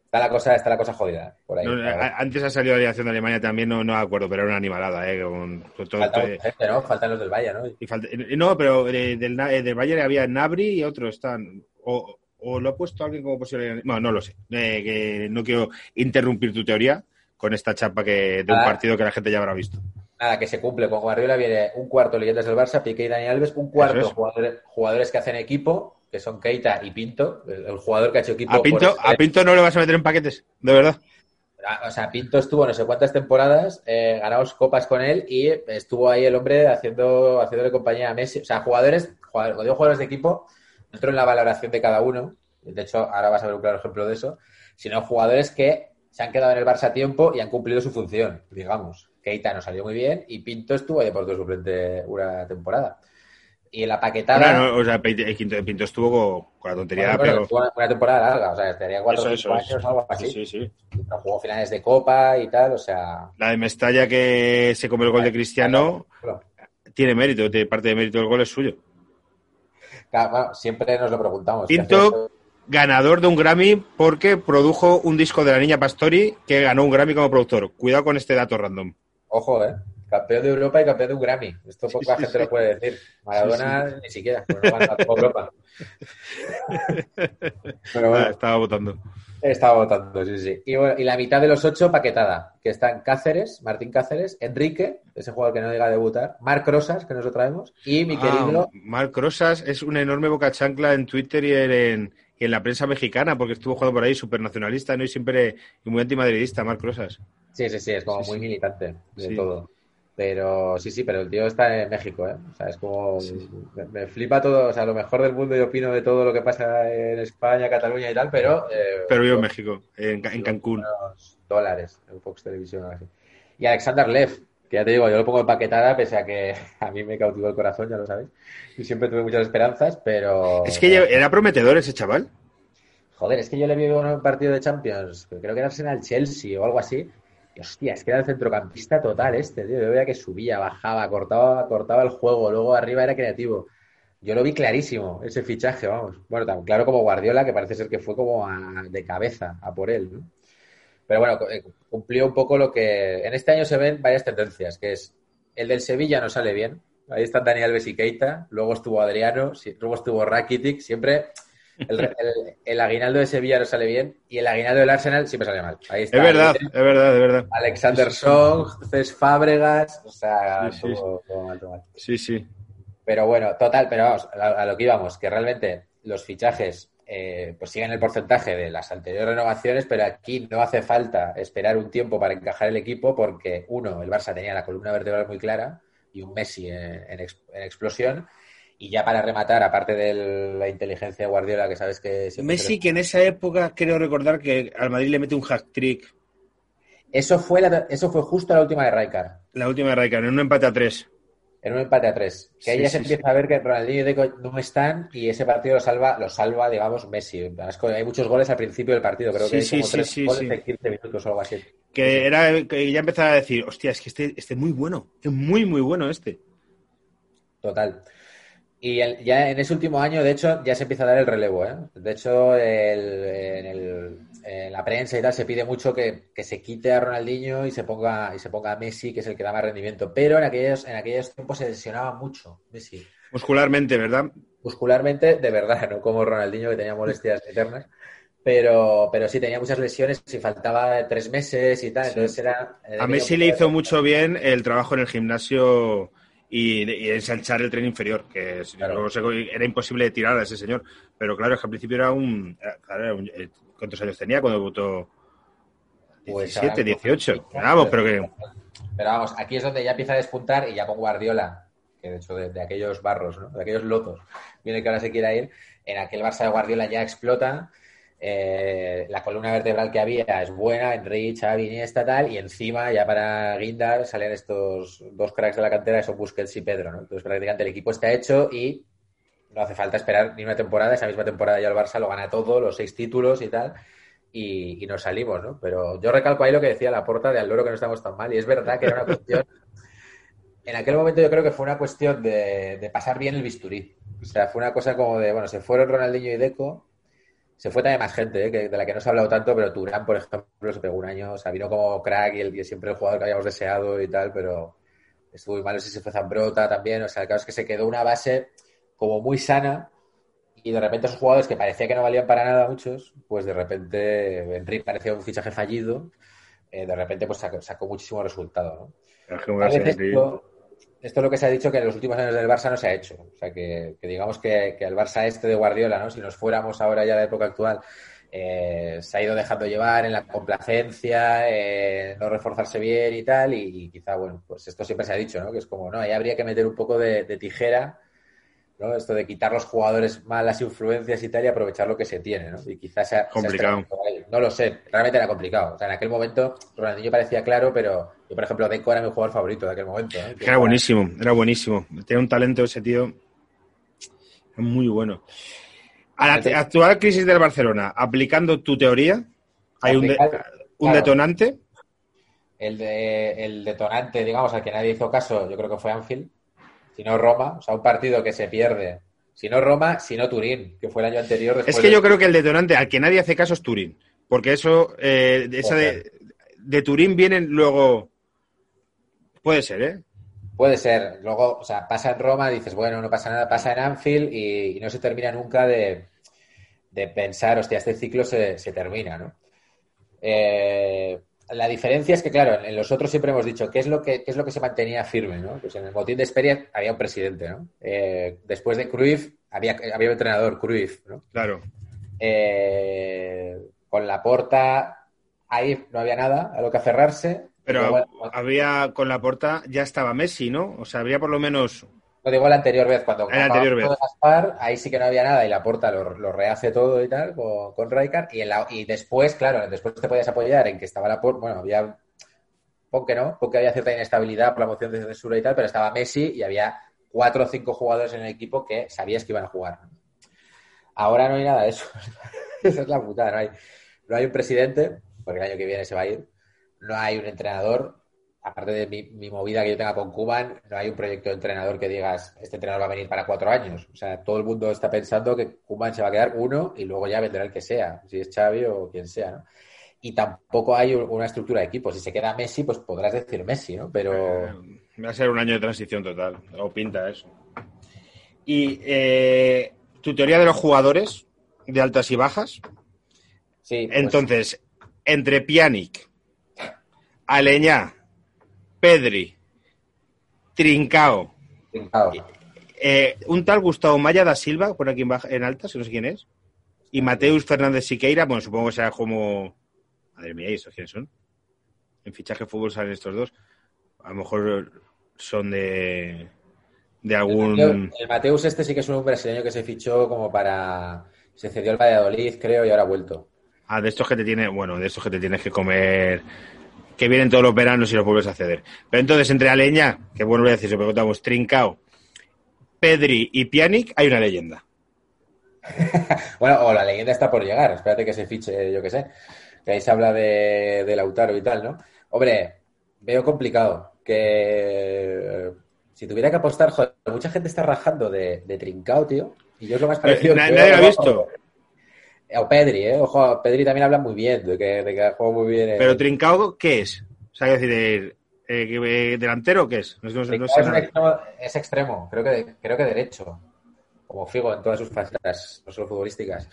S3: Está la cosa, está la cosa jodida por ahí.
S2: no, antes ha salido la alineación de Alemania también, no, no me acuerdo, pero era una animalada, ¿eh? Con, con todo-
S3: Falta. Faltan los del Valle, ¿no?
S2: y falta- eh, no, pero eh, del, eh, del Bayern había Nabri y otro están. O, o lo ha puesto alguien como posible. No, no lo sé. Eh, que no quiero interrumpir tu teoría con esta chapa que de un
S3: Ah.
S2: partido que la gente ya habrá visto.
S3: Nada, que se cumple. Con Guardiola viene un cuarto leyendas del Barça, Piqué y Dani Alves, un cuarto
S2: es.
S3: jugadores, jugadores que hacen equipo, que son Keita y Pinto, el, el jugador que ha hecho equipo.
S2: A Pinto,
S3: este-
S2: a Pinto no le vas a meter en paquetes, de verdad.
S3: o sea, Pinto estuvo no sé cuántas temporadas, eh, ganamos copas con él y estuvo ahí el hombre haciendo, haciéndole compañía a Messi. O sea, jugadores, jugadores, cuando digo jugadores de equipo, no entro en la valoración de cada uno, de hecho, ahora vas a ver un claro ejemplo de eso, sino jugadores que se han quedado en el Barça a tiempo y han cumplido su función, digamos. Keita no salió muy bien y Pinto estuvo ahí por todo suplente una temporada. Y en la paquetada.
S2: Bueno, no, o sea, Pinto, Pinto estuvo con, con la tontería,
S3: bueno,
S2: pero.
S3: Una temporada larga, o sea, estaría cuatro o
S2: Eso,
S3: cinco
S2: eso,
S3: años o algo así.
S2: Sí, sí.
S3: Jugó finales de Copa y tal, o sea.
S2: La de Mestalla que se come el gol de Cristiano tiene mérito, de parte de mérito del gol es suyo.
S3: Claro, bueno, siempre nos lo preguntamos.
S2: Pinto, ganador de un Grammy porque produjo un disco de la niña Pastori que ganó un Grammy como productor. Cuidado con este dato random.
S3: Ojo, eh. Campeón de Europa y campeón de un Grammy. Esto poca
S2: sí,
S3: gente
S2: sí.
S3: lo puede decir. Maradona ni siquiera, pues no gana Europa. Pero
S2: Ah,
S3: bueno,
S2: estaba votando.
S3: estaba votando, sí, sí. Y, bueno, y la mitad de los ocho, paquetada. Que están Cáceres, Martín Cáceres, Enrique, ese jugador que no llega a debutar, Marc Rosas, que nos lo traemos, y mi querido
S2: Ah, Marc Rosas es una enorme boca chancla en Twitter y en, y en la prensa mexicana porque estuvo jugando por ahí súper nacionalista ¿no? y siempre y muy antimadridista, Marc Rosas.
S3: Sí, sí, sí, es como
S2: Sí,
S3: muy
S2: sí.
S3: militante de
S2: Sí.
S3: todo. Pero sí, sí, pero el tío está en México, ¿eh? O sea, es como. Me, me flipa todo, o sea, lo mejor del mundo yo opino de todo lo que pasa en España, Cataluña y tal, pero. eh,
S2: Pero vivo en México, en, Ca- en Cancún.
S3: unos dólares en Fox Televisión o algo así. Y Alexander Lev, que ya te digo, yo lo pongo en paquetada, pese a que a mí me cautivó el corazón, ya lo sabéis. Y siempre tuve muchas esperanzas, pero.
S2: Es que era prometedor ese chaval.
S3: Joder, es que yo le vi en un partido de Champions, creo que era Arsenal Chelsea o algo así. Hostia, es que era el centrocampista total este, tío. Yo veía que subía, bajaba, cortaba, cortaba el juego, luego arriba era creativo. Yo lo vi clarísimo, ese fichaje, vamos. Bueno, tan claro como Guardiola, que parece ser que fue como de cabeza a por él, ¿no? Pero bueno, eh, cumplió un poco lo que. En este año se ven varias tendencias, que es el del Sevilla no sale bien. Ahí están Daniel Alves y Keita, luego estuvo Adriano, luego estuvo Rakitic, siempre el, el- el aguinaldo de Sevilla no sale bien y el aguinaldo del Arsenal siempre sale mal. Ahí está
S2: Es verdad, es verdad, es verdad.
S3: Alexander Song, Cés Fábregas, o sea,
S2: Sí, sí,
S3: todo- mal, todo mal.
S2: Sí, sí.
S3: Pero bueno, total, pero vamos, a, lo que íbamos, que realmente los fichajes eh, pues siguen el porcentaje de las anteriores renovaciones, pero aquí no hace falta esperar un tiempo para encajar el equipo porque, uno, el Barça tenía la columna vertebral muy clara y un Messi en, en en explosión. Y ya para rematar, aparte de la inteligencia de Guardiola, que sabes que siempre
S2: Messi que en esa época creo recordar que al Madrid le mete un hack trick.
S3: Eso fue, la- eso fue justo la última de Rijkaard.
S2: La última de Raikkonen, en un empate a tres.
S3: En un empate a tres. Que ahí
S2: Sí,
S3: ya se
S2: sí,
S3: empieza a ver que Ronaldinho y Deco no están y ese partido lo salva, lo salva, digamos, Messi. Hay muchos goles al principio del partido, creo que hay
S2: sí,
S3: como
S2: sí,
S3: tres
S2: sí,
S3: goles en 15 minutos o algo así.
S2: Que era que ya empezaba a decir, hostia, es que este, este es muy bueno, es muy, muy bueno este.
S3: Total. Y ya en ese último año, de hecho, ya se empieza a dar el relevo. ¿eh? De hecho, el- en, el- en la prensa y tal se pide mucho que, que se quite a Ronaldinho y se ponga y se ponga a Messi, que es el que da más rendimiento. Pero en aquellos, en aquellos tiempos se lesionaba mucho Messi.
S2: Muscularmente, ¿verdad?
S3: muscularmente, de verdad, no como Ronaldinho que tenía molestias eternas, pero, pero sí tenía muchas lesiones y faltaba tres meses y tal,
S2: Sí.
S3: entonces era...
S2: A Messi le hizo mucho bien el trabajo en el gimnasio y, y ensanchar el tren inferior, que
S3: Claro.
S2: era imposible de tirar a ese señor. Pero claro, es que al principio era un... claro, un- eh, ¿Cuántos años tenía cuando?
S3: Pues
S2: 17,
S3: ahora-
S2: 18. Vamos, pero que...
S3: Pero vamos, aquí es donde ya empieza a despuntar y ya con Guardiola, que de hecho de, de aquellos barros, ¿no? de aquellos lotos, viene que ahora se quiera ir, en aquel Barça de Guardiola ya explota, eh, la columna vertebral que había es buena, Enrique, Xavi, Iniesta, tal, y encima ya para Guindar salen estos dos cracks de la cantera, que son Busquets y Pedro, ¿no? Entonces prácticamente el equipo está hecho y no hace falta esperar ni una temporada, esa misma temporada ya el Barça lo gana todo, los seis títulos y tal, y, y nos salimos, ¿no? Pero yo recalco ahí lo que decía la porta de al loro que no estamos tan mal, y es verdad que era una cuestión. En aquel momento yo creo que fue una cuestión de, de pasar bien el bisturí. O sea, fue una cosa como de, bueno, se fueron Ronaldinho y Deco, se fue también más gente, ¿eh? que, de la que no se ha hablado tanto, pero Turán, por ejemplo, se pegó un año, o sea, vino como crack y, el, y siempre el jugador que habíamos deseado y tal, pero estuvo muy mal, no sé si se fue Zambrota también, o sea, el caso es que se quedó una base como muy sana y de repente esos jugadores que parecía que no valían para nada muchos, pues de repente Enrique parecía un fichaje fallido, eh, de repente pues sacó, sacó muchísimo resultado, ¿no? Esto es lo que se ha dicho que en los últimos años del Barça no se ha hecho. O sea, que, que digamos que, que el Barça este de Guardiola, ¿no? Si nos fuéramos ahora ya a la época actual, eh, se ha ido dejando llevar en la complacencia, eh, no reforzarse bien y tal, y, quizá, bueno, pues esto siempre se ha dicho, ¿no? Que es como, no, ahí habría que meter un poco de, tijera, ¿no? Esto de quitar los jugadores malas influencias y tal y aprovechar lo que se tiene, ¿no? Y quizás sea
S2: complicado.
S3: no lo sé, realmente era complicado. O sea, en aquel momento Ronaldinho parecía claro, pero yo, por ejemplo, Deco era mi jugador favorito de aquel momento. ¿eh?
S2: Era buenísimo, era buenísimo. Tiene un talento ese tío muy bueno. A la actual crisis del Barcelona, aplicando tu teoría, hay un, un detonante.
S3: El, de, el detonante, digamos, al que nadie hizo caso, yo creo que fue Anfield, si no Roma, o sea, un partido que se pierde. Si no Roma, si no Turín, que fue el año anterior.
S2: Es que yo creo que el detonante al que nadie hace caso es Turín, porque eso, eh, esa de, de Turín vienen luego. Puede ser, ¿eh?
S3: Puede ser. Luego, o sea, pasa en Roma, dices, bueno, no pasa nada, pasa en Anfield y, no se termina nunca de, pensar, hostia, este ciclo se, termina, ¿no? Eh, la diferencia es que, claro, en los otros siempre hemos dicho, ¿qué es lo que, es lo que se mantenía firme, ¿no? Pues en el botín de Esperia había un presidente, ¿no? Eh, después de Cruyff había, había un entrenador, Cruyff, ¿no?
S2: Claro.
S3: Eh, con la porta ahí no había nada a lo que aferrarse
S2: pero había con la porta, ya estaba Messi, ¿no? O sea, habría por lo menos.
S3: Lo digo la anterior vez, cuando
S2: la anterior vez.
S3: ahí sí que no había nada y la porta lo, rehace todo y tal con, con Y, en y después, claro, después te podías apoyar en que estaba la porta. Bueno, había. Porque no, porque había cierta inestabilidad por la moción de censura y tal, pero estaba Messi y había cuatro o cinco jugadores en el equipo que sabías que iban a jugar. Ahora no hay nada de eso. Esa es la putada, no hay, no hay un presidente, porque el año que viene se va a ir no hay un entrenador, aparte de mi, movida que yo tenga con Cuban, no hay un proyecto de entrenador que digas, este entrenador va a venir para cuatro años. O sea, todo el mundo está pensando que Cuban se va a quedar uno y luego ya vendrá el que sea, si es Xavi o quien sea, ¿no? Y tampoco hay una estructura de equipo. Si se queda Messi, pues podrás decir Messi, ¿no? Pero...
S2: Eh, va a ser un año de transición total, o pinta eso. Y eh, tu teoría de los jugadores de altas y bajas.
S3: Sí. Pues
S2: Entonces, entre Pjanic, Aleñá, Pedri, Trincao. Eh, un tal Gustavo Maya da Silva, por aquí en, baja, en alta, si no sé quién es. Y Mateus Fernández Siqueira, bueno, supongo que será como. Madre mía, ¿y estos quiénes son? En fichaje fútbol salen estos dos. A lo mejor son de. de algún.
S3: El, Mateus, este sí que es un brasileño que se fichó como para. Se cedió al Valladolid, creo, y ahora ha vuelto.
S2: Ah, de estos que te tiene, bueno, de estos que te tienes que comer que vienen todos los veranos y los vuelves a ceder. Pero entonces, entre Aleña, que bueno voy a decir, si preguntamos, Trincao, Pedri y Pjanic, hay una leyenda.
S3: bueno, o la leyenda está por llegar, espérate que se fiche, yo qué sé. Que ahí se habla de, de Lautaro y tal, ¿no? Hombre, veo complicado que si tuviera que apostar, joder, mucha gente está rajando de, de Trincao, tío. Y yo es lo más parecido.
S2: Nadie lo ha visto.
S3: O Pedri, ¿eh? Ojo, Pedri también habla muy bien, de que, de que juega muy bien. Eh.
S2: Pero Trincao, ¿qué es? O sea, es decir, eh, ¿delantero qué es?
S3: No, es, extremo, creo que, creo que derecho. Como Figo en todas sus facetas, no solo futbolísticas.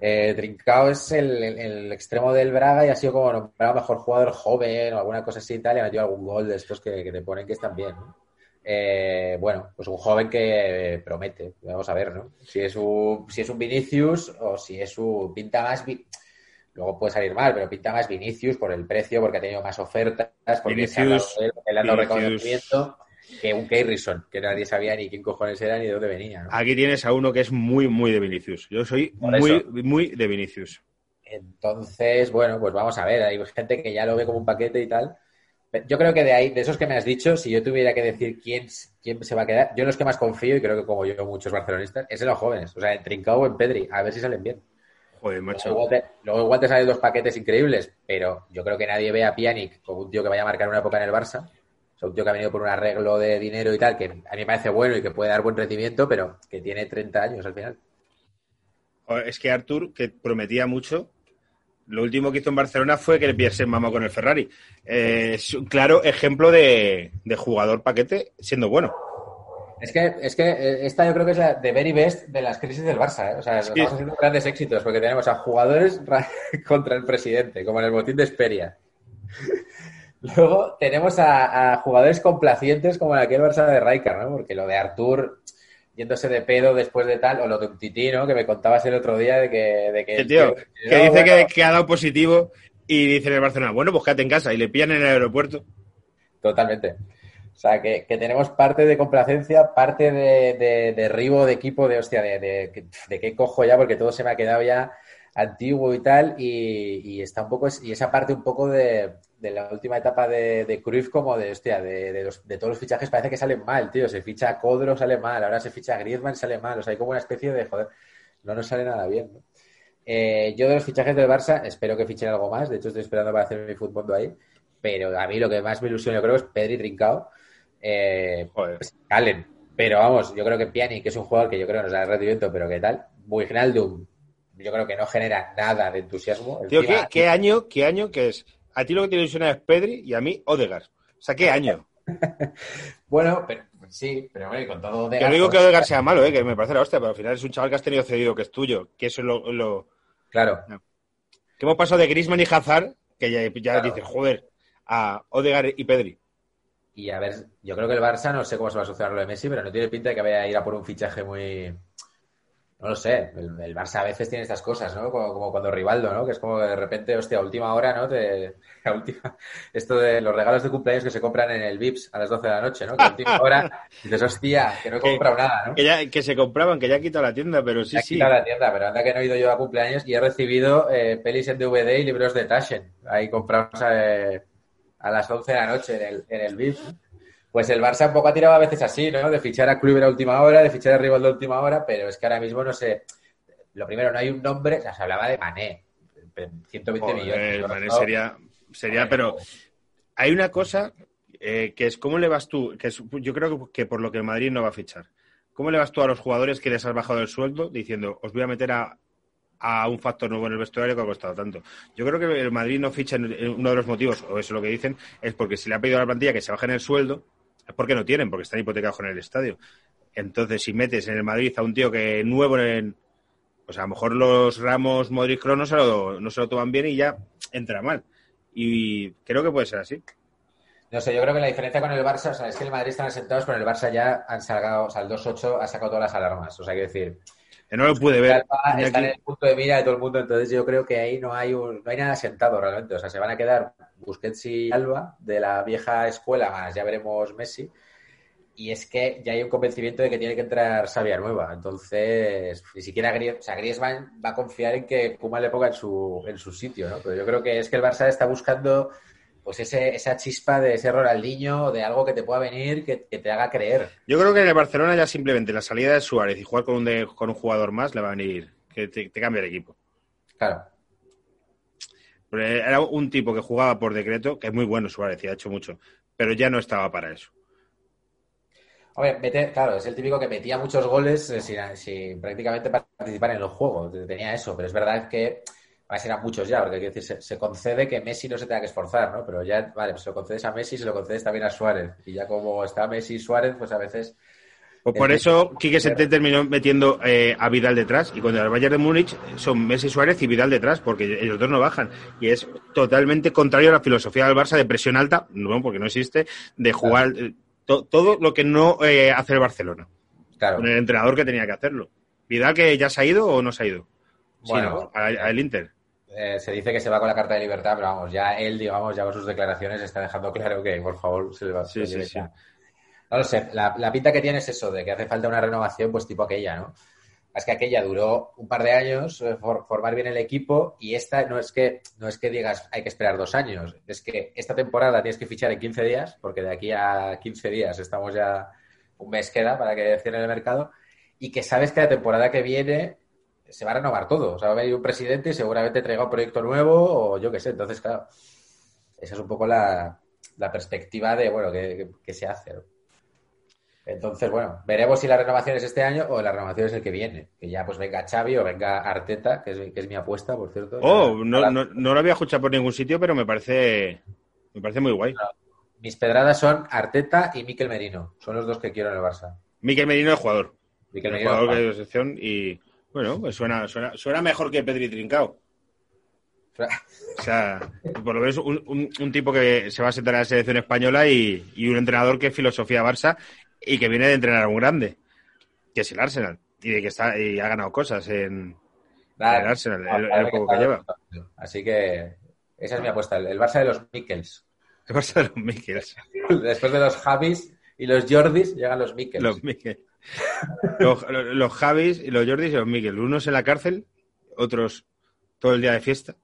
S3: Eh, Trincao es el, extremo del Braga y ha sido como nombrado mejor jugador joven o alguna cosa así y tal, y ha metido algún gol de estos que, que te ponen que están bien. ¿no? Eh, bueno, pues un joven que promete. Vamos a ver, ¿no? Si es un, si es un Vinicius o si es un pinta más. Luego puede salir mal, pero pinta más Vinicius por el precio, porque ha tenido más ofertas, porque Vinicius, se ha dado, reconocimiento que un Keirison, que nadie sabía ni quién cojones era ni de dónde venía.
S2: Aquí tienes a uno que es muy, muy de Vinicius. Yo soy muy, muy de Vinicius.
S3: Entonces, bueno, pues vamos a ver. Hay gente que ya lo ve como un paquete y tal. Yo creo que de ahí, de esos que me has dicho, si yo tuviera que decir quién, quién se va a quedar, yo en los que más confío, y creo que como yo muchos barcelonistas, es en los jóvenes. O sea, en Trincao o en Pedri, a ver si salen bien.
S2: Joder, macho.
S3: Luego, igual te, salen dos paquetes increíbles, pero yo creo que nadie ve a Pjanic como un tío que vaya a marcar una época en el Barça. O sea, un tío que ha venido por un arreglo de dinero y tal, que a mí me parece bueno y que puede dar buen rendimiento, pero que tiene 30 años al final.
S2: Es que Artur, que prometía mucho, lo último que hizo en Barcelona fue que le pidiese mamá con el Ferrari. Eh, es un claro ejemplo de, jugador paquete siendo bueno.
S3: Es que, es que eh, esta yo creo que es la de very best de las crisis del Barça. ¿eh? O sea, estamos haciendo grandes éxitos porque tenemos a jugadores contra el presidente, como en el botín de Esperia. Luego tenemos a, jugadores complacientes como en aquel Barça de Rijkaard, ¿no? Porque lo de Artur yéndose de pedo después de tal, o lo de un tití, ¿no? Que me contabas el otro día de que... De que
S2: tío, que dice
S3: bueno,
S2: que, que ha dado positivo y dice en el Barcelona, bueno, pues quédate en casa y le pillan en el aeropuerto.
S3: Totalmente. O sea, que, que tenemos parte de complacencia, parte de, de, de ribo de equipo, de hostia, de, de, de qué cojo ya, porque todo se me ha quedado ya antiguo y tal, y, y está un poco, y esa parte un poco de, de la última etapa de, de Cruyff como de, hostia, de, de, los- de todos los fichajes parece que salen mal, tío, se ficha a Codro, sale mal, ahora se ficha a Griezmann, sale mal, o sea, hay como una especie de, joder, no nos sale nada bien, ¿no? Eh, yo de los fichajes del Barça espero que fichen algo más, de hecho estoy esperando para hacer mi fútbol ahí, pero a mí lo que más me ilusiona yo creo es Pedri Trincao, eh,
S2: Joder.
S3: pues, Allen. Pero vamos, yo creo que Piani, que es un jugador que yo creo nos da rendimiento, pero ¿qué tal? Wijnaldum, yo creo que no genera nada de entusiasmo.
S2: Tío, ¿qué, qué año, qué año que es? A ti lo que te ilusiona es Pedri y a mí Odegaard. O sea, ¿qué año?
S3: Bueno, pero sí, pero bueno, y con todo de
S2: Que no digo que Odegaard sea malo, ¿eh? que me parece la hostia, pero al final es un chaval que has tenido cedido, que es tuyo, que eso es lo, lo-
S3: Claro,
S2: que hemos pasado de Griezmann y Hazard, que ya, ya
S3: Claro.
S2: dices, joder, a Odegaard y Pedri.
S3: y a ver, yo creo que el Barça, no sé cómo se va a solucionar lo de Messi, pero no tiene pinta de que vaya a ir a por un fichaje muy... No lo sé, el, el Barça a veces tiene estas cosas, ¿no? Como, como cuando Rivaldo, ¿no? Que es como de repente, hostia, a última hora, ¿no? Te, a última, esto de los regalos de cumpleaños que se compran en el Vips a las 12 de la noche, ¿no? Que a última hora dices, hostia, que no he
S2: Que-
S3: comprado nada, ¿no?
S2: Que, ya, que se compraban, que ya ha quitado la tienda, pero sí,
S3: ha
S2: sí.
S3: quitado la tienda, pero anda que no he ido yo a cumpleaños y he recibido eh, pelis en DVD y libros de Taschen. Ahí comprados eh, a las 11 de la noche en el, en el VIP. Pues el Barça un poco ha tirado a veces así, ¿no? De fichar a Kluivert a última hora, de fichar a Rivaldo a última hora, pero es que ahora mismo no sé. Lo primero, no hay un nombre, o sea, se hablaba de Mané, 120
S2: Joder,
S3: millones.
S2: Mané sería, sería, pero hay una cosa eh, que es cómo le vas tú, que es- yo creo que por lo que el Madrid no va a fichar. ¿Cómo le vas tú a los jugadores que les has bajado el sueldo diciendo, os voy a meter a, a un factor nuevo en el vestuario que ha costado tanto? Yo creo que el Madrid no ficha, uno de los motivos, o eso es lo que dicen, es porque si le ha pedido a la plantilla que se bajen el sueldo, porque no tienen, porque están hipotecados con el estadio. Entonces, si metes en el Madrid a un tío que nuevo en, pues a lo mejor los Ramos, Modric, Kroos no se lo, no se lo toman bien y ya entra mal. Y creo que puede ser así.
S3: No sé, yo creo que la diferencia con el Barça, o sea, es que el Madrid están asentados, pero el Barça ya han sacado, o sea, el 2-8 ha sacado todas las alarmas. O sea, decir,
S2: Que no lo pude ver.
S3: Alba está en el punto de mira de todo el mundo, entonces yo creo que ahí no hay un- no hay nada sentado realmente. O sea, se van a quedar Busquets y Alba de la vieja escuela, más ya veremos Messi. Y es que ya hay un convencimiento de que tiene que entrar Sabia nueva. Entonces, ni siquiera Gries- o sea, Griezmann va a confiar en que Koeman le ponga en su, en su sitio, ¿no? Pero yo creo que es que el Barça está buscando pues ese, esa chispa de ese Ronaldinho, de algo que te pueda venir, que, que te haga creer.
S2: Yo creo que en el Barcelona ya simplemente la salida de Suárez y jugar con un, de- con un jugador más le va a venir, que te, te cambia el equipo.
S3: Claro.
S2: Pero Era un tipo que jugaba por decreto, que es muy bueno Suárez y ha hecho mucho, pero ya no estaba para eso.
S3: Hombre, claro, es el típico que metía muchos goles eh, sin, sin prácticamente participar en los juegos. Tenía eso, pero es verdad que a ver, eran muchos ya, porque quiero decir, se, se concede que Messi no se tenga que esforzar, ¿no? Pero ya, vale, pues se lo concedes a Messi, se lo concedes también a Suárez. Y ya como está Messi y Suárez, pues a veces.
S2: Pues por
S3: Es
S2: eso
S3: que-
S2: Quique Setién terminó metiendo eh, a Vidal detrás y cuando el Bayern de Múnich son Messi Suárez y Vidal detrás porque ellos dos no bajan y es totalmente contrario a la filosofía del Barça de presión alta, no porque no existe, de jugar eh, to- todo lo que no eh, hace el Barcelona
S3: Claro.
S2: con el entrenador que tenía que hacerlo. Vidal que ya se ha ido o no se ha ido. Sí,
S3: Bueno,
S2: ¿no? A- al Inter.
S3: Eh, se dice que se va con la carta de libertad, pero vamos, ya él, digamos, ya con sus declaraciones está dejando claro que, por favor, se le va
S2: Sí, sí, sí.
S3: No lo sé, la, la pinta que tiene es eso, de que hace falta una renovación, pues tipo aquella, ¿no? Es que aquella duró un par de años eh, for- formar bien el equipo y esta no es que no es que digas hay que esperar dos años, es que esta temporada tienes que fichar en 15 días, porque de aquí a 15 días estamos ya un mes queda para que cierre el mercado y que sabes que la temporada que viene se va a renovar todo, o sea, va a venir un presidente y seguramente traiga un proyecto nuevo o yo qué sé, entonces claro, esa es un poco la, la perspectiva de, bueno, que, que- se hace. ¿no? Entonces, bueno, veremos si la renovación es este año o la renovación es el que viene. Que ya pues venga Xavi o venga Arteta, que es, que es mi apuesta, por cierto.
S2: Oh, no,
S3: Para-
S2: no, no lo había escuchado por ningún sitio, pero me parece, me parece muy guay.
S3: Mis pedradas son Arteta y Miquel Merino. Son los dos que quiero en el Barça.
S2: Miquel Merino es jugador.
S3: Miquel
S2: El
S3: Merino.
S2: jugador
S3: Juan.
S2: que de sección y bueno, pues suena, suena, suena mejor que Pedri Trincao. O sea, por lo menos un, un- un tipo que se va a sentar a la selección española y, y un entrenador que es filosofía Barça y que viene de entrenar a un grande. que es el Arsenal y de que está y ha ganado cosas en, el Arsenal, el- el que lleva.
S3: Así que esa es mi apuesta, el, el Barça de los Mikkels.
S2: ¿Qué pasa de los Mikkels?
S3: Después de los Javis y los Jordis llegan los Mikkels.
S2: Los Mikkels. Los, los, Javis y los Jordis y los Mikkels. Unos en la cárcel, otros todo el día de fiesta.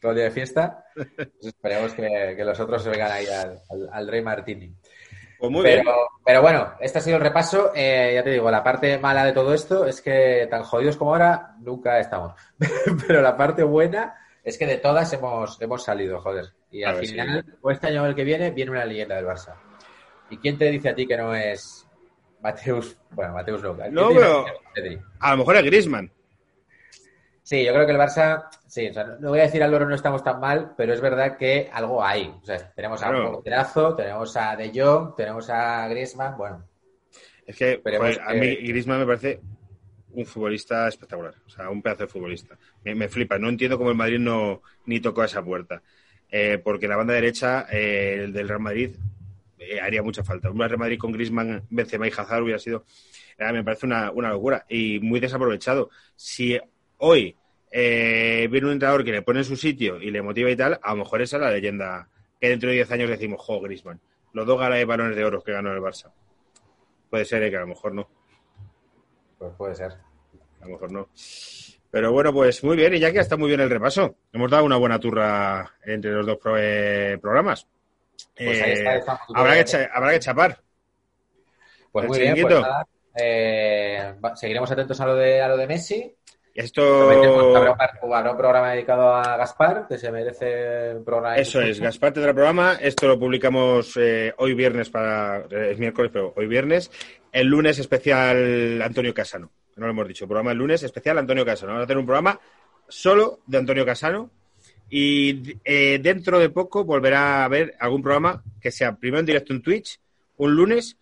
S3: Todo el día de fiesta. Pues esperemos que, que los otros se vengan ahí al, al- al Rey Martini.
S2: Pues muy
S3: pero,
S2: bien.
S3: pero bueno, este ha sido el repaso. Eh, ya te digo, la parte mala de todo esto es que tan jodidos como ahora nunca estamos. pero la parte buena es que de todas hemos, hemos salido, joder. Y al final, o este año o el que viene, viene una leyenda del Barça. ¿Y quién te dice a ti que no es Mateus? Bueno, Mateus no.
S2: A lo mejor es Griezmann.
S3: Sí, yo creo que el Barça, sí, o sea, no voy a decir al loro no estamos tan mal, pero es verdad que algo hay. O sea, tenemos a
S2: Claro.
S3: tenemos a De Jong, tenemos a Griezmann, bueno,
S2: Es que a mí Griezmann me parece un futbolista espectacular. O sea, un pedazo de futbolista. Me, me flipa. No entiendo cómo el Madrid no ni tocó a esa puerta. Eh, porque la banda derecha eh, el del Real Madrid eh, haría mucha falta. Un Real Madrid con Griezmann, Benzema y Hazard hubiera sido... eh, me parece una, una locura. Y muy desaprovechado. Si hoy eh, viene un entrenador que le pone en su sitio y le motiva y tal, a lo mejor esa es la leyenda que dentro de 10 años decimos, jo, Griezmann. Los dos galas de balones de oro que ganó el Barça. Puede ser que a lo mejor no.
S3: pues puede ser.
S2: A lo mejor no. Pero bueno, pues muy bien, y ya que está muy bien el repaso. Hemos dado una buena turra entre los dos pro- eh, programas.
S3: Pues ahí
S2: Eh,
S3: está, está.
S2: habrá, que cha- habrá que chapar.
S3: Pues muy bien, pues nada. Eh, seguiremos atentos a lo de, a lo de Messi.
S2: Esto.
S3: Habrá un, programa dedicado a Gaspar, que se merece un programa.
S2: Eso es. Gaspar tendrá programa. Esto lo publicamos eh, hoy viernes para. eh, Es miércoles, pero hoy viernes. El lunes especial Antonio Casano. No lo hemos dicho. Programa el lunes especial Antonio Casano. Vamos a tener un programa solo de Antonio Casano. Y eh, dentro de poco volverá a haber algún programa que sea primero en directo en Twitch, un lunes,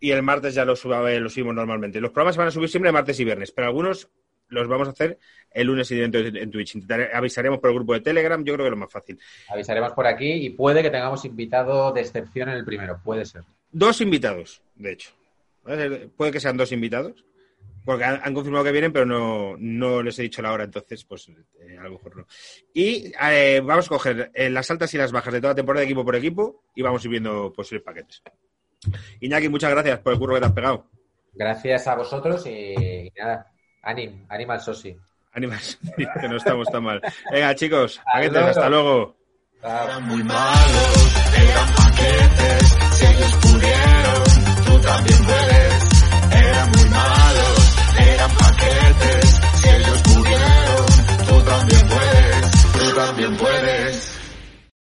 S2: y el martes ya lo, suba- lo subimos normalmente. Los programas se van a subir siempre martes y viernes, pero algunos los vamos a hacer el lunes y directo en Twitch. Intentaré- avisaremos por el grupo de Telegram, yo creo que es lo más fácil.
S3: Avisaremos por aquí y puede que tengamos invitado de excepción en el primero. Puede ser.
S2: Dos invitados, de hecho. Puede que sean dos invitados, porque han, confirmado que vienen, pero no, no les he dicho la hora, entonces, pues eh, a lo mejor no. Y eh, vamos a coger eh, las altas y las bajas de toda temporada, equipo por equipo, y vamos a ir viendo posibles paquetes. Iñaki, muchas gracias por el curro que te has pegado.
S3: Gracias a vosotros y, nada, anim, animal sosi.
S2: Animal que no estamos tan mal. Venga, chicos, paquetes, hasta luego.
S1: Eran muy malos, eran paquetes, si ellos pudieron, tú también puedes. también puedes.